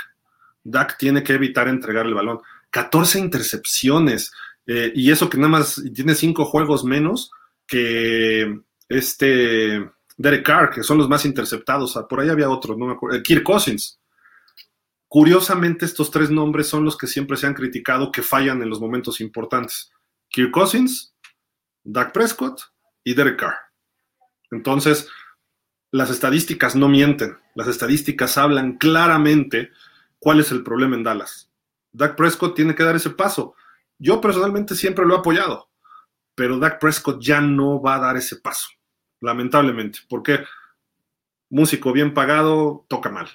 Dak tiene que evitar entregar el balón. 14 intercepciones. Eh, y eso que nada más tiene cinco juegos menos que este Derek Carr, que son los más interceptados. Por ahí había otro, no me acuerdo. Eh, Kirk Cousins. Curiosamente, estos tres nombres son los que siempre se han criticado que fallan en los momentos importantes. Kirk Cousins, Dak Prescott y Derek Carr. Entonces, las estadísticas no mienten, las estadísticas hablan claramente cuál es el problema en Dallas. Dak Prescott tiene que dar ese paso. Yo personalmente siempre lo he apoyado, pero Dak Prescott ya no va a dar ese paso, lamentablemente, porque músico bien pagado toca mal.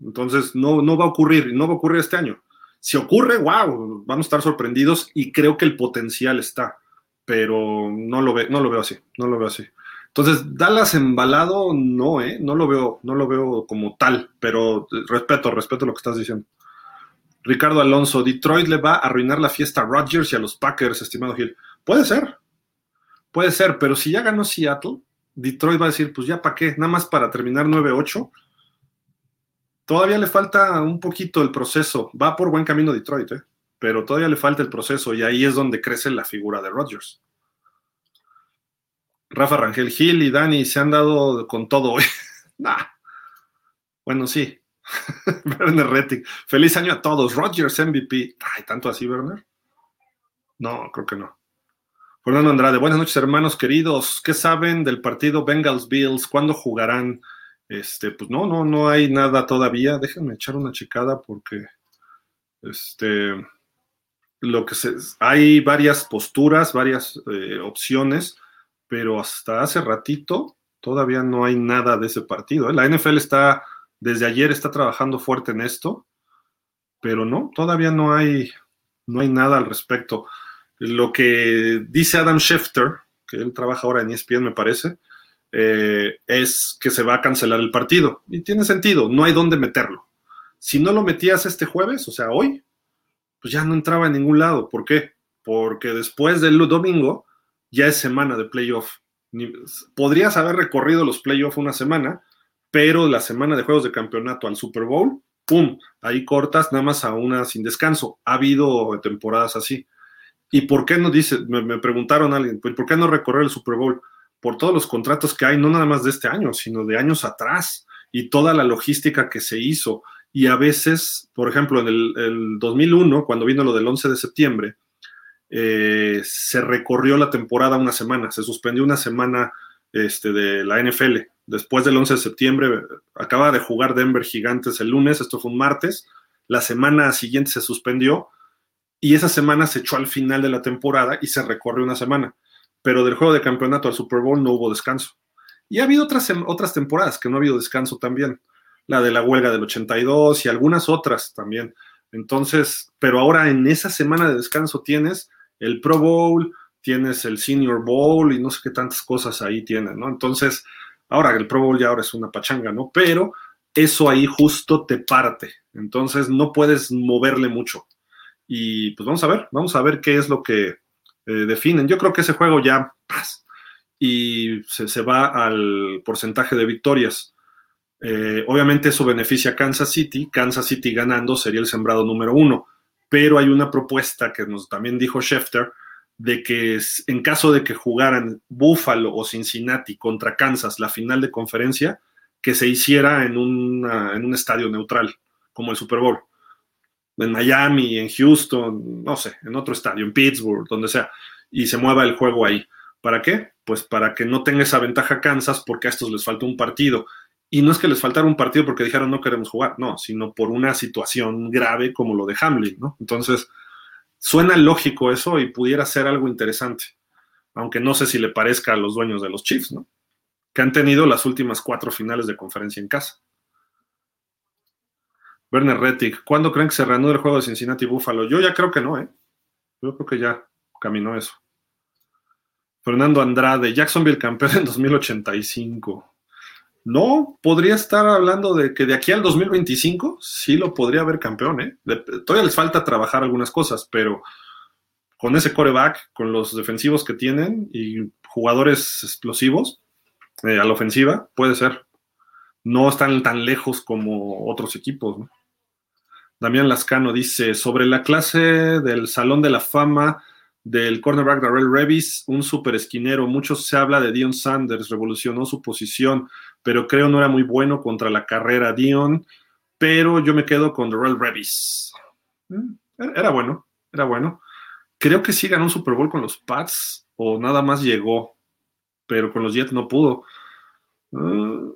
Entonces, no, no va a ocurrir, no va a ocurrir este año. Si ocurre, wow, vamos a estar sorprendidos y creo que el potencial está pero no lo, ve, no lo veo así, no lo veo así. Entonces, Dallas embalado, no, ¿eh? No lo veo, no lo veo como tal, pero respeto, respeto lo que estás diciendo. Ricardo Alonso, Detroit le va a arruinar la fiesta a Rodgers y a los Packers, estimado Gil. Puede ser, puede ser, pero si ya ganó Seattle, Detroit va a decir, pues ya para qué, nada más para terminar 9-8. Todavía le falta un poquito el proceso. Va por buen camino Detroit, ¿eh? Pero todavía le falta el proceso y ahí es donde crece la figura de Rodgers. Rafa Rangel Gil y Dani se han dado con todo hoy. nah. Bueno, sí. Werner Rettig. Feliz año a todos. Rogers MVP. Ay, ¿tanto así, Werner? No, creo que no. Fernando Andrade, buenas noches, hermanos queridos. ¿Qué saben del partido Bengals Bills? ¿Cuándo jugarán? Este, pues no, no, no hay nada todavía. Déjenme echar una chicada porque este lo que se, hay varias posturas, varias eh, opciones, pero hasta hace ratito todavía no hay nada de ese partido. ¿eh? La NFL está, desde ayer está trabajando fuerte en esto, pero no, todavía no hay, no hay nada al respecto. Lo que dice Adam Schefter, que él trabaja ahora en ESPN, me parece, eh, es que se va a cancelar el partido. Y tiene sentido, no hay dónde meterlo. Si no lo metías este jueves, o sea, hoy, pues ya no entraba en ningún lado. ¿Por qué? Porque después del domingo ya es semana de playoff. Podrías haber recorrido los playoffs una semana, pero la semana de juegos de campeonato al Super Bowl, ¡pum! Ahí cortas nada más a una sin descanso. Ha habido temporadas así. ¿Y por qué no dice? Me, preguntaron alguien, pues, ¿por qué no recorrer el Super Bowl? Por todos los contratos que hay, no nada más de este año, sino de años atrás y toda la logística que se hizo y a veces, por ejemplo, en el, 2001, cuando vino lo del 11 de septiembre, eh, se recorrió la temporada una semana, se suspendió una semana este, de la NFL. Después del 11 de septiembre, acaba de jugar Denver Gigantes el lunes, esto fue un martes, la semana siguiente se suspendió y esa semana se echó al final de la temporada y se recorrió una semana. Pero del juego de campeonato al Super Bowl no hubo descanso. Y ha habido otras, otras temporadas que no ha habido descanso también la de la huelga del 82 y algunas otras también. Entonces, pero ahora en esa semana de descanso tienes el Pro Bowl, tienes el Senior Bowl y no sé qué tantas cosas ahí tienen, ¿no? Entonces, ahora el Pro Bowl ya ahora es una pachanga, ¿no? Pero eso ahí justo te parte. Entonces, no puedes moverle mucho. Y pues vamos a ver, vamos a ver qué es lo que eh, definen. Yo creo que ese juego ya y se, se va al porcentaje de victorias. Eh, obviamente eso beneficia a Kansas City. Kansas City ganando sería el sembrado número uno. Pero hay una propuesta que nos también dijo Schefter de que en caso de que jugaran Buffalo o Cincinnati contra Kansas la final de conferencia, que se hiciera en, en un estadio neutral, como el Super Bowl. En Miami, en Houston, no sé, en otro estadio, en Pittsburgh, donde sea, y se mueva el juego ahí. ¿Para qué? Pues para que no tenga esa ventaja Kansas porque a estos les falta un partido y no es que les faltara un partido porque dijeron no queremos jugar, no, sino por una situación grave como lo de Hamlin, ¿no? Entonces, suena lógico eso y pudiera ser algo interesante, aunque no sé si le parezca a los dueños de los Chiefs, ¿no? Que han tenido las últimas cuatro finales de conferencia en casa. Werner Rettig, ¿cuándo creen que se reanude el juego de Cincinnati Buffalo? Yo ya creo que no, ¿eh? Yo creo que ya caminó eso. Fernando Andrade, Jacksonville campeón en 2085. No, podría estar hablando de que de aquí al 2025 sí lo podría haber campeón, ¿eh? todavía les falta trabajar algunas cosas, pero con ese coreback, con los defensivos que tienen y jugadores explosivos eh, a la ofensiva, puede ser. No están tan lejos como otros equipos. ¿no? Damián Lascano dice, sobre la clase del Salón de la Fama del cornerback Darrell Revis, un super esquinero. Mucho se habla de Dion Sanders, revolucionó su posición, pero creo no era muy bueno contra la carrera Dion, pero yo me quedo con Darrell Revis. Mm, era bueno, era bueno. Creo que sí ganó un Super Bowl con los Pats o nada más llegó, pero con los Jets no pudo. Mm,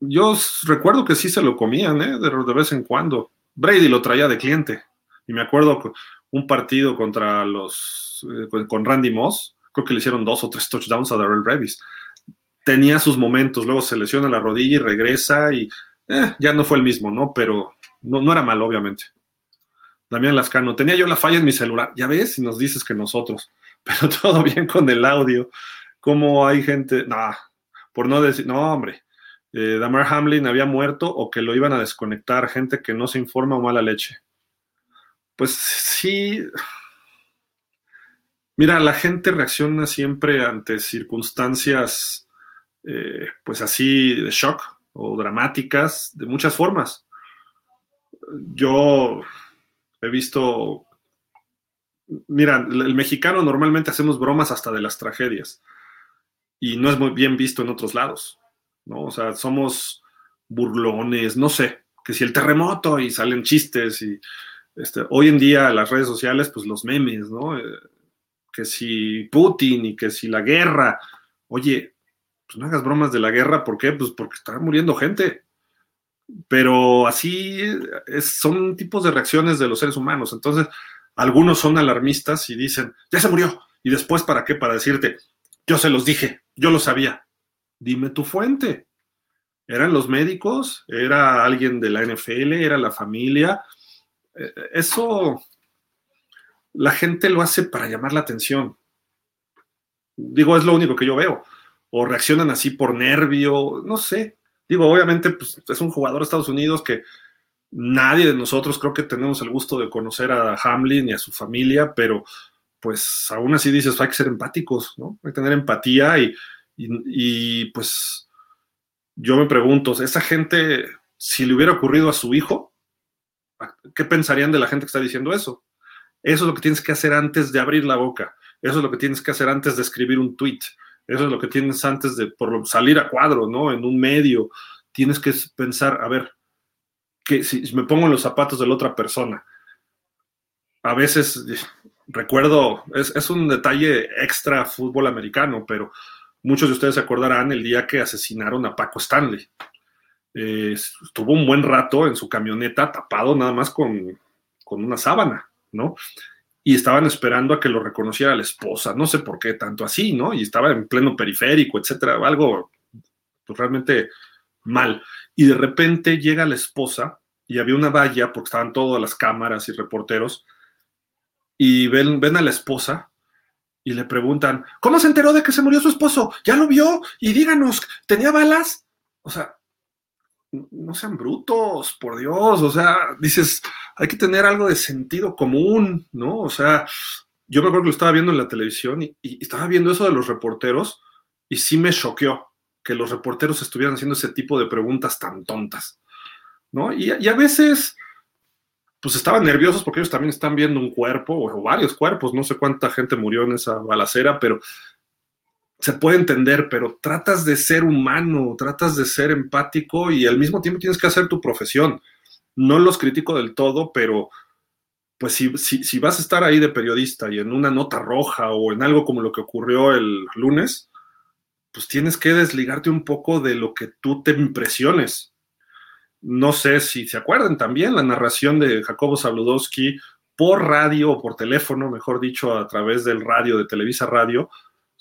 yo recuerdo que sí se lo comían, ¿eh? de, vez en cuando. Brady lo traía de cliente. Y me acuerdo un partido contra los eh, con Randy Moss, creo que le hicieron dos o tres touchdowns a Darrell Revis tenía sus momentos, luego se lesiona la rodilla y regresa y eh, ya no fue el mismo, ¿no? Pero no, no era malo, obviamente. Damián Lascano, tenía yo la falla en mi celular, ya ves, y nos dices que nosotros, pero todo bien con el audio, como hay gente, no, por no decir, no, hombre, eh, Damar Hamlin había muerto o que lo iban a desconectar, gente que no se informa o mala leche. Pues sí, mira, la gente reacciona siempre ante circunstancias eh, pues así de shock o dramáticas de muchas formas. Yo he visto, mira, el mexicano normalmente hacemos bromas hasta de las tragedias. y no es muy bien visto en otros lados, ¿no? O sea, somos burlones, no sé, que si el terremoto y salen chistes y este, hoy en día las redes sociales, pues los memes, ¿no? Eh, que si Putin y que si la guerra, oye, pues no hagas bromas de la guerra, ¿por qué? Pues porque está muriendo gente. Pero así son tipos de reacciones de los seres humanos. Entonces, algunos son alarmistas y dicen, ya se murió. Y después, ¿para qué? Para decirte, yo se los dije, yo lo sabía. Dime tu fuente. ¿Eran los médicos? ¿Era alguien de la NFL? ¿Era la familia? Eh, eso la gente lo hace para llamar la atención. Digo, es lo único que yo veo. O reaccionan así por nervio, no sé. Digo, obviamente, pues, es un jugador de Estados Unidos que nadie de nosotros creo que tenemos el gusto de conocer a Hamlin y a su familia, pero pues aún así dices, hay que ser empáticos, ¿no? Hay que tener empatía y, y pues yo me pregunto, esa gente, si le hubiera ocurrido a su hijo, ¿qué pensarían de la gente que está diciendo eso? Eso es lo que tienes que hacer antes de abrir la boca. Eso es lo que tienes que hacer antes de escribir un tweet. Eso es lo que tienes antes de por salir a cuadro, ¿no? En un medio. Tienes que pensar, a ver, que si me pongo en los zapatos de la otra persona, a veces recuerdo, es, un detalle extra fútbol americano, pero muchos de ustedes se acordarán el día que asesinaron a Paco Stanley. Eh, estuvo un buen rato en su camioneta tapado nada más con, con una sábana. ¿no? Y estaban esperando a que lo reconociera la esposa, no sé por qué tanto así, ¿no? Y estaba en pleno periférico, etcétera, algo pues, realmente mal. Y de repente llega la esposa y había una valla, porque estaban todas las cámaras y reporteros, y ven, ven a la esposa y le preguntan, ¿cómo se enteró de que se murió su esposo? ¿Ya lo vio? Y díganos, ¿tenía balas? O sea, no sean brutos, por Dios, o sea, dices, hay que tener algo de sentido común, ¿no? O sea, yo me acuerdo que lo estaba viendo en la televisión y, estaba viendo eso de los reporteros y sí me choqueó que los reporteros estuvieran haciendo ese tipo de preguntas tan tontas, ¿no? Y, a veces, pues estaban nerviosos porque ellos también están viendo un cuerpo o varios cuerpos, no sé cuánta gente murió en esa balacera, pero se puede entender, pero tratas de ser humano, tratas de ser empático y al mismo tiempo tienes que hacer tu profesión. No los critico del todo, pero pues si, si, vas a estar ahí de periodista y en una nota roja o en algo como lo que ocurrió el lunes, pues tienes que desligarte un poco de lo que tú te impresiones. No sé si se acuerdan también la narración de Jacobo Zabludowski por radio o por teléfono, mejor dicho, a través del radio, de Televisa Radio,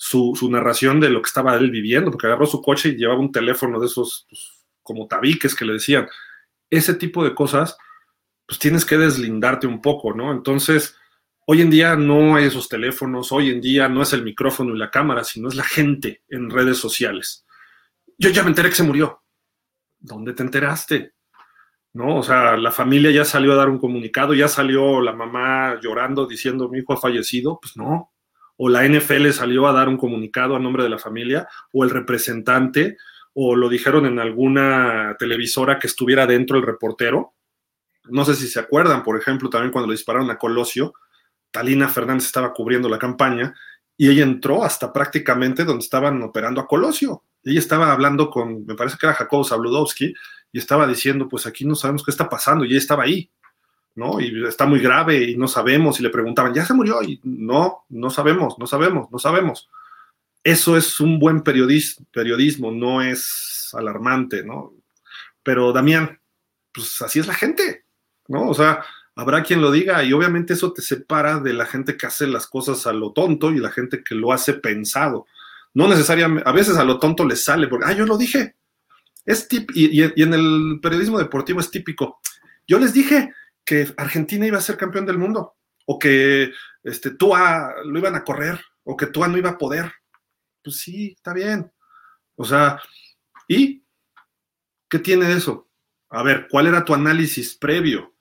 su, narración de lo que estaba él viviendo, porque agarró su coche y llevaba un teléfono de esos pues, como tabiques que le decían. Ese tipo de cosas, pues tienes que deslindarte un poco, ¿no? Entonces, hoy en día no hay esos teléfonos, hoy en día no es el micrófono y la cámara, sino es la gente en redes sociales. Yo ya me enteré que se murió. ¿Dónde te enteraste? ¿no? O sea, la familia ya salió a dar un comunicado, ya salió la mamá llorando diciendo mi hijo ha fallecido, pues no, o la NFL salió a dar un comunicado a nombre de la familia, o el representante, o lo dijeron en alguna televisora que estuviera dentro el reportero. No sé si se acuerdan, por ejemplo, también cuando le dispararon a Colosio, Talina Fernández estaba cubriendo la campaña y ella entró hasta prácticamente donde estaban operando a Colosio. Ella estaba hablando con, me parece que era Jacobo Zabludowski, y estaba diciendo, pues aquí no sabemos qué está pasando, y ella estaba ahí. ¿No? Y está muy grave y no sabemos. Y le preguntaban, ¿ya se murió? Y no, no sabemos, no sabemos, no sabemos. Eso es un buen periodismo, periodismo no es alarmante, ¿no? Pero Damián, pues así es la gente, ¿no? O sea, habrá quien lo diga y obviamente eso te separa de la gente que hace las cosas a lo tonto y la gente que lo hace pensado. No necesariamente, a veces a lo tonto le sale porque, ah, yo lo dije. Es tip, y, y en el periodismo deportivo es típico. Yo les dije, que Argentina iba a ser campeón del mundo, o que este, Tua lo iban a correr, o que Tua no iba a poder. Pues sí, está bien. O sea, ¿y qué tiene eso? A ver, ¿cuál era tu análisis previo?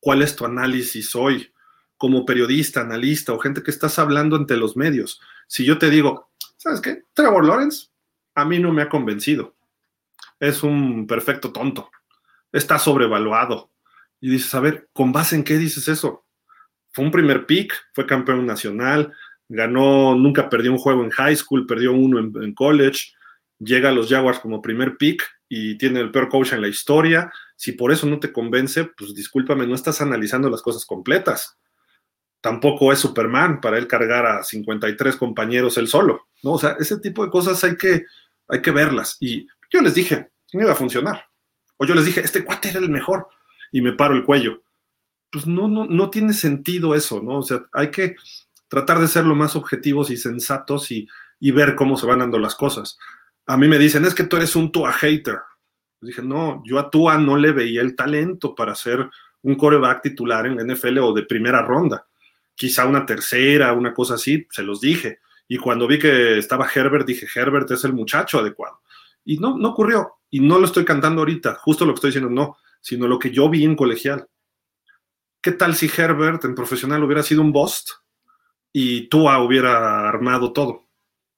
¿Cuál es tu análisis hoy? Como periodista, analista o gente que estás hablando ante los medios. Si yo te digo, ¿sabes qué? Trevor Lawrence a mí no me ha convencido. Es un perfecto tonto. Está sobrevaluado. Y dices, a ver, ¿con base en qué dices eso? Fue un primer pick, fue campeón nacional, ganó, nunca perdió un juego en high school, perdió uno en, college, llega a los Jaguars como primer pick y tiene el peor coach en la historia. Si por eso no te convence, pues discúlpame, no estás analizando las cosas completas. Tampoco es Superman para él cargar a 53 compañeros él solo, ¿no? O sea, ese tipo de cosas hay que, hay que verlas. Y yo les dije, no iba a funcionar. O yo les dije, este cuate era el mejor y me paro el cuello. Pues no, no, no tiene sentido eso, ¿no? O sea, hay que tratar de ser lo más objetivos y sensatos y, ver cómo se van dando las cosas. A mí me dicen, es que tú eres un Tua hater. dije, no, yo a Tua no le veía el talento para ser un coreback titular en la NFL o de primera ronda. Quizá una tercera, una cosa así, se los dije. Y cuando vi que estaba Herbert, dije, Herbert es el muchacho adecuado. Y no, no ocurrió. Y no lo estoy cantando ahorita, justo lo que estoy diciendo, no, sino lo que yo vi en colegial. ¿Qué tal si Herbert en profesional hubiera sido un bust? y Tua hubiera armado todo.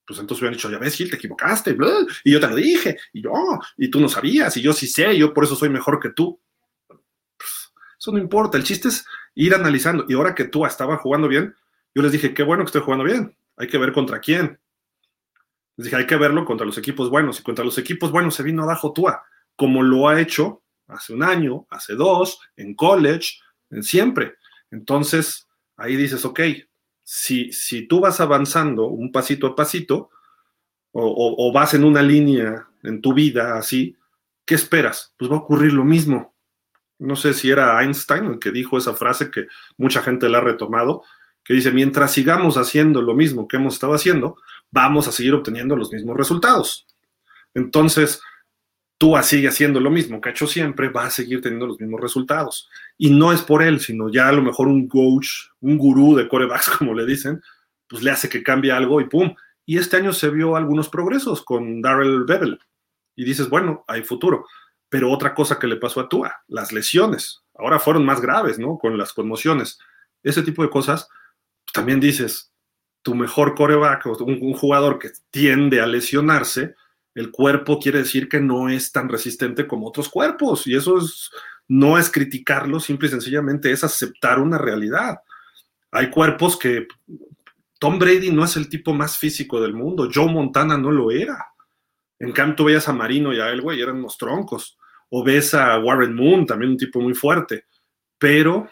Pues entonces hubieran dicho, ya ves, Gil, te equivocaste, y yo te lo dije, y yo, y tú no sabías, y yo sí sé, yo por eso soy mejor que tú. Pues, eso no importa, el chiste es ir analizando. Y ahora que Tua estaba jugando bien, yo les dije, qué bueno que estoy jugando bien, hay que ver contra quién. Les dije, hay que verlo contra los equipos buenos, y contra los equipos buenos se vino abajo Tua, como lo ha hecho hace un año, hace dos, en college, en siempre. Entonces, ahí dices, ok, si, si tú vas avanzando un pasito a pasito o, vas en una línea en tu vida así, ¿qué esperas? Pues va a ocurrir lo mismo. No sé si era Einstein el que dijo esa frase que mucha gente la ha retomado, que dice, mientras sigamos haciendo lo mismo que hemos estado haciendo, vamos a seguir obteniendo los mismos resultados. Entonces, tú sigue haciendo lo mismo que ha hecho siempre, va a seguir teniendo los mismos resultados. Y no es por él, sino ya a lo mejor un coach, un gurú de corebacks, como le dicen, pues le hace que cambie algo y pum. Y este año se vio algunos progresos con Darrell Bevel. Y dices, bueno, hay futuro. Pero otra cosa que le pasó a Tua, las lesiones. Ahora fueron más graves, ¿no? Con las conmociones. Ese tipo de cosas, también dices, tu mejor coreback, un, un jugador que tiende a lesionarse, el cuerpo quiere decir que no es tan resistente como otros cuerpos y eso es, no es criticarlo, simple y sencillamente es aceptar una realidad. Hay cuerpos que Tom Brady no es el tipo más físico del mundo, Joe Montana no lo era. En cambio, tú veías a Marino y a él, güey, eran unos troncos. O ves a Warren Moon, también un tipo muy fuerte. Pero,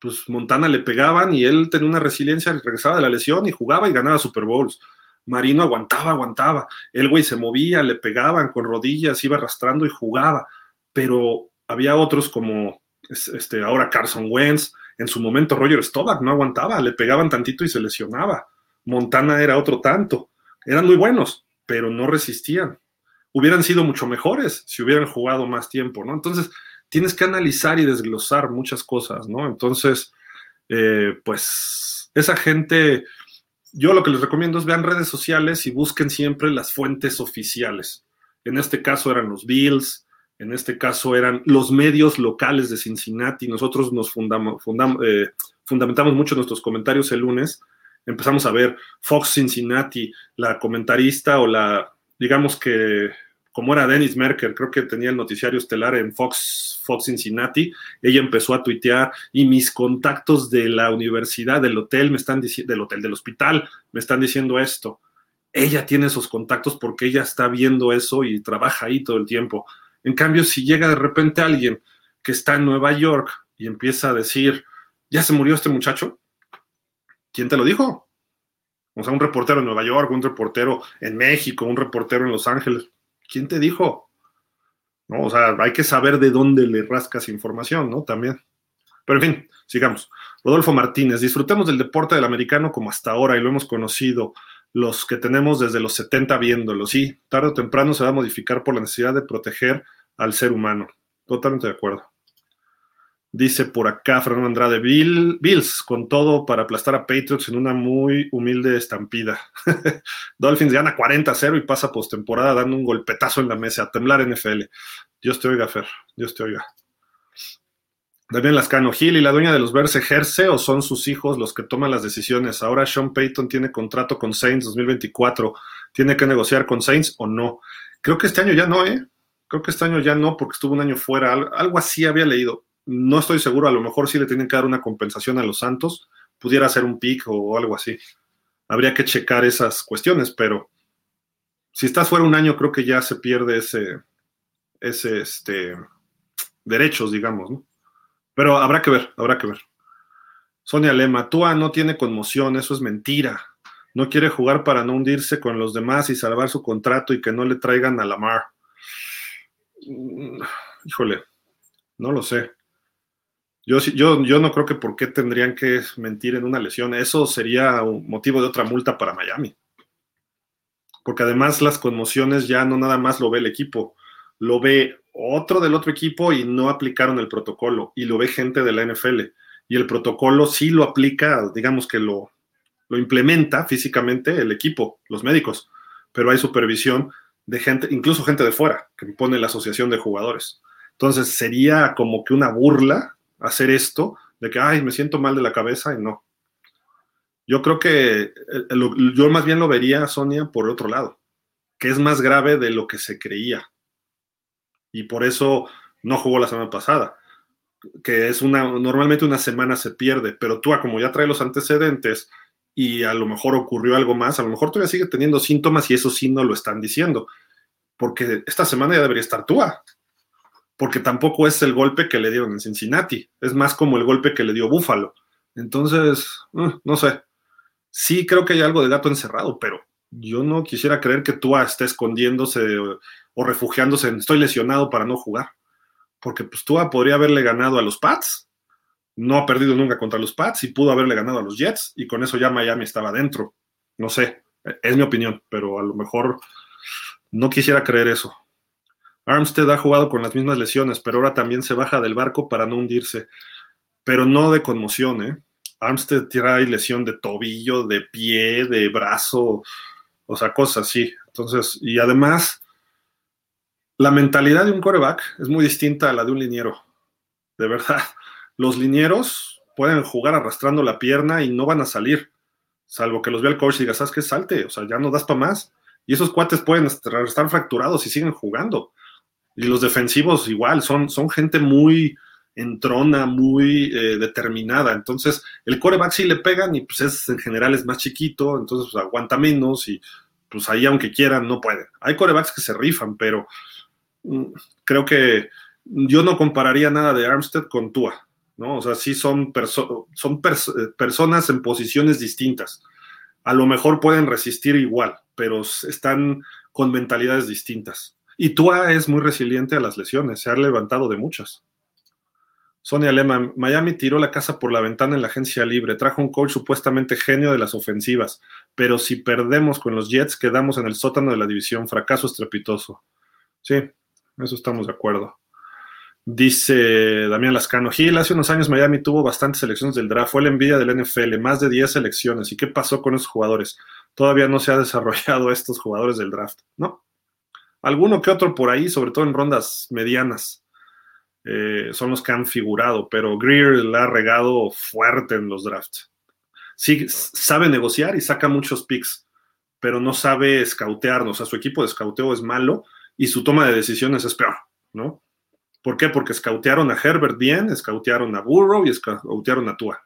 pues Montana le pegaban y él tenía una resiliencia, regresaba de la lesión y jugaba y ganaba Super Bowls. Marino aguantaba, aguantaba. El güey se movía, le pegaban con rodillas, iba arrastrando y jugaba. Pero había otros como este, ahora Carson Wentz, en su momento Roger Staubach no aguantaba, le pegaban tantito y se lesionaba. Montana era otro tanto. Eran muy buenos, pero no resistían. Hubieran sido mucho mejores si hubieran jugado más tiempo, ¿no? Entonces, tienes que analizar y desglosar muchas cosas, ¿no? Entonces, eh, pues, esa gente yo lo que les recomiendo es vean redes sociales y busquen siempre las fuentes oficiales. En este caso eran los Bills, en este caso eran los medios locales de Cincinnati. Nosotros nos eh, fundamentamos mucho nuestros comentarios el lunes. Empezamos a ver Fox Cincinnati, la comentarista o la, digamos que como era Dennis Merker, creo que tenía el noticiario estelar en Fox, Fox Cincinnati, ella empezó a tuitear y mis contactos de la universidad, del hotel, me están diciendo, del hotel, del hospital, me están diciendo esto. Ella tiene esos contactos porque ella está viendo eso y trabaja ahí todo el tiempo. En cambio, si llega de repente alguien que está en Nueva York y empieza a decir, ya se murió este muchacho, ¿quién te lo dijo? O sea, un reportero en Nueva York, un reportero en México, un reportero en Los Ángeles ¿Quién te dijo? ¿No? O sea, hay que saber de dónde le rascas información, ¿no? También. Pero en fin, sigamos. Rodolfo Martínez, disfrutemos del deporte del americano como hasta ahora y lo hemos conocido los que tenemos desde los 70 viéndolo. Sí, tarde o temprano se va a modificar por la necesidad de proteger al ser humano. Totalmente de acuerdo. Dice por acá Fernando Andrade, Bills con todo para aplastar a Patriots en una muy humilde estampida. Dolphins gana 40-0 y pasa postemporada dando un golpetazo en la mesa, a temblar NFL. Dios te oiga, Fer, Dios te oiga. Daniel Lascano, Gil y la dueña de los Bears ejerce o son sus hijos los que toman las decisiones. Ahora Sean Payton tiene contrato con Saints 2024. ¿Tiene que negociar con Saints o no? Creo que este año ya no, ¿eh? Creo que este año ya no, porque estuvo un año fuera. Algo así había leído no estoy seguro, a lo mejor sí le tienen que dar una compensación a los Santos, pudiera ser un pick o algo así. habría que checar esas cuestiones, pero si estás fuera un año, creo que ya se pierde ese, ese, este, derechos, digamos, ¿no? Pero habrá que ver, habrá que ver. Sonia Lema, Tua no tiene conmoción, eso es mentira. No quiere jugar para no hundirse con los demás y salvar su contrato y que no le traigan a la mar. Mm, híjole, no lo sé. Yo, no creo que por qué tendrían que mentir en una lesión. Eso sería un motivo de otra multa para Miami. Porque además las conmociones ya no nada más lo ve el equipo, lo ve otro del otro equipo y no aplicaron el protocolo y lo ve gente de la NFL y el protocolo sí lo aplica, digamos que lo, lo implementa físicamente el equipo, los médicos, pero hay supervisión de gente, incluso gente de fuera, que pone la asociación de jugadores. Entonces sería como que una burla hacer esto de que, ay, me siento mal de la cabeza y no. Yo creo que eh, yo más bien lo vería, Sonia, por otro lado, que es más grave de lo que se creía. Y por eso no jugó la semana pasada que es una, normalmente una semana se pierde, pero tú, como ya trae los antecedentes y a lo mejor ocurrió algo más, a lo mejor todavía sigue teniendo síntomas y eso sí no lo están diciendo, porque esta semana ya debería estar Tua, porque tampoco es el golpe que le dieron en Cincinnati, es más como el golpe que le dio Buffalo. Entonces, eh, no sé, sí creo que hay algo de gato encerrado, pero yo no quisiera creer que Tua esté escondiéndose o, refugiándose en estoy lesionado para no jugar porque pues Tua podría haberle ganado a los Pats, no ha perdido nunca contra los Pats y pudo haberle ganado a los Jets y con eso ya Miami estaba dentro. No sé, es mi opinión, pero a lo mejor no quisiera creer eso. Armstead ha jugado con las mismas lesiones, pero ahora también se baja del barco para no hundirse, pero no de conmoción, ¿eh? Armstead trae lesión de tobillo, de pie, de brazo, o sea, cosas así. Entonces, y además, la mentalidad de un coreback es muy distinta a la de un liniero. De verdad, los linieros pueden jugar arrastrando la pierna y no van a salir, salvo que los vea el coach y diga, ¿sabes qué? Salte, o sea, ya no das para más. Y esos cuates pueden estar fracturados y siguen jugando. Y los defensivos igual, son, son gente muy entrona, muy eh, determinada. Entonces, el coreback sí le pegan y pues es, en general es más chiquito, entonces pues, aguanta menos y pues ahí aunque quieran no pueden. Hay corebacks que se rifan, pero Mm, creo que yo no compararía nada de Armstead con Tua, ¿no? O sea, sí son, son eh, personas en posiciones distintas. A lo mejor pueden resistir igual, pero están con mentalidades distintas. Y Tua es muy resiliente a las lesiones, se ha levantado de muchas. Sonia Lema, Miami tiró la casa por la ventana en la agencia libre, trajo un coach supuestamente genio de las ofensivas, pero si perdemos con los Jets quedamos en el sótano de la división, fracaso estrepitoso. Sí, eso estamos de acuerdo. Dice Damián Lascano, Gil, hace unos años Miami tuvo bastantes selecciones del draft, fue la envidia del NFL, más de 10 selecciones. ¿Y qué pasó con esos jugadores? Todavía no se ha desarrollado estos jugadores del draft, ¿no? Alguno que otro por ahí, sobre todo en rondas medianas, eh, son los que han figurado, pero Greer la ha regado fuerte en los drafts. Sí, sabe negociar y saca muchos picks, pero no sabe escautearnos. O sea, su equipo de escauteo es malo y su toma de decisiones es peor, ¿no? ¿Por qué? Porque escautearon a Herbert bien, escautearon a Burrow y escautearon a Tua.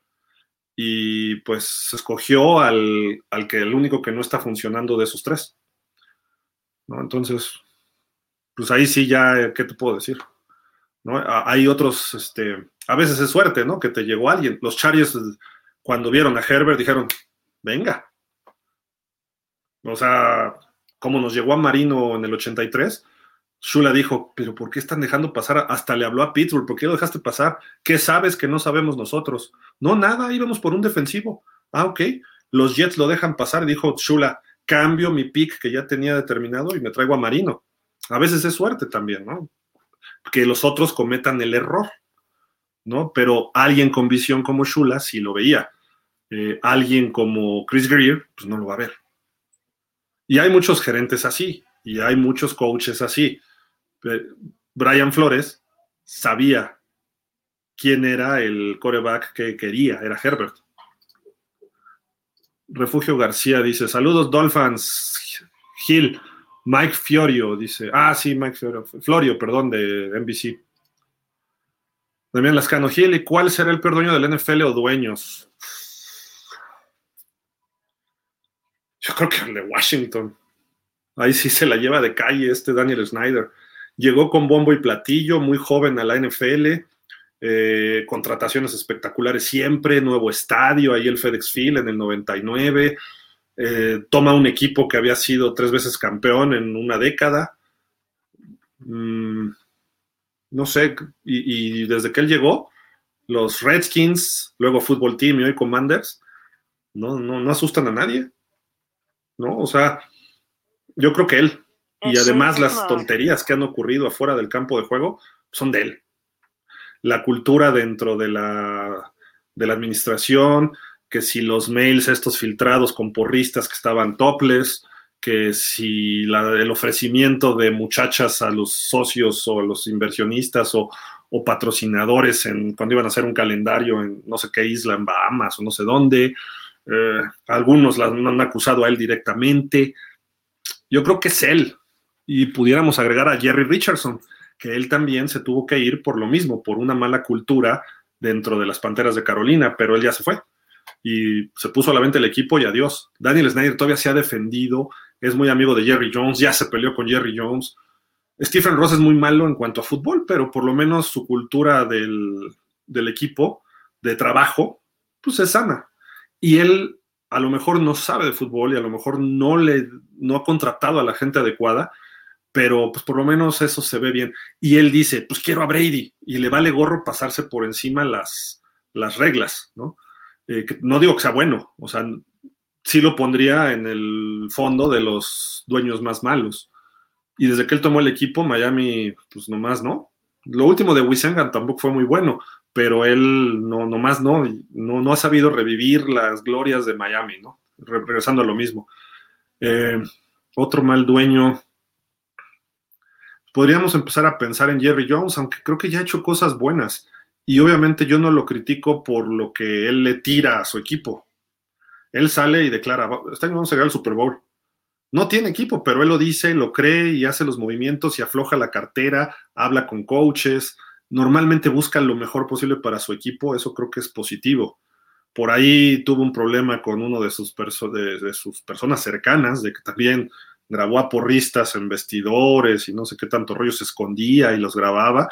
Y pues escogió al, que el único que no está funcionando de esos tres. ¿no? Entonces, pues ahí sí ya, ¿qué te puedo decir? ¿No? Hay otros, este, a veces es suerte, ¿no? Que te llegó alguien. Los Chargers, cuando vieron a Herbert, dijeron, venga. O sea, como nos llegó a Marino en el 83, Shula dijo, pero ¿por qué están dejando pasar? Hasta le habló a Pittsburgh, ¿por qué lo dejaste pasar? ¿Qué sabes que no sabemos nosotros? No, nada, íbamos por un defensivo. Ah, ok. Los Jets lo dejan pasar, dijo Shula, cambio mi pick que ya tenía determinado y me traigo a Marino. A veces es suerte también, ¿no? Que los otros cometan el error, ¿no? Pero alguien con visión como Shula sí lo veía. Eh, alguien como Chris Greer, pues no lo va a ver. Y hay muchos gerentes así, y hay muchos coaches así. Brian Flores sabía quién era el coreback que quería, era Herbert. Refugio García dice, saludos Dolphins, Gil, Mike Fiorio dice, ah sí, Mike Fiorio, Florio, perdón, de NBC. Damián Lascano, Gil, ¿y cuál será el peor dueño del NFL o dueños? Yo creo que el de Washington. Ahí sí se la lleva de calle este Daniel Snyder. Llegó con bombo y platillo, muy joven a la NFL, eh, contrataciones espectaculares siempre, nuevo estadio, ahí el FedEx Field en el 99, eh, toma un equipo que había sido tres veces campeón en una década. Mm, no sé, y, y, desde que él llegó, los Redskins, luego Football Team y hoy Commanders, no, no, no asustan a nadie. ¿No? O sea, yo creo que él, y además las tonterías que han ocurrido afuera del campo de juego son de él. La cultura dentro de la, de la administración, que si los mails estos filtrados con porristas que estaban topless, que si el ofrecimiento de muchachas a los socios o a los inversionistas o, o, patrocinadores en, cuando iban a hacer un calendario en no sé qué isla, en Bahamas o no sé dónde. Eh, algunos la han acusado a él directamente. Yo creo que es él. Y pudiéramos agregar a Jerry Richardson, que él también se tuvo que ir por lo mismo, por una mala cultura dentro de las Panteras de Carolina, pero él ya se fue. Y se puso a la venta el equipo y adiós. Daniel Snyder todavía se ha defendido, es muy amigo de Jerry Jones, ya se peleó con Jerry Jones. Stephen Ross es muy malo en cuanto a fútbol, pero por lo menos su cultura del, del equipo, de trabajo, pues es sana. Y él a lo mejor no sabe de fútbol y a lo mejor no le no ha contratado a la gente adecuada, pero pues por lo menos eso se ve bien. Y él dice, pues quiero a Brady y le vale gorro pasarse por encima las, las reglas, ¿no? Eh, no digo que sea bueno, o sea, sí lo pondría en el fondo de los dueños más malos. Y desde que él tomó el equipo, Miami, pues nomás no. Lo último de Wisengan tampoco fue muy bueno, pero él no, nomás no, no, no ha sabido revivir las glorias de Miami, ¿no? Regresando a lo mismo. Eh, otro mal dueño. Podríamos empezar a pensar en Jerry Jones, aunque creo que ya ha hecho cosas buenas. Y obviamente yo no lo critico por lo que él le tira a su equipo. Él sale y declara, este año vamos a llegar al Super Bowl. No tiene equipo, pero él lo dice, lo cree y hace los movimientos y afloja la cartera, habla con coaches, normalmente busca lo mejor posible para su equipo, eso creo que es positivo. Por ahí tuvo un problema con uno de sus, de, sus personas cercanas, de que también grabó a porristas en vestidores y no sé qué tanto rollo se escondía y los grababa.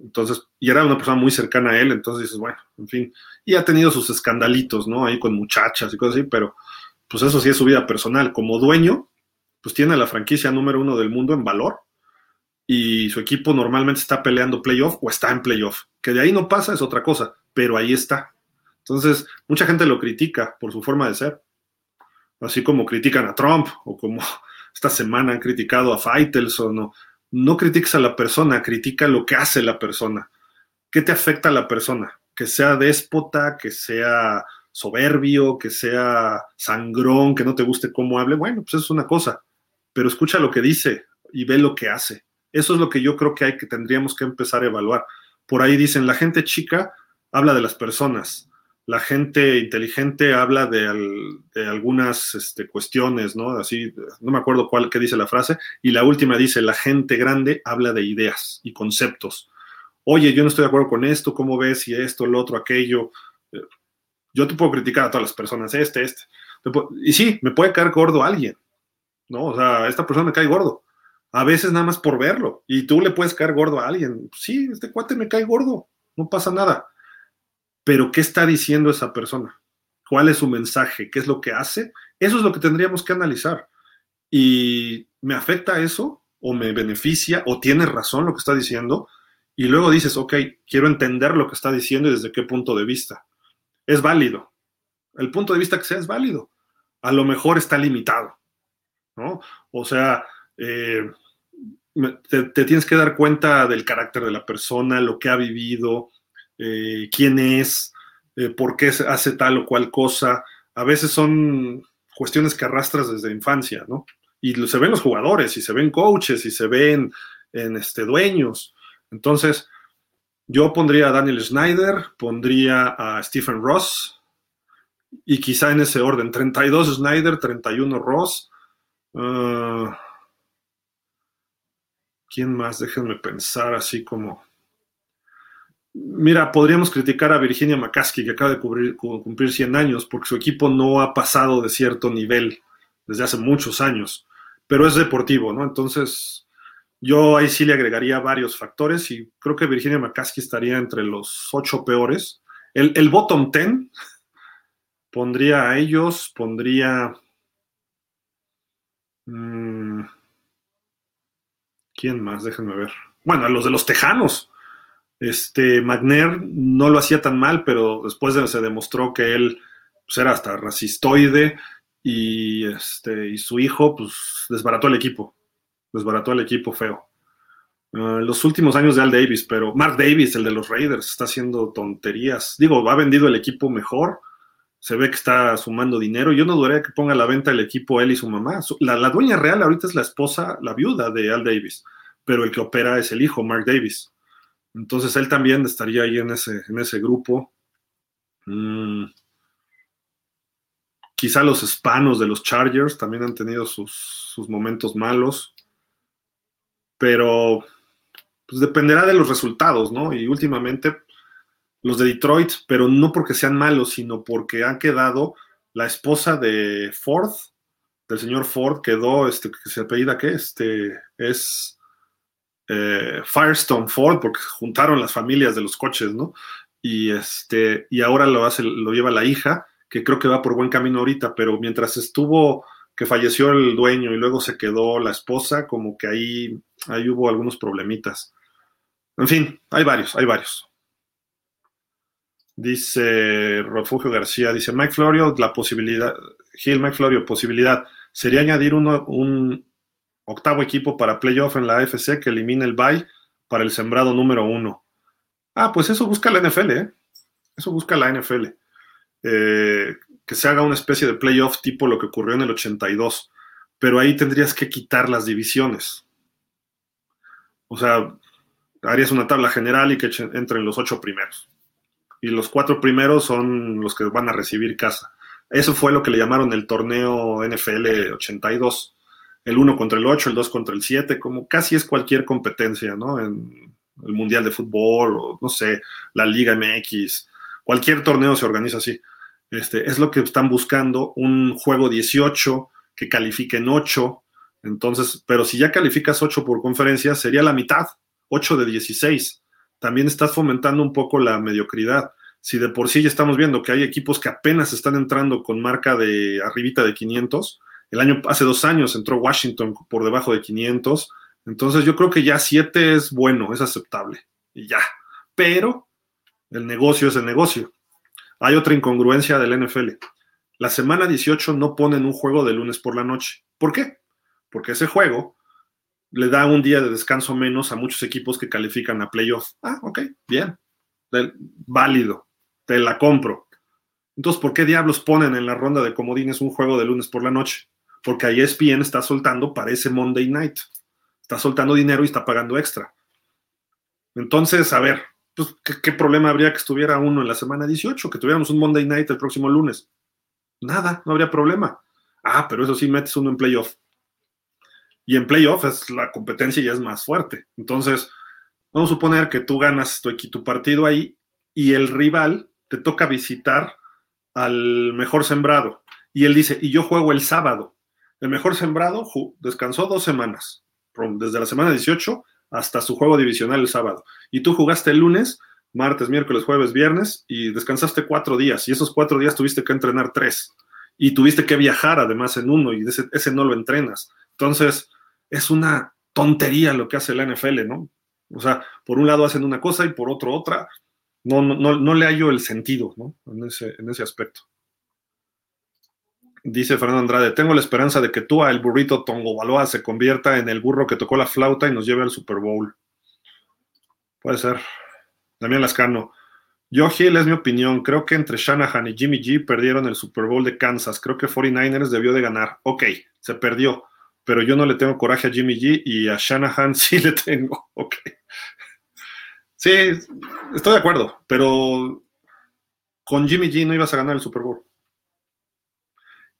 Entonces, y era una persona muy cercana a él, entonces dices, bueno, en fin, y ha tenido sus escandalitos, ¿no? Ahí con muchachas y cosas así, pero pues eso sí es su vida personal. Como dueño, pues tiene la franquicia número uno del mundo en valor y su equipo normalmente está peleando playoff o está en playoff. Que de ahí no pasa es otra cosa, pero ahí está. Entonces, mucha gente lo critica por su forma de ser. Así como critican a Trump o como esta semana han criticado a Faitelson. No, no critiques a la persona, critica lo que hace la persona. ¿Qué te afecta a la persona? Que sea déspota, que sea soberbio, que sea sangrón, que no te guste cómo hable. Bueno, pues eso es una cosa. Pero escucha lo que dice y ve lo que hace. Eso es lo que yo creo que hay que tendríamos que empezar a evaluar. Por ahí dicen, la gente chica habla de las personas, la gente inteligente habla de, algunas este, cuestiones, ¿no? Así, no me acuerdo cuál que dice la frase, y la última dice, la gente grande habla de ideas y conceptos. Oye, yo no estoy de acuerdo con esto, ¿cómo ves? Y esto, lo otro, aquello. Yo te puedo criticar a todas las personas, este, este. Y sí, me puede caer gordo alguien, ¿no? O sea, esta persona me cae gordo. A veces nada más por verlo. Y tú le puedes caer gordo a alguien. Sí, este cuate me cae gordo, no pasa nada pero ¿qué está diciendo esa persona? ¿Cuál es su mensaje? ¿Qué es lo que hace? Eso es lo que tendríamos que analizar. ¿Y me afecta eso? ¿O me beneficia? ¿O tiene razón lo que está diciendo? Y luego dices, ok, quiero entender lo que está diciendo y desde qué punto de vista. Es válido. El punto de vista que sea es válido. A lo mejor está limitado. ¿no? O sea, eh, te, te, tienes que dar cuenta del carácter de la persona, lo que ha vivido, eh, quién es, eh, por qué hace tal o cual cosa. A veces son cuestiones que arrastras desde infancia, ¿no? Y se ven los jugadores, y se ven coaches, y se ven en este, dueños. Entonces, yo pondría a Daniel Snyder, pondría a Stephen Ross, y quizá en ese orden, 32 Snyder, 31 Ross. Ah, ¿Quién más? Déjenme pensar así como... Mira, podríamos criticar a Virginia McCaskey, que acaba de cumplir 100 años, porque su equipo no ha pasado de cierto nivel desde hace muchos años, pero es deportivo, ¿no? Entonces, yo ahí sí le agregaría varios factores y creo que Virginia McCaskey estaría entre los ocho peores. El, bottom ten pondría a ellos, pondría... Mmm, ¿Quién más? Déjenme ver. Bueno, a los de los Tejanos. Este, McNair no lo hacía tan mal, pero después se demostró que él pues, era hasta racistoide y, este, y su hijo pues desbarató el equipo. Desbarató el equipo feo. Uh, los últimos años de Al Davis, pero Mark Davis, el de los Raiders, está haciendo tonterías. Digo, ha vendido el equipo mejor, se ve que está sumando dinero. Yo no dudaría que ponga a la venta el equipo él y su mamá. La, la, dueña real ahorita es la esposa, la viuda de Al Davis, pero el que opera es el hijo, Mark Davis. Entonces él también estaría ahí en ese, en ese grupo. Mm. Quizá los hispanos de los Chargers también han tenido sus, sus momentos malos, pero pues dependerá de los resultados, ¿no? Y últimamente los de Detroit, pero no porque sean malos, sino porque han quedado la esposa de Ford, del señor Ford, quedó, este, que se apellida, ¿qué? Este, es eh, Firestone Ford, porque juntaron las familias de los coches, ¿no? Y, este, y ahora lo, hace, lo lleva la hija, que creo que va por buen camino ahorita, pero mientras estuvo, que falleció el dueño y luego se quedó la esposa, como que ahí, ahí hubo algunos problemitas. En fin, hay varios, hay varios. Dice Refugio García, dice Mike Florio, la posibilidad, Gil Mike Florio, posibilidad, sería añadir uno, un octavo equipo para playoff en la AFC que elimine el bye para el sembrado número uno. Ah, pues eso busca la NFL, ¿eh? Eso busca la NFL. Eh, que se haga una especie de playoff tipo lo que ocurrió en el 82. Pero ahí tendrías que quitar las divisiones. O sea, harías una tabla general y que entren los ocho primeros. Y los cuatro primeros son los que van a recibir casa. Eso fue lo que le llamaron el torneo NFL 82 el 1 contra el 8, el 2 contra el 7, como casi es cualquier competencia, ¿no? En el Mundial de Fútbol o, no sé, la Liga MX, cualquier torneo se organiza así. Este, es lo que están buscando, un juego 18 que califique en 8, entonces, pero si ya calificas 8 por conferencia, sería la mitad, 8 de 16. También estás fomentando un poco la mediocridad. Si de por sí ya estamos viendo que hay equipos que apenas están entrando con marca de arribita de 500, el año, hace dos años entró Washington por debajo de 500. Entonces yo creo que ya 7 es bueno, es aceptable. Y ya. Pero el negocio es el negocio. Hay otra incongruencia del NFL. La semana 18 no ponen un juego de lunes por la noche. ¿Por qué? Porque ese juego le da un día de descanso menos a muchos equipos que califican a playoff. Ah, ok, bien. Válido. Te la compro. Entonces, ¿por qué diablos ponen en la ronda de comodines un juego de lunes por la noche? Porque ahí ESPN está soltando para ese Monday Night. Está soltando dinero y está pagando extra. Entonces, a ver, pues, ¿qué, problema habría que estuviera uno en la semana 18? Que tuviéramos un Monday Night el próximo lunes. Nada, no habría problema. Ah, pero eso sí, metes uno en playoff. Y en playoff es, la competencia ya es más fuerte. Entonces, vamos a suponer que tú ganas tu, tu partido ahí y el rival te toca visitar al mejor sembrado. Y él dice, y yo juego el sábado. El mejor sembrado descansó dos semanas, desde la semana 18 hasta su juego divisional el sábado. Y tú jugaste el lunes, martes, miércoles, jueves, viernes y descansaste cuatro días. Y esos cuatro días tuviste que entrenar tres. Y tuviste que viajar además en uno y ese, no lo entrenas. Entonces, es una tontería lo que hace la NFL, ¿no? O sea, por un lado hacen una cosa y por otro otra. No, no, no, le hallo el sentido, ¿no? En ese, en ese aspecto. Dice Fernando Andrade, tengo la esperanza de que tú, el burrito Tongobaloa, se convierta en el burro que tocó la flauta y nos lleve al Super Bowl. Puede ser. Damián Lascano. Yo, Gil, es mi opinión. Creo que entre Shanahan y Jimmy G perdieron el Super Bowl de Kansas. Creo que 49ers debió de ganar. Ok, se perdió. Pero yo no le tengo coraje a Jimmy G y a Shanahan sí le tengo. Ok. Sí, estoy de acuerdo. Pero con Jimmy G no ibas a ganar el Super Bowl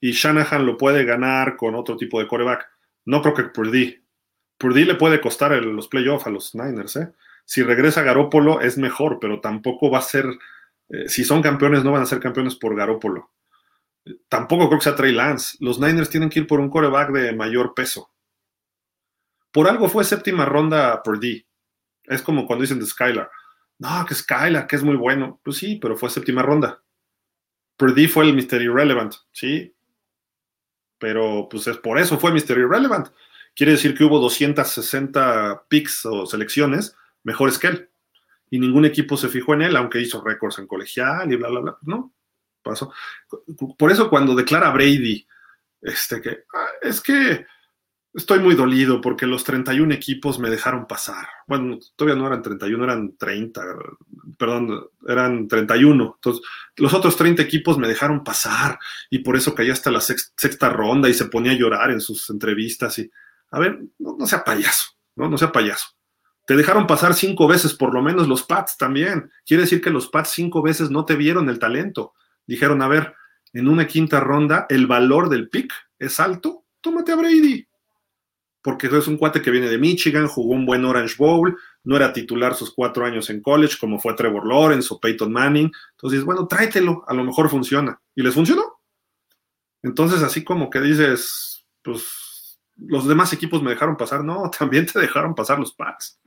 y Shanahan lo puede ganar con otro tipo de coreback. No creo que Purdy. Purdy le puede costar los playoffs a los Niners. ¿eh? Si regresa Garópolo es mejor, pero tampoco va a ser. Eh, si son campeones, no van a ser campeones por Garópolo. Tampoco creo que sea Trey Lance. Los Niners tienen que ir por un coreback de mayor peso. Por algo fue séptima ronda D. Es como cuando dicen de Skylar. No, que Skylar, que es muy bueno. Pues sí, pero fue séptima ronda. D fue el Mystery Irrelevant, sí. Pero pues es por eso fue Mystery Irrelevant. Quiere decir que hubo 260 picks o selecciones mejores que él. Y ningún equipo se fijó en él, aunque hizo récords en colegial y bla, bla, bla. No, pasó. Por eso cuando declara Brady, este que, ah, es que estoy muy dolido porque los 31 equipos me dejaron pasar. Bueno, todavía no eran 31, eran 30, perdón, eran 31. Entonces, los otros 30 equipos me dejaron pasar y por eso caí hasta la sexta ronda y se ponía a llorar en sus entrevistas. Y, a ver, no, sea payaso, ¿no? No sea payaso. Te dejaron pasar cinco veces, por lo menos los Pats también. Quiere decir que los Pats cinco veces no te vieron el talento. Dijeron, a ver, en una quinta ronda el valor del pick es alto, tómate a Brady porque es un cuate que viene de Michigan, jugó un buen Orange Bowl, no era titular sus cuatro años en college, como fue Trevor Lawrence o Peyton Manning. Entonces, bueno, tráetelo, a lo mejor funciona. ¿Y les funcionó? Entonces, así como que dices, pues los demás equipos me dejaron pasar. No, también te dejaron pasar los Pats.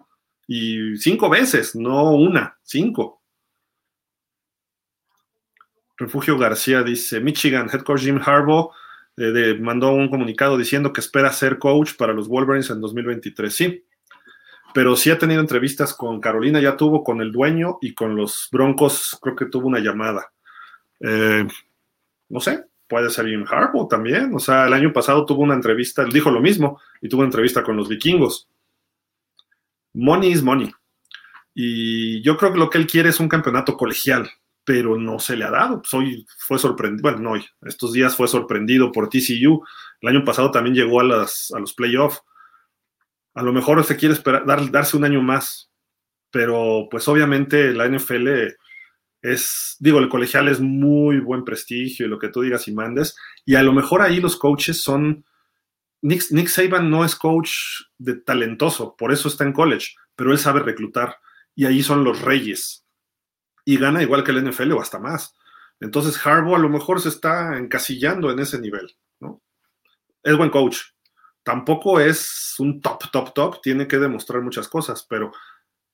Y cinco veces, no una, cinco. Refugio García dice, Michigan, head coach Jim Harbaugh mandó un comunicado diciendo que espera ser coach para los Wolverines en 2023. Sí, pero sí ha tenido entrevistas con Carolina, ya tuvo con el dueño y con los Broncos, creo que tuvo una llamada. Eh, no sé, puede ser Jim Harbaugh también. O sea, el año pasado tuvo una entrevista, dijo lo mismo, y tuvo una entrevista con los vikingos. Money is money. Y yo creo que lo que él quiere es un campeonato colegial pero no se le ha dado. Pues hoy fue sorprendido, bueno, no hoy, estos días fue sorprendido por TCU. El año pasado también llegó a, las, a los playoffs. A lo mejor se quiere esperar, dar, darse un año más, pero pues obviamente la NFL es, digo, el colegial es muy buen prestigio y lo que tú digas y mandes, y a lo mejor ahí los coaches son, Nick, Nick Saban no es coach de talentoso, por eso está en college, pero él sabe reclutar, y ahí son los reyes, y gana igual que el NFL o hasta más. Entonces Harbaugh a lo mejor se está encasillando en ese nivel, ¿no? Es buen coach. Tampoco es un top, top, top. Tiene que demostrar muchas cosas, pero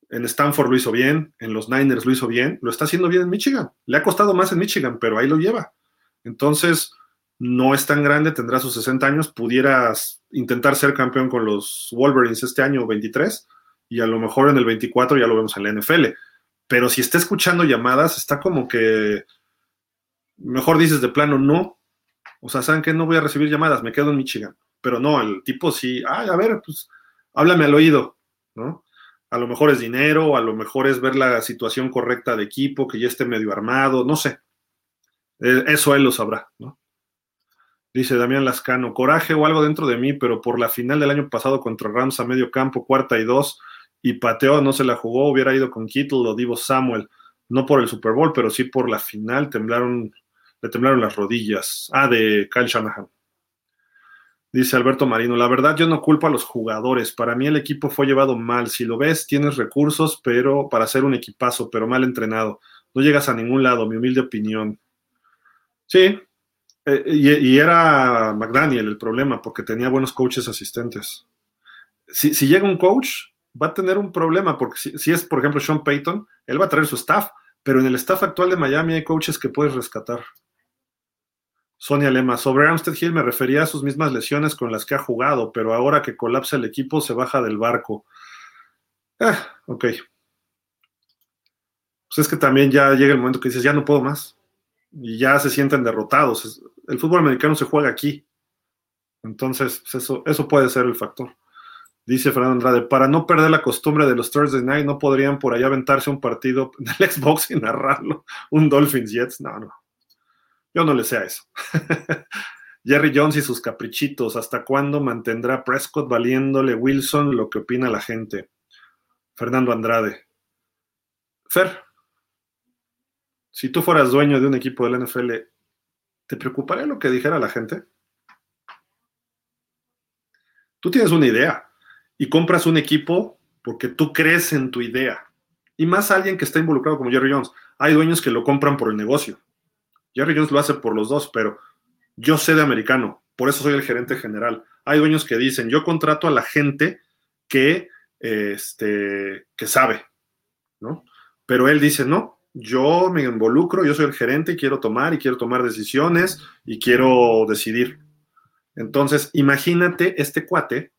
en Stanford lo hizo bien, en los Niners lo hizo bien, lo está haciendo bien en Michigan. Le ha costado más en Michigan, pero ahí lo lleva. Entonces, no es tan grande, tendrá sus 60 años, pudieras intentar ser campeón con los Wolverines este año 23 y a lo mejor en el 24 ya lo vemos en la NFL pero si está escuchando llamadas, está como que mejor dices de plano no. O sea, ¿saben que No voy a recibir llamadas, me quedo en Michigan. Pero no, el tipo sí, ay, a ver, pues háblame al oído, ¿no? A lo mejor es dinero, a lo mejor es ver la situación correcta de equipo, que ya esté medio armado, no sé. Eh, eso él lo sabrá, ¿no? Dice Damián Lascano, coraje o algo dentro de mí, pero por la final del año pasado contra Rams a medio campo, cuarta y dos, y pateó, no se la jugó, hubiera ido con Kittle o Divo Samuel, no por el Super Bowl, pero sí por la final, temblaron, le temblaron las rodillas. Ah, de Kyle Shanahan. Dice Alberto Marino, la verdad yo no culpo a los jugadores, para mí el equipo fue llevado mal, si lo ves tienes recursos pero para ser un equipazo, pero mal entrenado, no llegas a ningún lado, mi humilde opinión. Sí, eh, y, era McDaniel el problema, porque tenía buenos coaches asistentes. Si, si llega un coach, va a tener un problema, porque si, es, por ejemplo, Sean Payton, él va a traer su staff, pero en el staff actual de Miami hay coaches que puedes rescatar. Sonia Lema, sobre Armstead Hill me refería a sus mismas lesiones con las que ha jugado, pero ahora que colapsa el equipo se baja del barco. Ah, ok. Pues es que también ya llega el momento que dices, ya no puedo más. Y ya se sienten derrotados. El fútbol americano se juega aquí. Entonces, pues eso, eso puede ser el factor. Dice Fernando Andrade, para no perder la costumbre de los Thursday Night, no podrían por ahí aventarse un partido del Xbox y narrarlo, un Dolphins Jets. No, no. Yo no le sé a eso. Jerry Jones y sus caprichitos. ¿Hasta cuándo mantendrá Prescott valiéndole Wilson lo que opina la gente? Fernando Andrade. Fer, si tú fueras dueño de un equipo del NFL, ¿te preocuparía lo que dijera la gente? Tú tienes una idea y compras un equipo porque tú crees en tu idea. Y más alguien que está involucrado como Jerry Jones. Hay dueños que lo compran por el negocio. Jerry Jones lo hace por los dos, pero yo sé de americano, por eso soy el gerente general. Hay dueños que dicen, yo contrato a la gente que, este, que sabe, ¿no? Pero él dice, no, yo me involucro, yo soy el gerente y quiero tomar y quiero tomar decisiones y quiero decidir. Entonces, imagínate este cuate,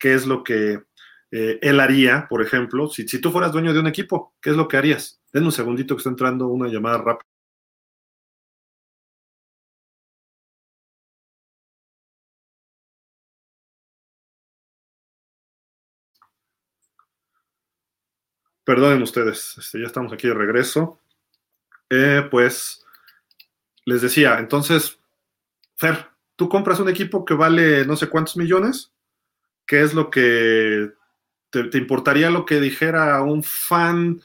qué es lo que eh, él haría, por ejemplo, si, tú fueras dueño de un equipo, ¿qué es lo que harías? Den un segundito que está entrando una llamada rápida. Perdonen ustedes, este, ya estamos aquí de regreso. Eh, pues les decía, entonces, Fer, tú compras un equipo que vale no sé cuántos millones, ¿qué es lo que te, importaría lo que dijera un fan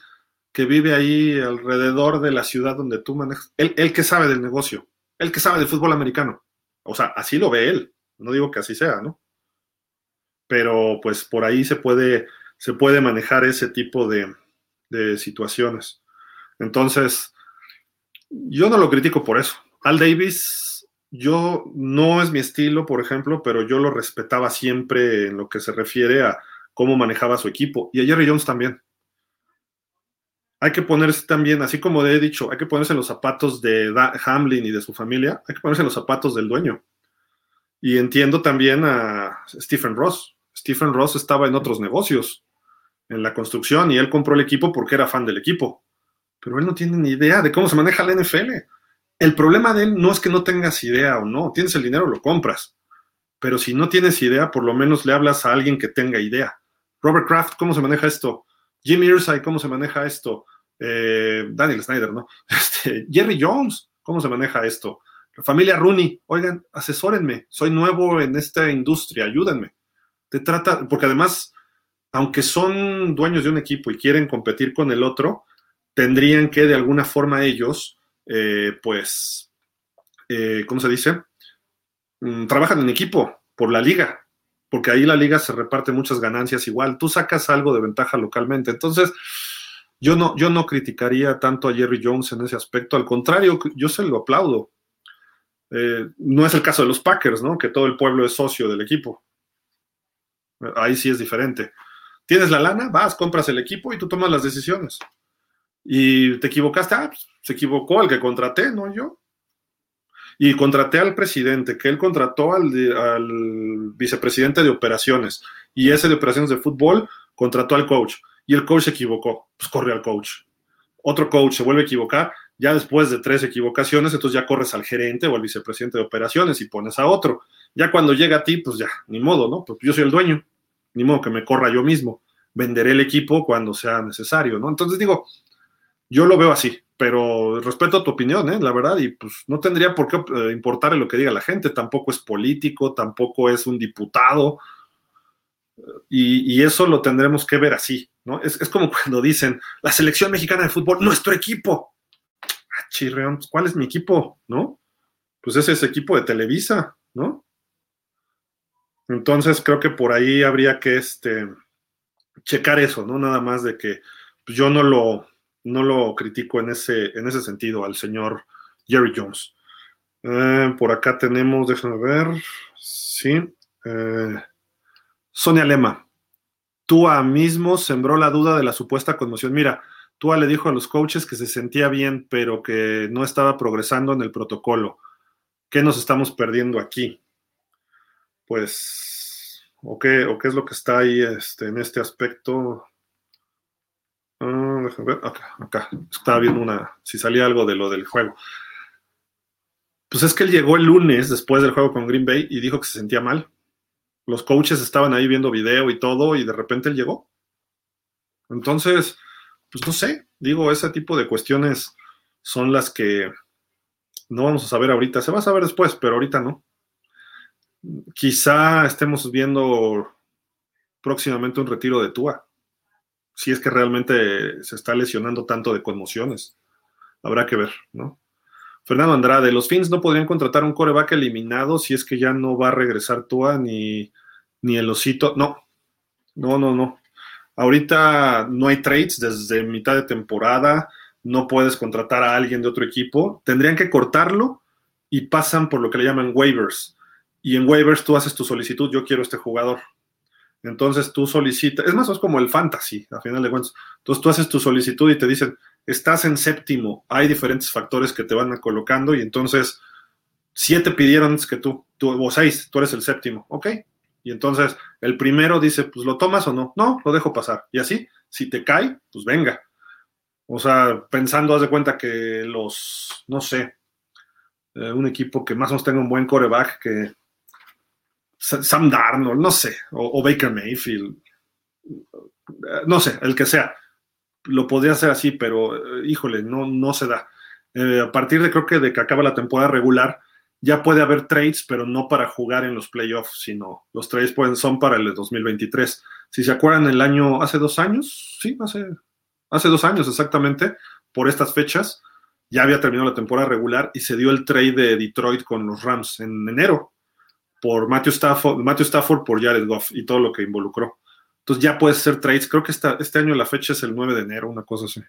que vive ahí alrededor de la ciudad donde tú manejas? El que sabe del negocio, el que sabe del fútbol americano. O sea, así lo ve él. No digo que así sea, ¿no? Pero pues por ahí se puede se puede manejar ese tipo de, situaciones. Entonces, yo no lo critico por eso. Al Davis, yo no es mi estilo, por ejemplo, pero yo lo respetaba siempre en lo que se refiere a cómo manejaba su equipo. Y a Jerry Jones también. Hay que ponerse también, así como he dicho, hay que ponerse los zapatos de Hamlin y de su familia, hay que ponerse los zapatos del dueño. Y entiendo también a Stephen Ross. Stephen Ross estaba en otros negocios en la construcción y él compró el equipo porque era fan del equipo. Pero él no tiene ni idea de cómo se maneja la NFL. El problema de él no es que no tengas idea o no, tienes el dinero, lo compras. Pero si no tienes idea, por lo menos le hablas a alguien que tenga idea. Robert Kraft, ¿cómo se maneja esto? Jimmy Irsay, ¿cómo se maneja esto? Eh, Daniel Snyder, ¿no? Este, Jerry Jones, ¿cómo se maneja esto? La familia Rooney, oigan, asesórenme, soy nuevo en esta industria, ayúdenme. Te trata, porque además aunque son dueños de un equipo y quieren competir con el otro, tendrían que de alguna forma ellos, eh, pues, eh, ¿cómo se dice? Mm, trabajan en equipo por la liga, porque ahí la liga se reparte muchas ganancias igual. Tú sacas algo de ventaja localmente. Entonces, yo no, yo no criticaría tanto a Jerry Jones en ese aspecto. Al contrario, yo se lo aplaudo. Eh, no es el caso de los Packers, ¿no? Que todo el pueblo es socio del equipo. Ahí sí es diferente. Tienes la lana, vas, compras el equipo y tú tomas las decisiones. Y te equivocaste, ah, pues, se equivocó el que contraté, no yo. Y contraté al presidente, que él contrató al, vicepresidente de operaciones. Y ese de operaciones de fútbol contrató al coach. Y el coach se equivocó, pues corre al coach. Otro coach se vuelve a equivocar, ya después de tres equivocaciones, entonces ya corres al gerente o al vicepresidente de operaciones y pones a otro. Ya cuando llega a ti, pues ya, ni modo, ¿no? Pues yo soy el dueño ni modo que me corra yo mismo, venderé el equipo cuando sea necesario, ¿no? Entonces digo, yo lo veo así, pero respeto tu opinión, ¿eh? la verdad, y pues no tendría por qué eh, importarle lo que diga la gente, tampoco es político, tampoco es un diputado, y, eso lo tendremos que ver así, ¿no? Es, como cuando dicen, la selección mexicana de fútbol, nuestro equipo. Ah, chirreón, pues, ¿cuál es mi equipo? ¿No? Pues es ese equipo de Televisa, ¿no? Entonces creo que por ahí habría que este, checar eso, ¿no? Nada más de que pues, yo no lo, no lo critico en ese, en ese sentido al señor Jerry Jones. Eh, por acá tenemos, déjame ver, sí, eh, Sonia Lema. Tua mismo sembró la duda de la supuesta conmoción. Mira, Tua le dijo a los coaches que se sentía bien, pero que no estaba progresando en el protocolo. ¿Qué nos estamos perdiendo aquí? pues, o qué, o qué es lo que está ahí este, en este aspecto. Ah, déjame ver, acá, acá, estaba viendo una, si salía algo de lo del juego. Pues es que él llegó el lunes después del juego con Green Bay y dijo que se sentía mal. Los coaches estaban ahí viendo video y todo y de repente él llegó. Entonces, pues no sé, digo, ese tipo de cuestiones son las que no vamos a saber ahorita. Se va a saber después, pero ahorita no quizá estemos viendo próximamente un retiro de Tua, si es que realmente se está lesionando tanto de conmociones. Habrá que ver, ¿no? Fernando Andrade, los Fins no podrían contratar un coreback eliminado si es que ya no va a regresar Tua ni, ni el osito. No, no, no, no. Ahorita no hay trades desde mitad de temporada, no puedes contratar a alguien de otro equipo. Tendrían que cortarlo y pasan por lo que le llaman waivers. Y en waivers tú haces tu solicitud, yo quiero este jugador. Entonces tú solicitas, es más, es como el fantasy, a final de cuentas. Entonces tú haces tu solicitud y te dicen, estás en séptimo, hay diferentes factores que te van colocando y entonces siete pidieron que tú, tú, o seis, tú eres el séptimo, ok. Y entonces el primero dice, pues lo tomas o no, no, lo dejo pasar. Y así, si te cae, pues venga. O sea, pensando, haz de cuenta que los, no sé, eh, un equipo que más o menos tenga un buen coreback, que Sam Darnold, no sé, o, Baker Mayfield, no sé, el que sea. Lo podría hacer así, pero eh, híjole, no, no se da. Eh, a partir de creo que de que acaba la temporada regular, ya puede haber trades, pero no para jugar en los playoffs, sino los trades pueden, son para el 2023. Si se acuerdan, el año, hace dos años, sí, hace, hace dos años exactamente, por estas fechas, ya había terminado la temporada regular y se dio el trade de Detroit con los Rams en enero por Matthew Stafford, Matthew Stafford por Jared Goff y todo lo que involucró. Entonces ya puede ser trades. Creo que este año la fecha es el 9 de enero, una cosa así.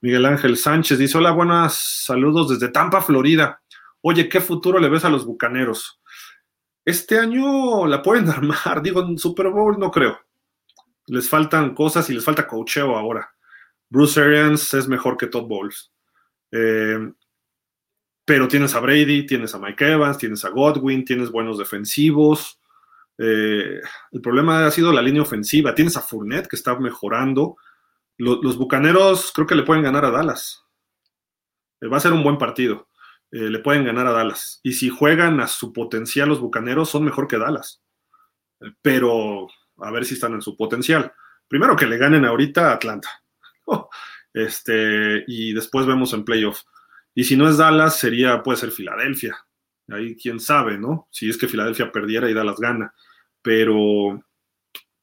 Miguel Ángel Sánchez dice: Hola, buenas saludos desde Tampa, Florida. Oye, ¿qué futuro le ves a los bucaneros? Este año la pueden armar, digo, en Super Bowl no creo. Les faltan cosas y les falta cocheo ahora. Bruce Arians es mejor que Todd Bowles. Eh, pero tienes a Brady, tienes a Mike Evans, tienes a Godwin, tienes buenos defensivos. Eh, el problema ha sido la línea ofensiva. Tienes a Fournette que está mejorando. Los, bucaneros creo que le pueden ganar a Dallas. Eh, va a ser un buen partido. Eh, le pueden ganar a Dallas. Y si juegan a su potencial los bucaneros, son mejor que Dallas. pero a ver si están en su potencial. Primero que le ganen ahorita a Atlanta. este, y después vemos en playoff. Y si no es Dallas, sería, puede ser Filadelfia. Ahí quién sabe, ¿no? Si es que Filadelfia perdiera y Dallas gana. Pero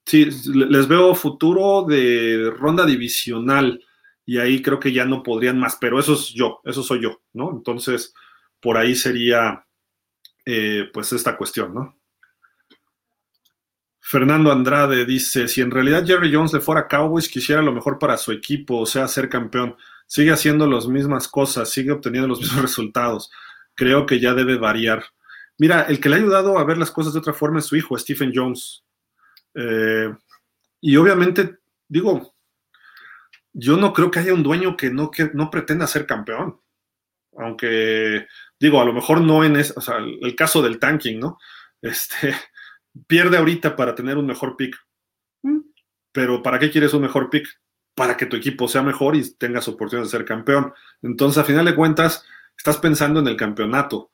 sí, les veo futuro de ronda divisional y ahí creo que ya no podrían más, pero eso es yo, eso soy yo, ¿no? Entonces, por ahí sería eh, pues esta cuestión, ¿no? Fernando Andrade dice, si en realidad Jerry Jones le fuera a Cowboys, quisiera lo mejor para su equipo, o sea, ser campeón sigue haciendo las mismas cosas, sigue obteniendo los mismos resultados. Creo que ya debe variar. Mira, el que le ha ayudado a ver las cosas de otra forma es su hijo, Stephen Jones. Eh, y obviamente, digo, yo no creo que haya un dueño que no, que no pretenda ser campeón. Aunque, digo, a lo mejor no en es, o sea, el, caso del tanking, ¿no? Este, pierde ahorita para tener un mejor pick. Mm. Pero ¿para qué quieres un mejor pick? Para que tu equipo sea mejor y tengas oportunidad de ser campeón. Entonces, a final de cuentas, estás pensando en el campeonato.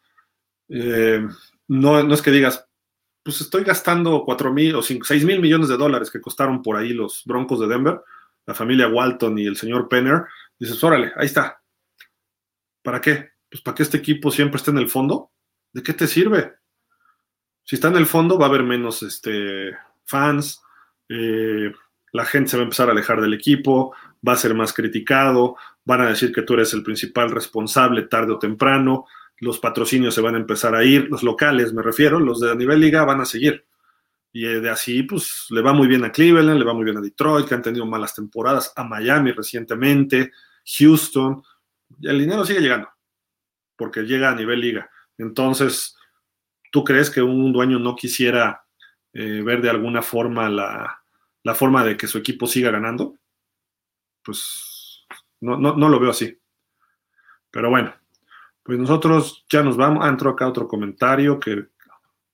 Eh, no, es que digas, pues estoy gastando 4 mil o 6 mil millones de dólares que costaron por ahí los Broncos de Denver, la familia Walton y el señor Penner. Dices, órale, ahí está. ¿Para qué? Pues para que este equipo siempre esté en el fondo. ¿De qué te sirve? Si está en el fondo, va a haber menos este, fans. Eh, la gente se va a empezar a alejar del equipo, va a ser más criticado, van a decir que tú eres el principal responsable tarde o temprano, los patrocinios se van a empezar a ir, los locales me refiero, los de a nivel liga van a seguir. Y eh, de así, pues le va muy bien a Cleveland, le va muy bien a Detroit, que han tenido malas temporadas, a Miami recientemente, Houston. El dinero sigue llegando, porque llega a nivel liga. Entonces, ¿tú crees que un dueño no quisiera eh, ver de alguna forma la, la forma de que su equipo siga ganando, pues no, no, lo veo así. Pero bueno, pues nosotros ya nos vamos. Ah, entró acá otro comentario que.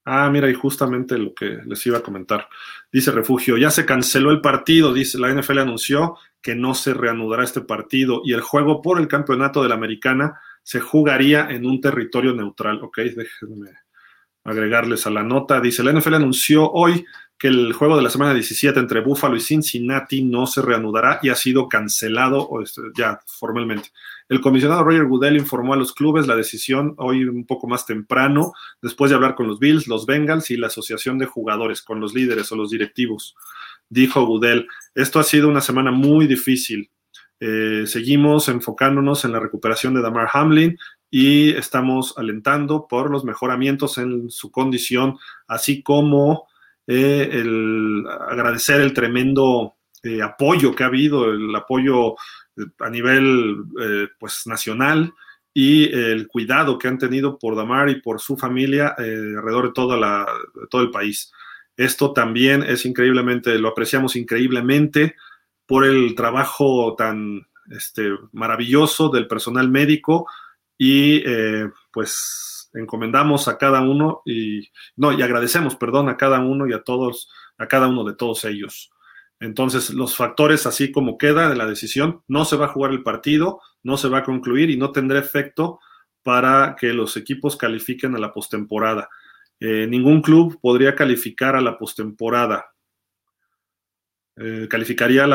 Ah, mira, y justamente lo que les iba a comentar. Dice Refugio, ya se canceló el partido, dice, la NFL anunció que no se reanudará este partido y el juego por el campeonato de la americana se jugaría en un territorio neutral. Ok, déjenme agregarles a la nota. Dice, la NFL anunció hoy que el juego de la semana 17 entre Buffalo y Cincinnati no se reanudará y ha sido cancelado este, ya formalmente. El comisionado Roger Goodell informó a los clubes la decisión hoy un poco más temprano, después de hablar con los Bills, los Bengals y la asociación de jugadores, con los líderes o los directivos. Dijo Goodell, esto ha sido una semana muy difícil. Eh, seguimos enfocándonos en la recuperación de Damar Hamlin y estamos alentando por los mejoramientos en su condición, así como eh, el agradecer el tremendo eh, apoyo que ha habido, el apoyo eh, a nivel pues nacional y el cuidado que han tenido por Damar y por su familia eh, alrededor de, toda la, de todo el país. Esto también es increíblemente, lo apreciamos increíblemente por el trabajo tan este, maravilloso del personal médico y eh, pues encomendamos a cada uno y no y agradecemos perdón a cada uno y a todos a cada uno de todos ellos. Entonces los factores así como queda de la decisión no se va a jugar el partido no se va a concluir y no tendrá efecto para que los equipos califiquen a la postemporada. Eh, ningún club podría calificar a la postemporada. Eh, calificaría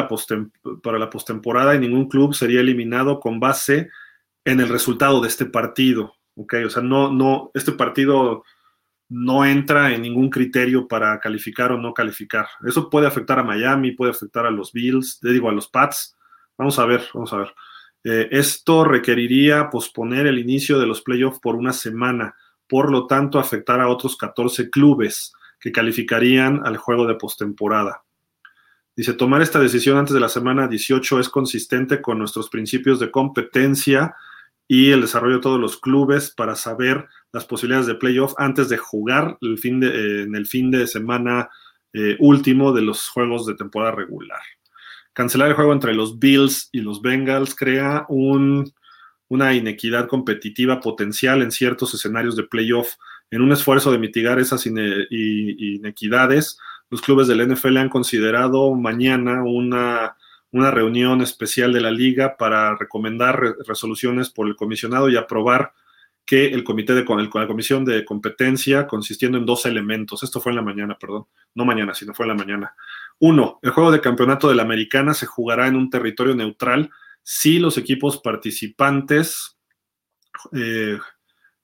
para la postemporada y ningún club sería eliminado con base en el resultado de este partido. ¿Ok? O sea, no, no, este partido no entra en ningún criterio para calificar o no calificar. Eso puede afectar a Miami, puede afectar a los Bills, le digo a los Pats. Vamos a ver, vamos a ver. Eh, esto requeriría posponer el inicio de los playoffs por una semana, por lo tanto afectar a otros 14 clubes que calificarían al juego de postemporada. Dice, tomar esta decisión antes de la semana 18 es consistente con nuestros principios de competencia, y el desarrollo de todos los clubes para saber las posibilidades de playoff antes de jugar el fin de, eh, en el fin de semana eh, último de los juegos de temporada regular. Cancelar el juego entre los Bills y los Bengals crea un, una inequidad competitiva potencial en ciertos escenarios de playoff. En un esfuerzo de mitigar esas inequidades, los clubes del NFL han considerado mañana una una reunión especial de la liga para recomendar resoluciones por el comisionado y aprobar que el comité de con la comisión de competencia consistiendo en dos elementos. Esto fue en la mañana, perdón, no mañana, sino fue en la mañana. Uno, el juego de campeonato de la Americana se jugará en un territorio neutral si los equipos participantes eh,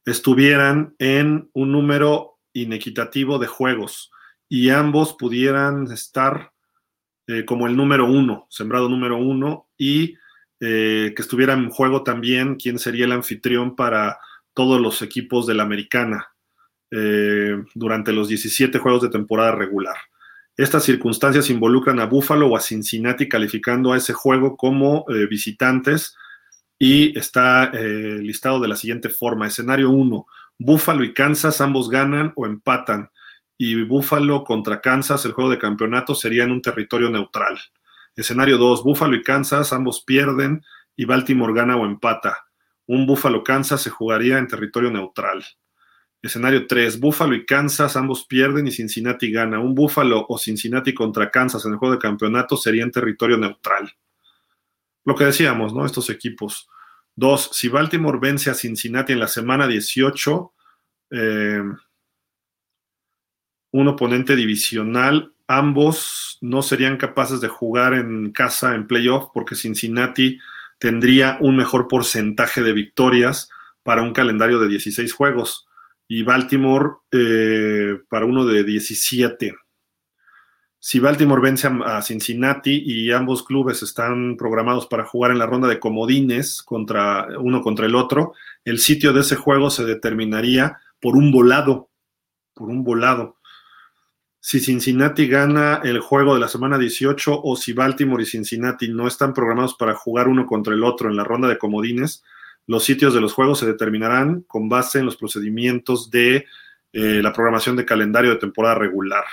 estuvieran en un número inequitativo de juegos y ambos pudieran estar eh, como el número uno, sembrado número uno, y eh, que estuviera en juego también quién sería el anfitrión para todos los equipos de la americana eh, durante los 17 juegos de temporada regular. Estas circunstancias involucran a Buffalo o a Cincinnati calificando a ese juego como visitantes y está listado de la siguiente forma. Escenario 1, Buffalo y Kansas ambos ganan o empatan y Buffalo contra Kansas, el juego de campeonato sería en un territorio neutral. Escenario 2, Buffalo y Kansas, ambos pierden y Baltimore gana o empata. Un Buffalo-Kansas se jugaría en territorio neutral. Escenario 3, Buffalo y Kansas, ambos pierden y Cincinnati gana. Un Buffalo o Cincinnati contra Kansas en el juego de campeonato sería en territorio neutral. Lo que decíamos, ¿no? Estos equipos. Dos, si Baltimore vence a Cincinnati en la semana 18, eh, un oponente divisional. Ambos no serían capaces de jugar en casa en playoff porque Cincinnati tendría un mejor porcentaje de victorias para un calendario de 16 juegos y Baltimore eh, para uno de 17. Si Baltimore vence a Cincinnati y ambos clubes están programados para jugar en la ronda de comodines contra uno contra el otro, el sitio de ese juego se determinaría por un volado, por un volado si Cincinnati gana el juego de la semana 18 o si Baltimore y Cincinnati no están programados para jugar uno contra el otro en la ronda de comodines, los sitios de los juegos se determinarán con base en los procedimientos de eh, la programación de calendario de temporada regular.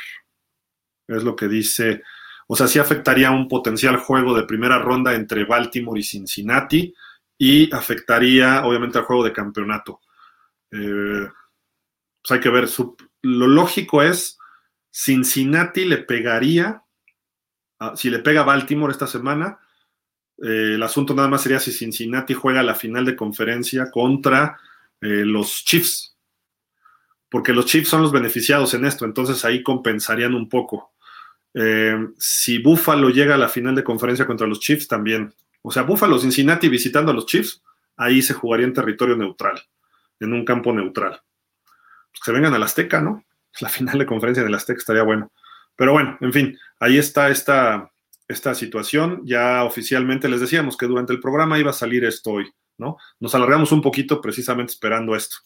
Es lo que dice, o sea, sí afectaría un potencial juego de primera ronda entre Baltimore y Cincinnati y afectaría obviamente al juego de campeonato. Eh, pues hay que ver, lo lógico es Cincinnati le pegaría, si le pega Baltimore esta semana, eh, el asunto nada más sería si Cincinnati juega la final de conferencia contra eh, los Chiefs, porque los Chiefs son los beneficiados en esto, entonces ahí compensarían un poco. Eh, si Buffalo llega a la final de conferencia contra los Chiefs, también. O sea, Buffalo, Cincinnati visitando a los Chiefs, ahí se jugaría en territorio neutral, en un campo neutral. Pues que vengan al Azteca, ¿no? la final de conferencia en el Aztec estaría bueno. Pero bueno, en fin, ahí está esta, esta situación. Ya oficialmente les decíamos que durante el programa iba a salir esto hoy, ¿no? Nos alargamos un poquito precisamente esperando esto.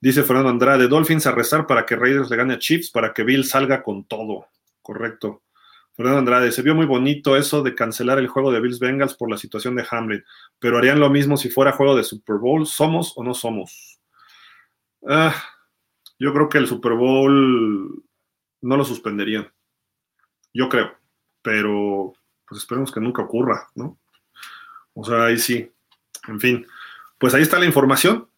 Dice Fernando Andrade, Dolphins a rezar para que Raiders le gane a Chiefs, para que Bill salga con todo. Correcto. Fernando Andrade, se vio muy bonito eso de cancelar el juego de Bills Bengals por la situación de Hamlin, pero harían lo mismo si fuera juego de Super Bowl. ¿Somos o no somos? Ah, yo creo que el Super Bowl no lo suspenderían. Yo creo, pero pues esperemos que nunca ocurra, ¿no? O sea, ahí sí. En fin, pues ahí está la información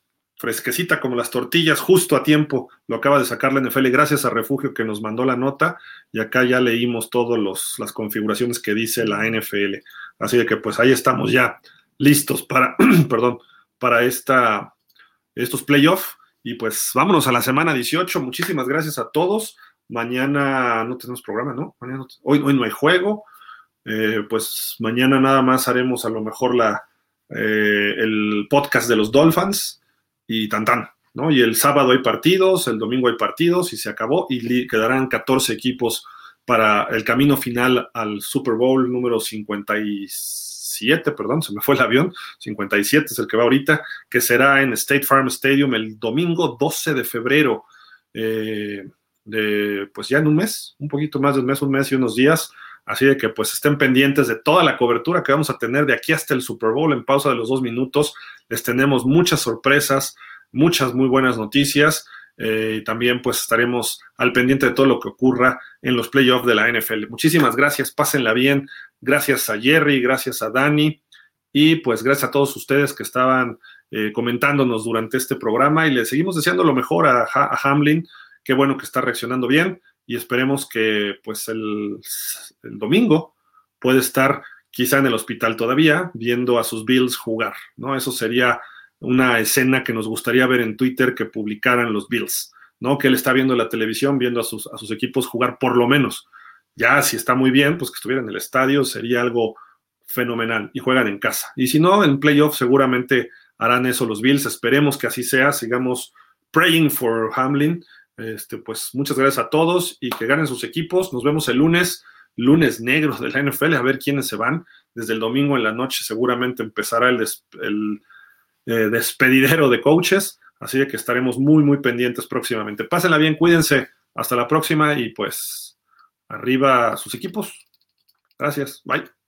fresquecita como las tortillas, justo a tiempo. Lo acaba de sacar la NFL gracias a Refugio que nos mandó la nota y acá ya leímos todas las configuraciones que dice la NFL. Así de que pues ahí estamos ya listos para, perdón, para esta, estos playoffs. Y pues vámonos a la semana 18. Muchísimas gracias a todos. Mañana no tenemos programa, ¿no? hoy, hoy no hay juego. Eh, pues mañana nada más haremos a lo mejor la, eh, el podcast de los Dolphins y tan tan, ¿no? Y el sábado hay partidos, el domingo hay partidos y se acabó y quedarán 14 equipos para el camino final al Super Bowl número 57, perdón, se me fue el avión, 57 es el que va ahorita, que será en State Farm Stadium el domingo 12 de febrero, eh, de, pues ya en un mes, un poquito más de un mes, un mes y unos días. Así de que pues estén pendientes de toda la cobertura que vamos a tener de aquí hasta el Super Bowl en pausa de los dos minutos. Les tenemos muchas sorpresas, muchas muy buenas noticias. Eh, y también pues estaremos al pendiente de todo lo que ocurra en los playoffs de la NFL. Muchísimas gracias, pásenla bien. Gracias a Jerry, gracias a Dani y pues gracias a todos ustedes que estaban eh, comentándonos durante este programa y le seguimos deseando lo mejor a, Hamlin. Qué bueno que está reaccionando bien y esperemos que pues el, domingo puede estar quizá en el hospital todavía viendo a sus Bills jugar, ¿no? Eso sería una escena que nos gustaría ver en Twitter que publicaran los Bills, ¿no? Que él está viendo la televisión, viendo a sus, a sus equipos jugar por lo menos. Ya si está muy bien, pues que estuviera en el estadio sería algo fenomenal y juegan en casa. Y si no, en playoff seguramente harán eso los Bills. Esperemos que así sea. Sigamos praying for Hamlin este, pues muchas gracias a todos y que ganen sus equipos. Nos vemos el lunes, lunes negro de la NFL, a ver quiénes se van. Desde el domingo en la noche seguramente empezará el, eh, despedidero de coaches, así que estaremos muy, muy pendientes próximamente. Pásenla bien, cuídense. Hasta la próxima y pues arriba sus equipos. Gracias. Bye.